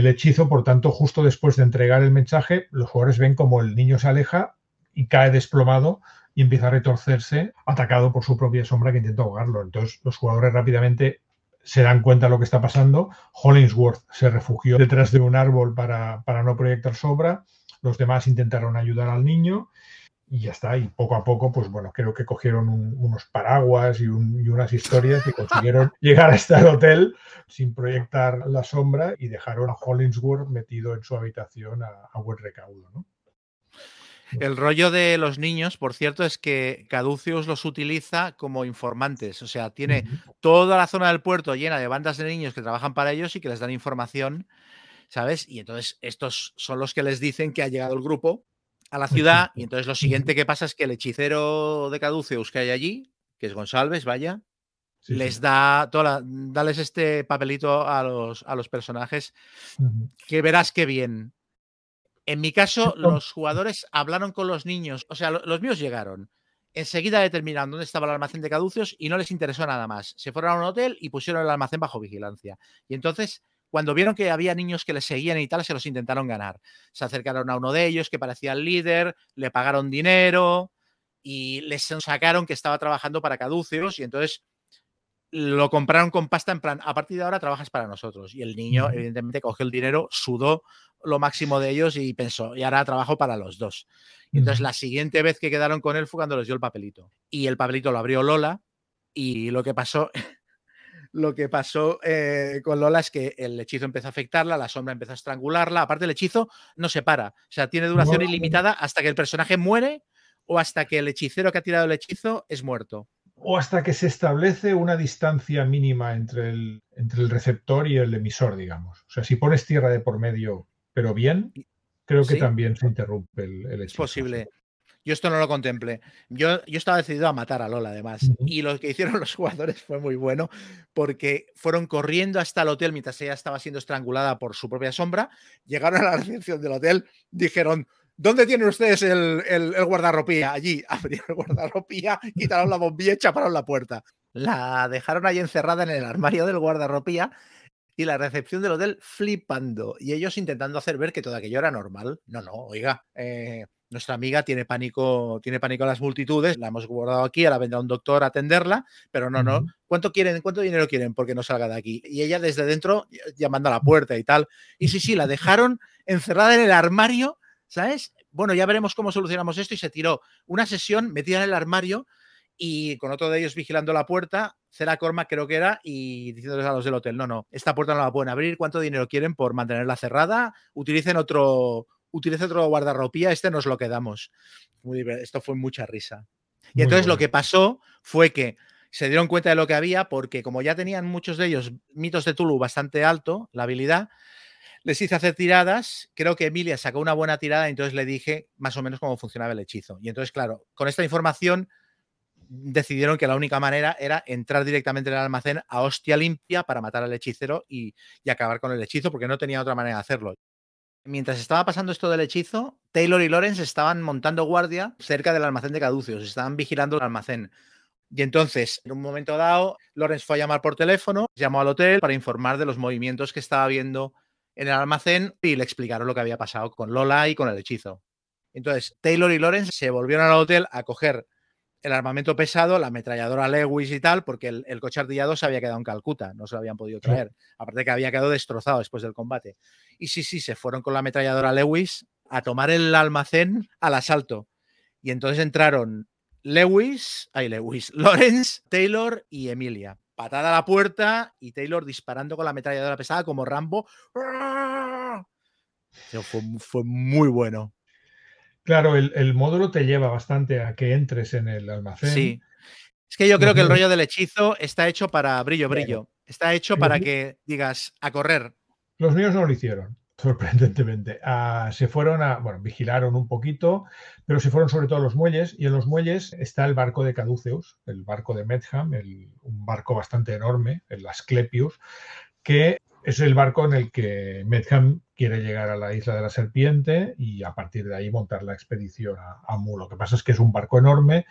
hechizo. Por tanto, justo después de entregar el mensaje, los jugadores ven como el niño se aleja y cae desplomado y empieza a retorcerse, atacado por su propia sombra que intenta ahogarlo. Entonces, los jugadores rápidamente se dan cuenta de lo que está pasando. Hollingsworth se refugió detrás de un árbol para, para no proyectar sombra. Los demás intentaron ayudar al niño y ya está. Y poco a poco, pues bueno, creo que cogieron unos paraguas y, unas historias y consiguieron (laughs) llegar hasta el hotel sin proyectar la sombra y dejaron a Hollingsworth metido en su habitación a, a buen recaudo, ¿no? El rollo de los niños, por cierto, es que Caduceus los utiliza como informantes. O sea, tiene toda la zona del puerto llena de bandas de niños que trabajan para ellos y que les dan información, ¿sabes? Y entonces estos son los que les dicen que ha llegado el grupo a la ciudad. Y entonces lo siguiente que pasa es que el hechicero de Caduceus que hay allí, que es González, vaya, les da toda dales este papelito a los, a los personajes, que verás qué bien. En mi caso, los jugadores hablaron con los niños, o sea, los míos llegaron. Enseguida determinaron dónde estaba el almacén de caducios y no les interesó nada más. Se fueron a un hotel y pusieron el almacén bajo vigilancia. Y entonces, cuando vieron que había niños que les seguían y tal, se los intentaron ganar. Se acercaron a uno de ellos que parecía el líder, le pagaron dinero y les sacaron que estaba trabajando para caducios y entonces lo compraron con pasta en plan, a partir de ahora trabajas para nosotros. Y el niño, evidentemente, cogió el dinero, sudó lo máximo de ellos y pensó, y ahora trabajo para los dos. Y entonces la siguiente vez que quedaron con él fue cuando les dio el papelito. Y el papelito lo abrió Lola y lo que pasó... lo que pasó eh, con Lola es que el hechizo empezó a afectarla, la sombra empezó a estrangularla. Aparte, el hechizo no se para. O sea, tiene duración ilimitada hasta que el personaje muere o hasta que el hechicero que ha tirado el hechizo es muerto o hasta que se establece una distancia mínima entre el, entre el receptor y el emisor, digamos. O sea, si pones tierra de por medio, pero bien, creo que también se interrumpe el, el Es posible. Yo esto no lo contemplé. Yo, yo estaba decidido a matar a Lola, además. Y lo que hicieron los jugadores fue muy bueno, porque fueron corriendo hasta el hotel mientras ella estaba siendo estrangulada por su propia sombra. Llegaron a la recepción del hotel, dijeron: ¿Dónde tienen ustedes el, el, guardarropía? Allí (laughs) abrieron el guardarropía, quitaron la bombilla y chaparon la puerta. La dejaron ahí encerrada en el armario del guardarropía y la recepción del hotel flipando. Y ellos intentando hacer ver que todo aquello era normal. No, no, oiga, eh, nuestra amiga tiene pánico, tiene pánico a las multitudes, la hemos guardado aquí, ahora vendrá un doctor a atenderla, pero no, no. ¿Cuánto quieren? ¿Cuánto dinero quieren porque no salga de aquí? Y ella desde dentro llamando a la puerta y tal. Y sí, sí, la dejaron encerrada en el armario ¿sabes? Bueno, ya veremos cómo solucionamos esto y se tiró una sesión metida en el armario y con otro de ellos vigilando la puerta, Cera Corma creo que era, y diciéndoles a los del hotel, no, no, esta puerta no la pueden abrir, ¿cuánto dinero quieren por mantenerla cerrada? Utilicen otro, utilicen otro guardarropía, este nos lo quedamos. Muy, esto fue mucha risa. Y entonces lo que pasó fue que se dieron cuenta de lo que había porque como ya tenían muchos de ellos mitos de Tulu bastante alto, la habilidad, les hice hacer tiradas, creo que Emilia sacó una buena tirada, y entonces le dije más o menos cómo funcionaba el hechizo. Y entonces, claro, con esta información decidieron que la única manera era entrar directamente en el almacén a hostia limpia para matar al hechicero y, acabar con el hechizo, porque no tenía otra manera de hacerlo. Mientras estaba pasando esto del hechizo, Taylor y Lawrence estaban montando guardia cerca del almacén de caducios, estaban vigilando el almacén. Y entonces, en un momento dado, Lawrence fue a llamar por teléfono, llamó al hotel para informar de los movimientos que estaba viendo en el almacén y le explicaron lo que había pasado con Lola y con el hechizo. Entonces, Taylor y Lawrence se volvieron al hotel a coger el armamento pesado, la ametralladora Lewis y tal, porque el, coche artillado se había quedado en Calcuta, no se lo habían podido traer. Aparte que había quedado destrozado después del combate. Y sí, sí, se fueron con la ametralladora Lewis a tomar el almacén al asalto. Y entonces entraron Lewis, ay, Lewis, (laughs) Lawrence, Taylor y Emilia patada a la puerta y Taylor disparando con la ametralladora pesada como Rambo. Fue, muy bueno. Claro, el, módulo te lleva bastante a que entres en el almacén. Sí. Es que yo creo que el rollo del hechizo está hecho para brillo, brillo. Está hecho para que digas a correr. Los míos no lo hicieron sorprendentemente. Ah, se fueron a, bueno, vigilaron un poquito, pero se fueron sobre todo a los muelles y en los muelles está el barco de Caduceus, el barco de Medham, un barco bastante enorme, el Asclepius, que es el barco en el que Medham quiere llegar a la isla de la serpiente y a partir de ahí montar la expedición a, a Mu. Lo que pasa es que es un barco enorme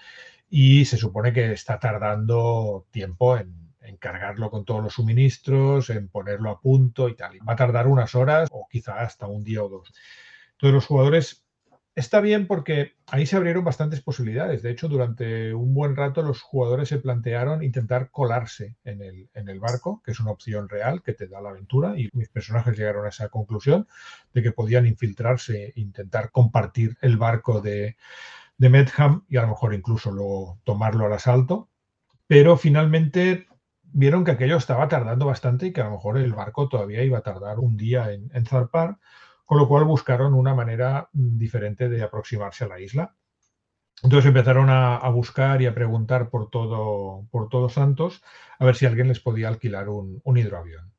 y se supone que está tardando tiempo en en cargarlo con todos los suministros, en ponerlo a punto y tal. Va a tardar unas horas o quizá hasta un día o dos. Todos los jugadores está bien porque ahí se abrieron bastantes posibilidades. De hecho, durante un buen rato los jugadores se plantearon intentar colarse en el, en el barco, que es una opción real que te da la aventura, y mis personajes llegaron a esa conclusión de que podían infiltrarse e intentar compartir el barco de, de Medham y a lo mejor incluso luego tomarlo al asalto. Pero finalmente vieron que aquello estaba tardando bastante y que a lo mejor el barco todavía iba a tardar un día en, zarpar con lo cual buscaron una manera mm, diferente de aproximarse a la isla. Entonces empezaron a, buscar y a preguntar por todo, por todos Santos a ver si alguien les podía alquilar un, hidroavión.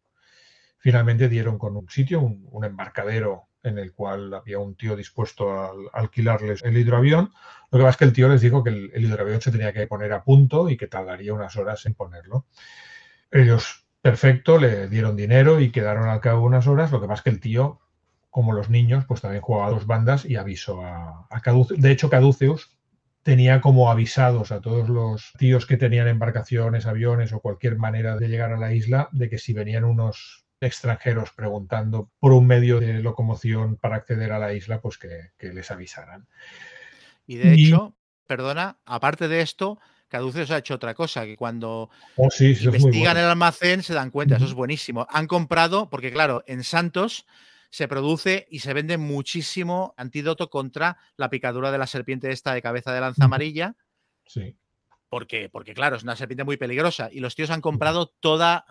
Finalmente dieron con un sitio, un, embarcadero en el cual había un tío dispuesto a, alquilarles el hidroavión. Lo que pasa es que el tío les dijo que el, hidroavión se tenía que poner a punto y que tardaría unas horas en ponerlo. Ellos, perfecto, le dieron dinero y quedaron al cabo unas horas. Lo que pasa es que el tío como los niños, pues también jugaba a dos bandas y avisó a, a Caduceus. De hecho, Caduceus tenía como avisados a todos los tíos que tenían embarcaciones, aviones o cualquier manera de llegar a la isla de que si venían unos extranjeros preguntando por un medio de locomoción para acceder a la isla, pues que, les avisaran. Y de hecho, perdona, aparte de esto, Caduceus ha hecho otra cosa, que cuando oh, investigan el almacén se dan cuenta, eso es buenísimo. Han comprado, porque claro, en Santos se produce y se vende muchísimo antídoto contra la picadura de la serpiente esta de cabeza de lanza amarilla. Sí. Porque, porque, claro, es una serpiente muy peligrosa. Y los tíos han comprado toda,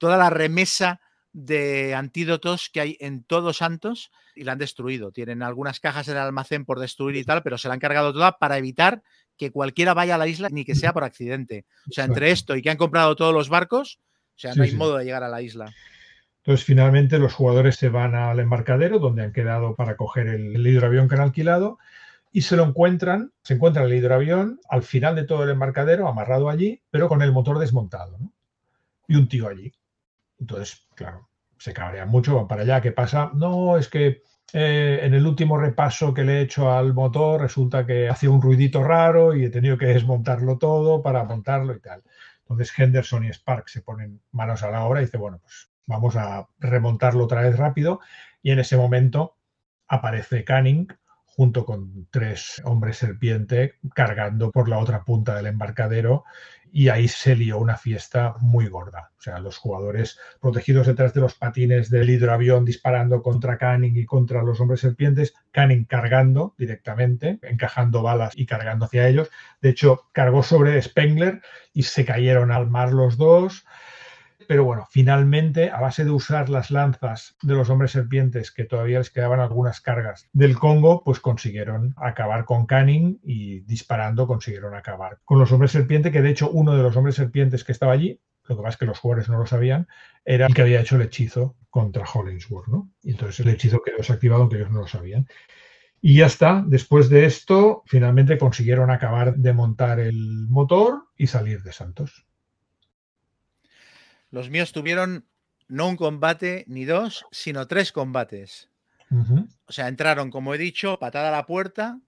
toda la remesa de antídotos que hay en todos Santos y la han destruido. Tienen algunas cajas en el almacén por destruir y tal, pero se la han cargado toda para evitar que cualquiera vaya a la isla, ni que sea por accidente. O sea, entre esto y que han comprado todos los barcos, o sea, no hay modo de llegar a la isla. Entonces, finalmente, los jugadores se van al embarcadero donde han quedado para coger el, hidroavión que han alquilado y se lo encuentran, se encuentra el hidroavión al final de todo el embarcadero, amarrado allí, pero con el motor desmontado, Y un tío allí. Entonces, claro, se cabrean mucho, van para allá. ¿Qué pasa? No, es que eh, en el último repaso que le he hecho al motor resulta que hacía un ruidito raro y he tenido que desmontarlo todo para montarlo y tal. Entonces Henderson y Spark se ponen manos a la obra y dice, bueno, pues vamos a remontarlo otra vez rápido. Y en ese momento aparece Canning junto con tres hombres serpiente cargando por la otra punta del embarcadero y ahí se lió una fiesta muy gorda. O sea, los jugadores protegidos detrás de los patines del hidroavión disparando contra Canning y contra los hombres serpientes, Canning cargando directamente, encajando balas y cargando hacia ellos. De hecho, cargó sobre Spengler y se cayeron al mar los dos pero bueno, finalmente, a base de usar las lanzas de los hombres serpientes, que todavía les quedaban algunas cargas del Congo, pues consiguieron acabar con Canning y disparando consiguieron acabar con los hombres serpientes, que de hecho uno de los hombres serpientes que estaba allí, lo que pasa es que los jugadores no lo sabían, era el que había hecho el hechizo contra Hollingsworth, ¿no? Y entonces el hechizo quedó desactivado, aunque ellos no lo sabían. Y ya está, después de esto, finalmente consiguieron acabar de montar el motor y salir de Santos. Los míos tuvieron no un combate ni dos, sino tres combates. O sea, entraron, como he dicho, patada a la puerta,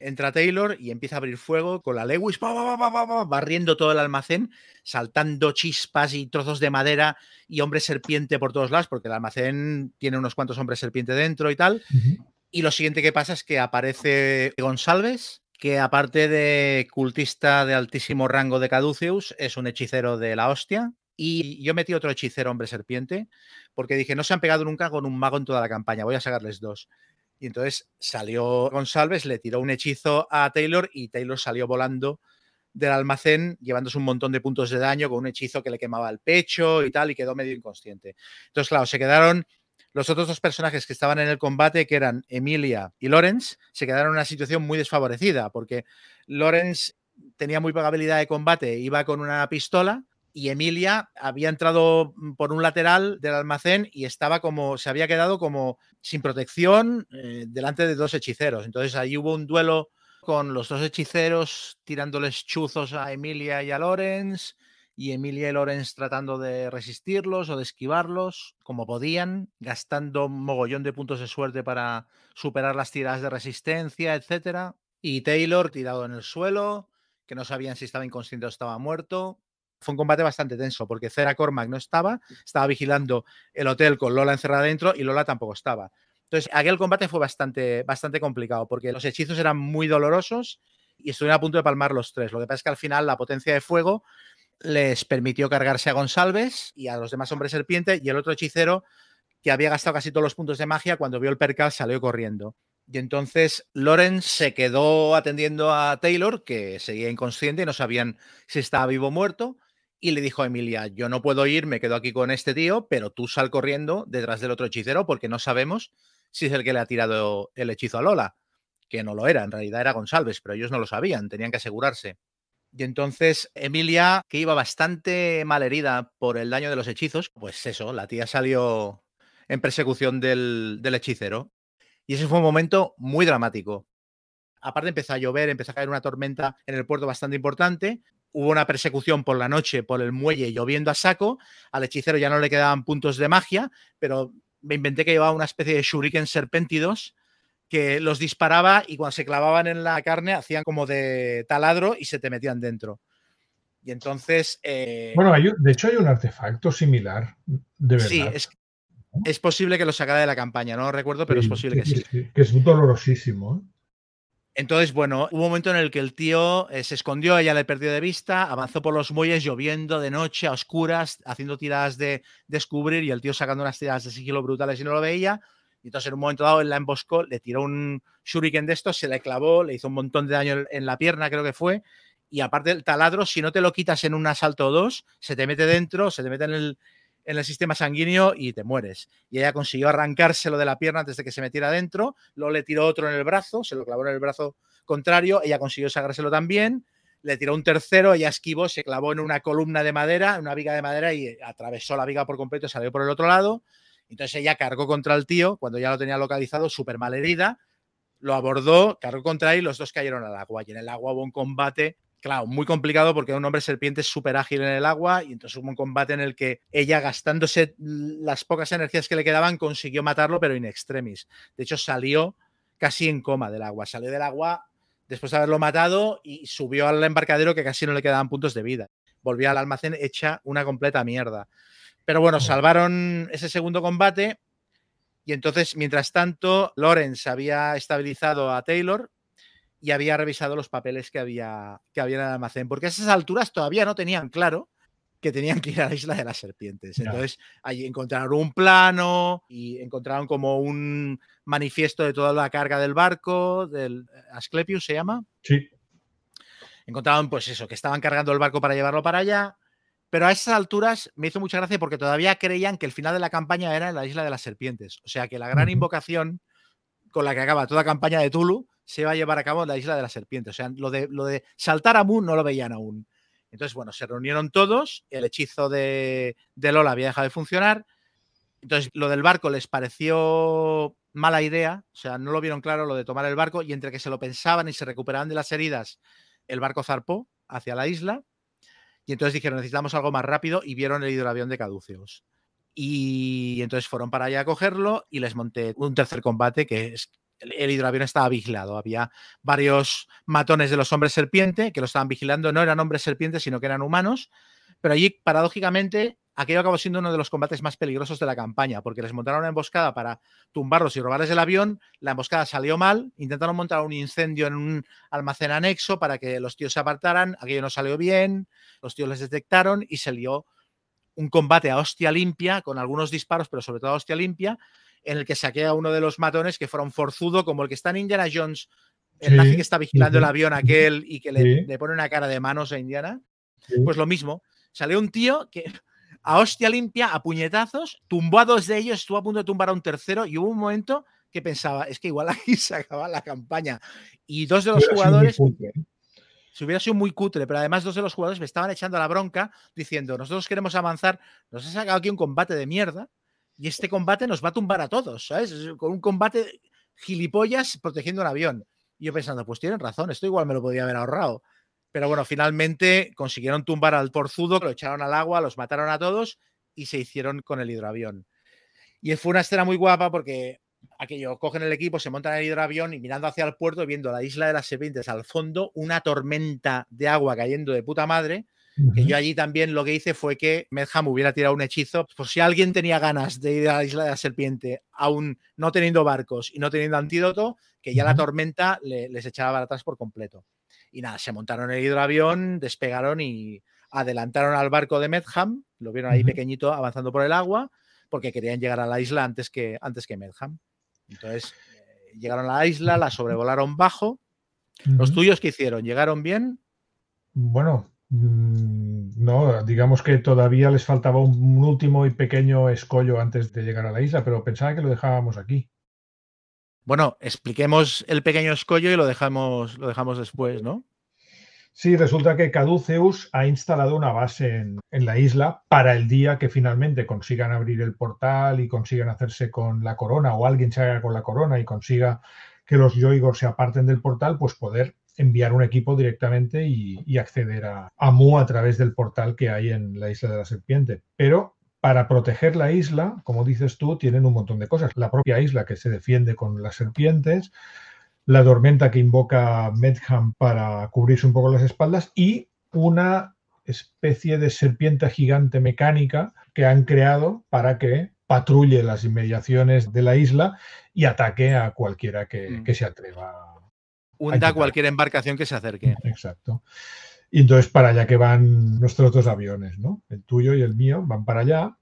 entra Taylor y empieza a abrir fuego con la Lewis, barriendo todo el almacén, saltando chispas y trozos de madera y hombre serpiente por todos lados, porque el almacén tiene unos cuantos hombres serpiente dentro y tal. Y lo siguiente que pasa es que aparece González, que aparte de cultista de altísimo rango de Caduceus, es un hechicero de la hostia. Y yo metí otro hechicero hombre serpiente porque dije, no se han pegado nunca con un mago en toda la campaña, voy a sacarles dos. Y entonces salió González, le tiró un hechizo a Taylor y Taylor salió volando del almacén llevándose un montón de puntos de daño con un hechizo que le quemaba el pecho y tal y quedó medio inconsciente. Entonces, claro, se quedaron los otros dos personajes que estaban en el combate, que eran Emilia y Lorenz, se quedaron en una situación muy desfavorecida porque Lorenz tenía muy poca habilidad de combate, iba con una pistola y Emilia había entrado mm, por un lateral del almacén y estaba como, se había quedado como sin protección eh, delante de dos hechiceros. Entonces ahí hubo un duelo con los dos hechiceros tirándoles chuzos a Emilia y a Lorenz y Emilia y Lorenz tratando de resistirlos o de esquivarlos como podían, gastando un mogollón de puntos de suerte para superar las tiradas de resistencia, etcétera. Y Taylor tirado en el suelo, que no sabían si estaba inconsciente o estaba muerto fue un combate bastante tenso porque Cera Cormac no estaba, estaba vigilando el hotel con Lola encerrada dentro y Lola tampoco estaba. Entonces, aquel combate fue bastante, bastante complicado porque los hechizos eran muy dolorosos y estuvieron a punto de palmar los tres. Lo que pasa es que al final la potencia de fuego les permitió cargarse a Gonsalves y a los demás hombres serpiente y el otro hechicero que había gastado casi todos los puntos de magia cuando vio el percal salió corriendo. Y entonces Loren se quedó atendiendo a Taylor, que seguía inconsciente y no sabían si estaba vivo o muerto, y le dijo a Emilia, yo no puedo ir, me quedo aquí con este tío, pero tú sal corriendo detrás del otro hechicero porque no sabemos si es el que le ha tirado el hechizo a Lola, que no lo era, en realidad era Gonsalves, pero ellos no lo sabían, tenían que asegurarse. Y entonces Emilia, que iba bastante mal herida por el daño de los hechizos, pues eso, la tía salió en persecución del, del hechicero. Y ese fue un momento muy dramático. Aparte empezó a llover, empezó a caer una tormenta en el puerto bastante importante. Hubo una persecución por la noche por el muelle lloviendo a saco. Al hechicero ya no le quedaban puntos de magia, pero me inventé que llevaba una especie de shuriken serpéntidos que los disparaba y cuando se clavaban en la carne hacían como de taladro y se te metían dentro. Y entonces. Eh, bueno, hay, de hecho hay un artefacto similar, de verdad. Sí, es, es posible que lo sacara de la campaña, no lo recuerdo, pero Sí, es posible que sí. Que es dolorosísimo. ¿eh? Entonces, bueno, hubo un momento en el que el tío eh, se escondió, ella le perdió de vista, avanzó por los muelles lloviendo de noche a oscuras, haciendo tiradas de descubrir y el tío sacando unas tiradas de sigilo brutales y no lo veía. Y entonces en un momento dado él la emboscó, le tiró un shuriken de estos, se le clavó, le hizo un montón de daño en- la pierna, creo que fue. Y aparte el taladro, si no te lo quitas en un asalto o dos, se te mete dentro, se te mete en el, en el sistema sanguíneo y te mueres. Y ella consiguió arrancárselo de la pierna antes de que se metiera dentro, luego le tiró otro en el brazo, se lo clavó en el brazo contrario, ella consiguió sacárselo también, le tiró un tercero, ella esquivó, se clavó en una columna de madera, una viga de madera y atravesó la viga por completo salió por el otro lado. Entonces ella cargó contra el tío, cuando ya lo tenía localizado, súper mal herida, lo abordó, cargó contra él y los dos cayeron al agua. Y en el agua hubo un combate, claro, muy complicado porque un hombre serpiente es súper ágil en el agua y entonces hubo un combate en el que ella, gastándose las pocas energías que le quedaban, consiguió matarlo, pero in extremis. De hecho, salió casi en coma del agua. Salió del agua después de haberlo matado y subió al embarcadero que casi no le quedaban puntos de vida. Volvió al almacén hecha una completa mierda. Pero bueno, salvaron ese segundo combate y entonces, mientras tanto, Lawrence había estabilizado a Taylor y había revisado los papeles que había, que había en el almacén, porque a esas alturas todavía no tenían claro que tenían que ir a la isla de las serpientes. Entonces, allí encontraron un plano y encontraron como un manifiesto de toda la carga del barco, del Asclepius se llama. Sí. Encontraron, pues eso, que estaban cargando el barco para llevarlo para allá. Pero a esas alturas me hizo mucha gracia porque todavía creían que el final de la campaña era en la isla de las serpientes. O sea que la gran invocación con la que acaba toda campaña de Tulu se iba a llevar a cabo la isla de las serpientes. O sea, lo de, lo de saltar a Moon no lo veían aún. Entonces, bueno, se reunieron todos, el hechizo de, de Lola había dejado de funcionar. Entonces, lo del barco les pareció mala idea, o sea, no lo vieron claro lo de tomar el barco y entre que se lo pensaban y se recuperaban de las heridas, el barco zarpó hacia la isla y entonces dijeron necesitamos algo más rápido y vieron el hidroavión de Caduceus. Y entonces fueron para allá a cogerlo y les monté un tercer combate que es el, hidroavión estaba vigilado. Había varios matones de los hombres serpiente que lo estaban vigilando. No eran hombres serpientes, sino que eran humanos. Pero allí, paradójicamente, aquello acabó siendo uno de los combates más peligrosos de la campaña, porque les montaron una emboscada para tumbarlos y robarles el avión. La emboscada salió mal. Intentaron montar un incendio en un almacén anexo para que los tíos se apartaran. Aquello no salió bien. Los tíos les detectaron y se lió un combate a hostia limpia, con algunos disparos, pero sobre todo a hostia limpia, en el que saqué a uno de los matones que fuera un forzudo, como el que está en Indiana Jones, el Sí, nazi que está vigilando el avión aquel y que le, Sí. le pone una cara de manos a Indiana. Pues lo mismo. Salió un tío que a hostia limpia, a puñetazos, tumbó a dos de ellos, estuvo a punto de tumbar a un tercero y hubo un momento que pensaba, es que igual aquí (laughs) se acaba la campaña. Y dos de los jugadores ¿eh? si hubiera sido muy cutre, pero además dos de los jugadores me estaban echando la bronca diciendo, nosotros queremos avanzar, nos ha sacado aquí un combate de mierda y este combate nos va a tumbar a todos, ¿sabes? Es Con un combate gilipollas protegiendo un avión. Y yo pensando, pues tienen razón, esto igual me lo podía haber ahorrado. Pero bueno, finalmente consiguieron tumbar al porzudo, lo echaron al agua, los mataron a todos y se hicieron con el hidroavión. Y fue una escena muy guapa porque aquello, cogen el equipo, se montan en el hidroavión y mirando hacia el puerto, viendo la isla de las serpientes al fondo, una tormenta de agua cayendo de puta madre, Que yo allí también lo que hice fue que Medham hubiera tirado un hechizo. Por si alguien tenía ganas de ir a la isla de la serpiente, aún no teniendo barcos y no teniendo antídoto, que ya la tormenta les echaba para atrás por completo. Y nada, se montaron el hidroavión, despegaron y adelantaron al barco de Medham, lo vieron ahí pequeñito avanzando por el agua, porque querían llegar a la isla antes que, antes que Medham. Entonces, eh, llegaron a la isla, la sobrevolaron bajo. ¿Los tuyos qué hicieron? ¿Llegaron bien? Bueno, no, digamos que todavía les faltaba un, último y pequeño escollo antes de llegar a la isla, pero pensaba que lo dejábamos aquí. Bueno, expliquemos el pequeño escollo y lo dejamos, lo dejamos después, ¿no? Sí, resulta que Caduceus ha instalado una base en, en, la isla para el día que finalmente consigan abrir el portal y consigan hacerse con la corona o alguien se haga con la corona y consiga que los Yoigor se aparten del portal, pues poder enviar un equipo directamente y, acceder a, a, Mu a través del portal que hay en la isla de la serpiente. Pero para proteger la isla, como dices tú, tienen un montón de cosas. La propia isla que se defiende con las serpientes, la tormenta que invoca Medham para cubrirse un poco las espaldas y una especie de serpiente gigante mecánica que han creado para que patrulle las inmediaciones de la isla y ataque a cualquiera que, mm. se atreva. Hunda cualquier embarcación que se acerque. Exacto. Y entonces para allá que van nuestros dos aviones, ¿no? El tuyo y el mío van para allá.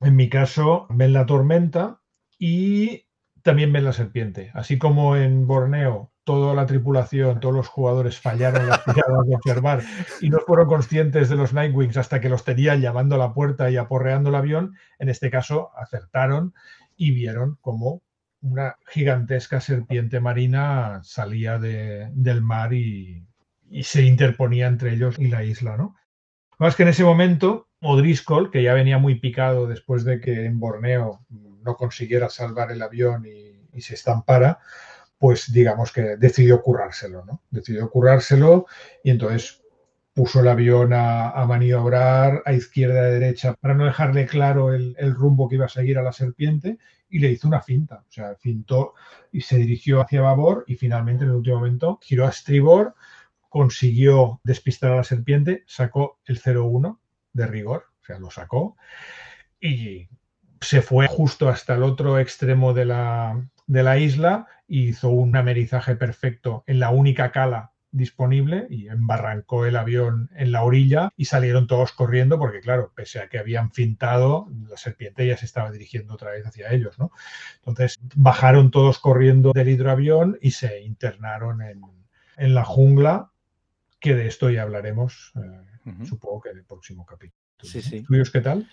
En mi caso, ven la tormenta y también ven la serpiente. Así como en Borneo toda la tripulación, todos los jugadores fallaron las tiradas de observar y no fueron conscientes de los Nightwings hasta que los tenían llamando a la puerta y aporreando el avión, en este caso acertaron y vieron cómo una gigantesca serpiente marina salía del mar y, se interponía entre ellos y la isla, ¿no? Más que en ese momento, O'Driscoll, que ya venía muy picado después de que en Borneo no consiguiera salvar el avión y se estampara, pues digamos que decidió currárselo, ¿no? Decidió currárselo y entonces puso el avión a, maniobrar a izquierda y a derecha para no dejarle claro el, rumbo que iba a seguir a la serpiente y le hizo una finta, o sea, fintó y se dirigió hacia babor y finalmente en el último momento giró a estribor, consiguió despistar a la serpiente, sacó el 0-1 de rigor, o sea, lo sacó y se fue justo hasta el otro extremo de la, de la isla hizo un amerizaje perfecto en la única cala disponible y embarrancó el avión en la orilla y salieron todos corriendo porque claro, pese a que habían fintado, la serpiente ya se estaba dirigiendo otra vez hacia ellos, ¿no? Entonces bajaron todos corriendo del hidroavión y se internaron en, la jungla, que de esto ya hablaremos, eh, supongo que en el próximo capítulo. Sí, sí. qué tal?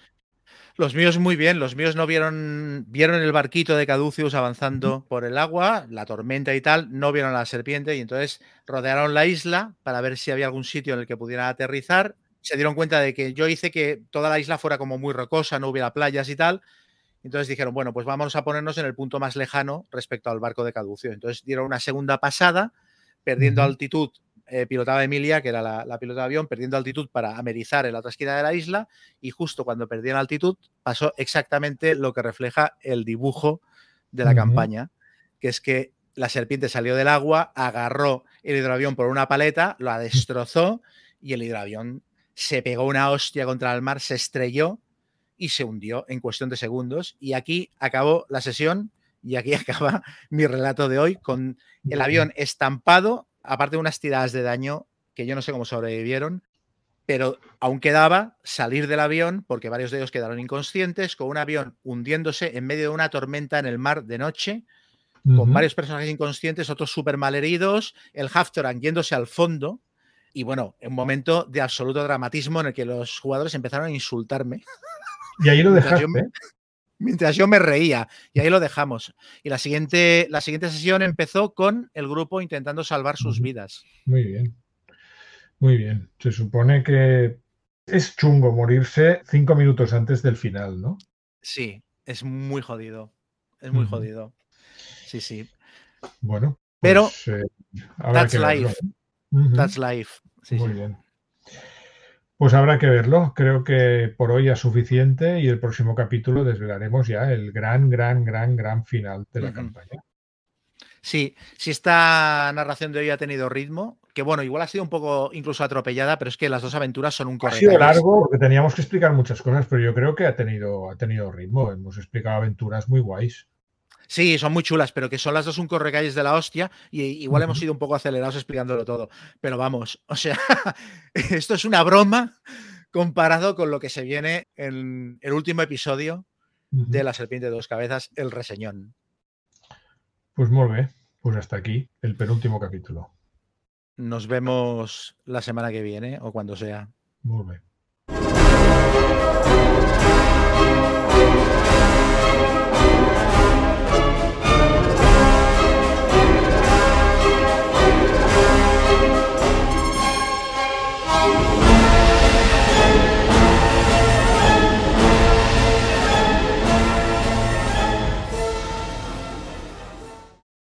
Los míos muy bien, los míos no vieron, vieron el barquito de Caduceus avanzando por el agua, la tormenta y tal, no vieron a la serpiente y entonces rodearon la isla para ver si había algún sitio en el que pudieran aterrizar. Se dieron cuenta de que yo hice que toda la isla fuera como muy rocosa, no hubiera playas y tal. Entonces dijeron, bueno, pues vamos a ponernos en el punto más lejano respecto al barco de Caduceus. Entonces dieron una segunda pasada, perdiendo altitud eh, pilotaba Emilia, que era la, pilota de avión, perdiendo altitud para amerizar en la otra esquina de la isla y justo cuando perdían altitud pasó exactamente lo que refleja el dibujo de la campaña, que es que la serpiente salió del agua, agarró el hidroavión por una paleta, lo destrozó y el hidroavión se pegó una hostia contra el mar, se estrelló y se hundió en cuestión de segundos. Y aquí acabó la sesión y aquí (laughs) acaba mi relato de hoy con el avión estampado aparte de unas tiradas de daño que yo no sé cómo sobrevivieron, pero aún quedaba salir del avión, porque varios de ellos quedaron inconscientes, con un avión hundiéndose en medio de una tormenta en el mar de noche, con varios personajes inconscientes, otros súper malheridos, el Haftoran yéndose al fondo, y bueno, un momento de absoluto dramatismo en el que los jugadores empezaron a insultarme. Y ahí lo dejaste mientras yo me reía. Y ahí lo dejamos. Y la siguiente, la siguiente sesión empezó con el grupo intentando salvar sus vidas. Muy bien. Muy bien. Se supone que es chungo morirse cinco minutos antes del final, ¿no? Sí, es muy jodido. Es muy jodido. Sí, sí. Bueno. Pero pues, eh, that's, life. that's life. muy bien. Pues habrá que verlo. Creo que por hoy es suficiente y el próximo capítulo desvelaremos ya el gran, gran, gran, gran final de la campaña. Sí, si esta narración de hoy ha tenido ritmo, que bueno, igual ha sido un poco incluso atropellada, pero es que las dos aventuras son un Ha correcalles. sido largo porque teníamos que explicar muchas cosas, pero yo creo que ha tenido, ha tenido ritmo. Hemos explicado aventuras muy guays. Sí, son muy chulas, pero que son las dos un correcalles de la hostia y igual hemos sido un poco acelerados explicándolo todo. Pero vamos, o sea, (laughs) esto es una broma comparado con lo que se viene en el último episodio de La Serpiente de dos Cabezas, El Reseñón. Pues muy pues hasta aquí el penúltimo capítulo. Nos vemos la semana que viene o cuando sea. Muy.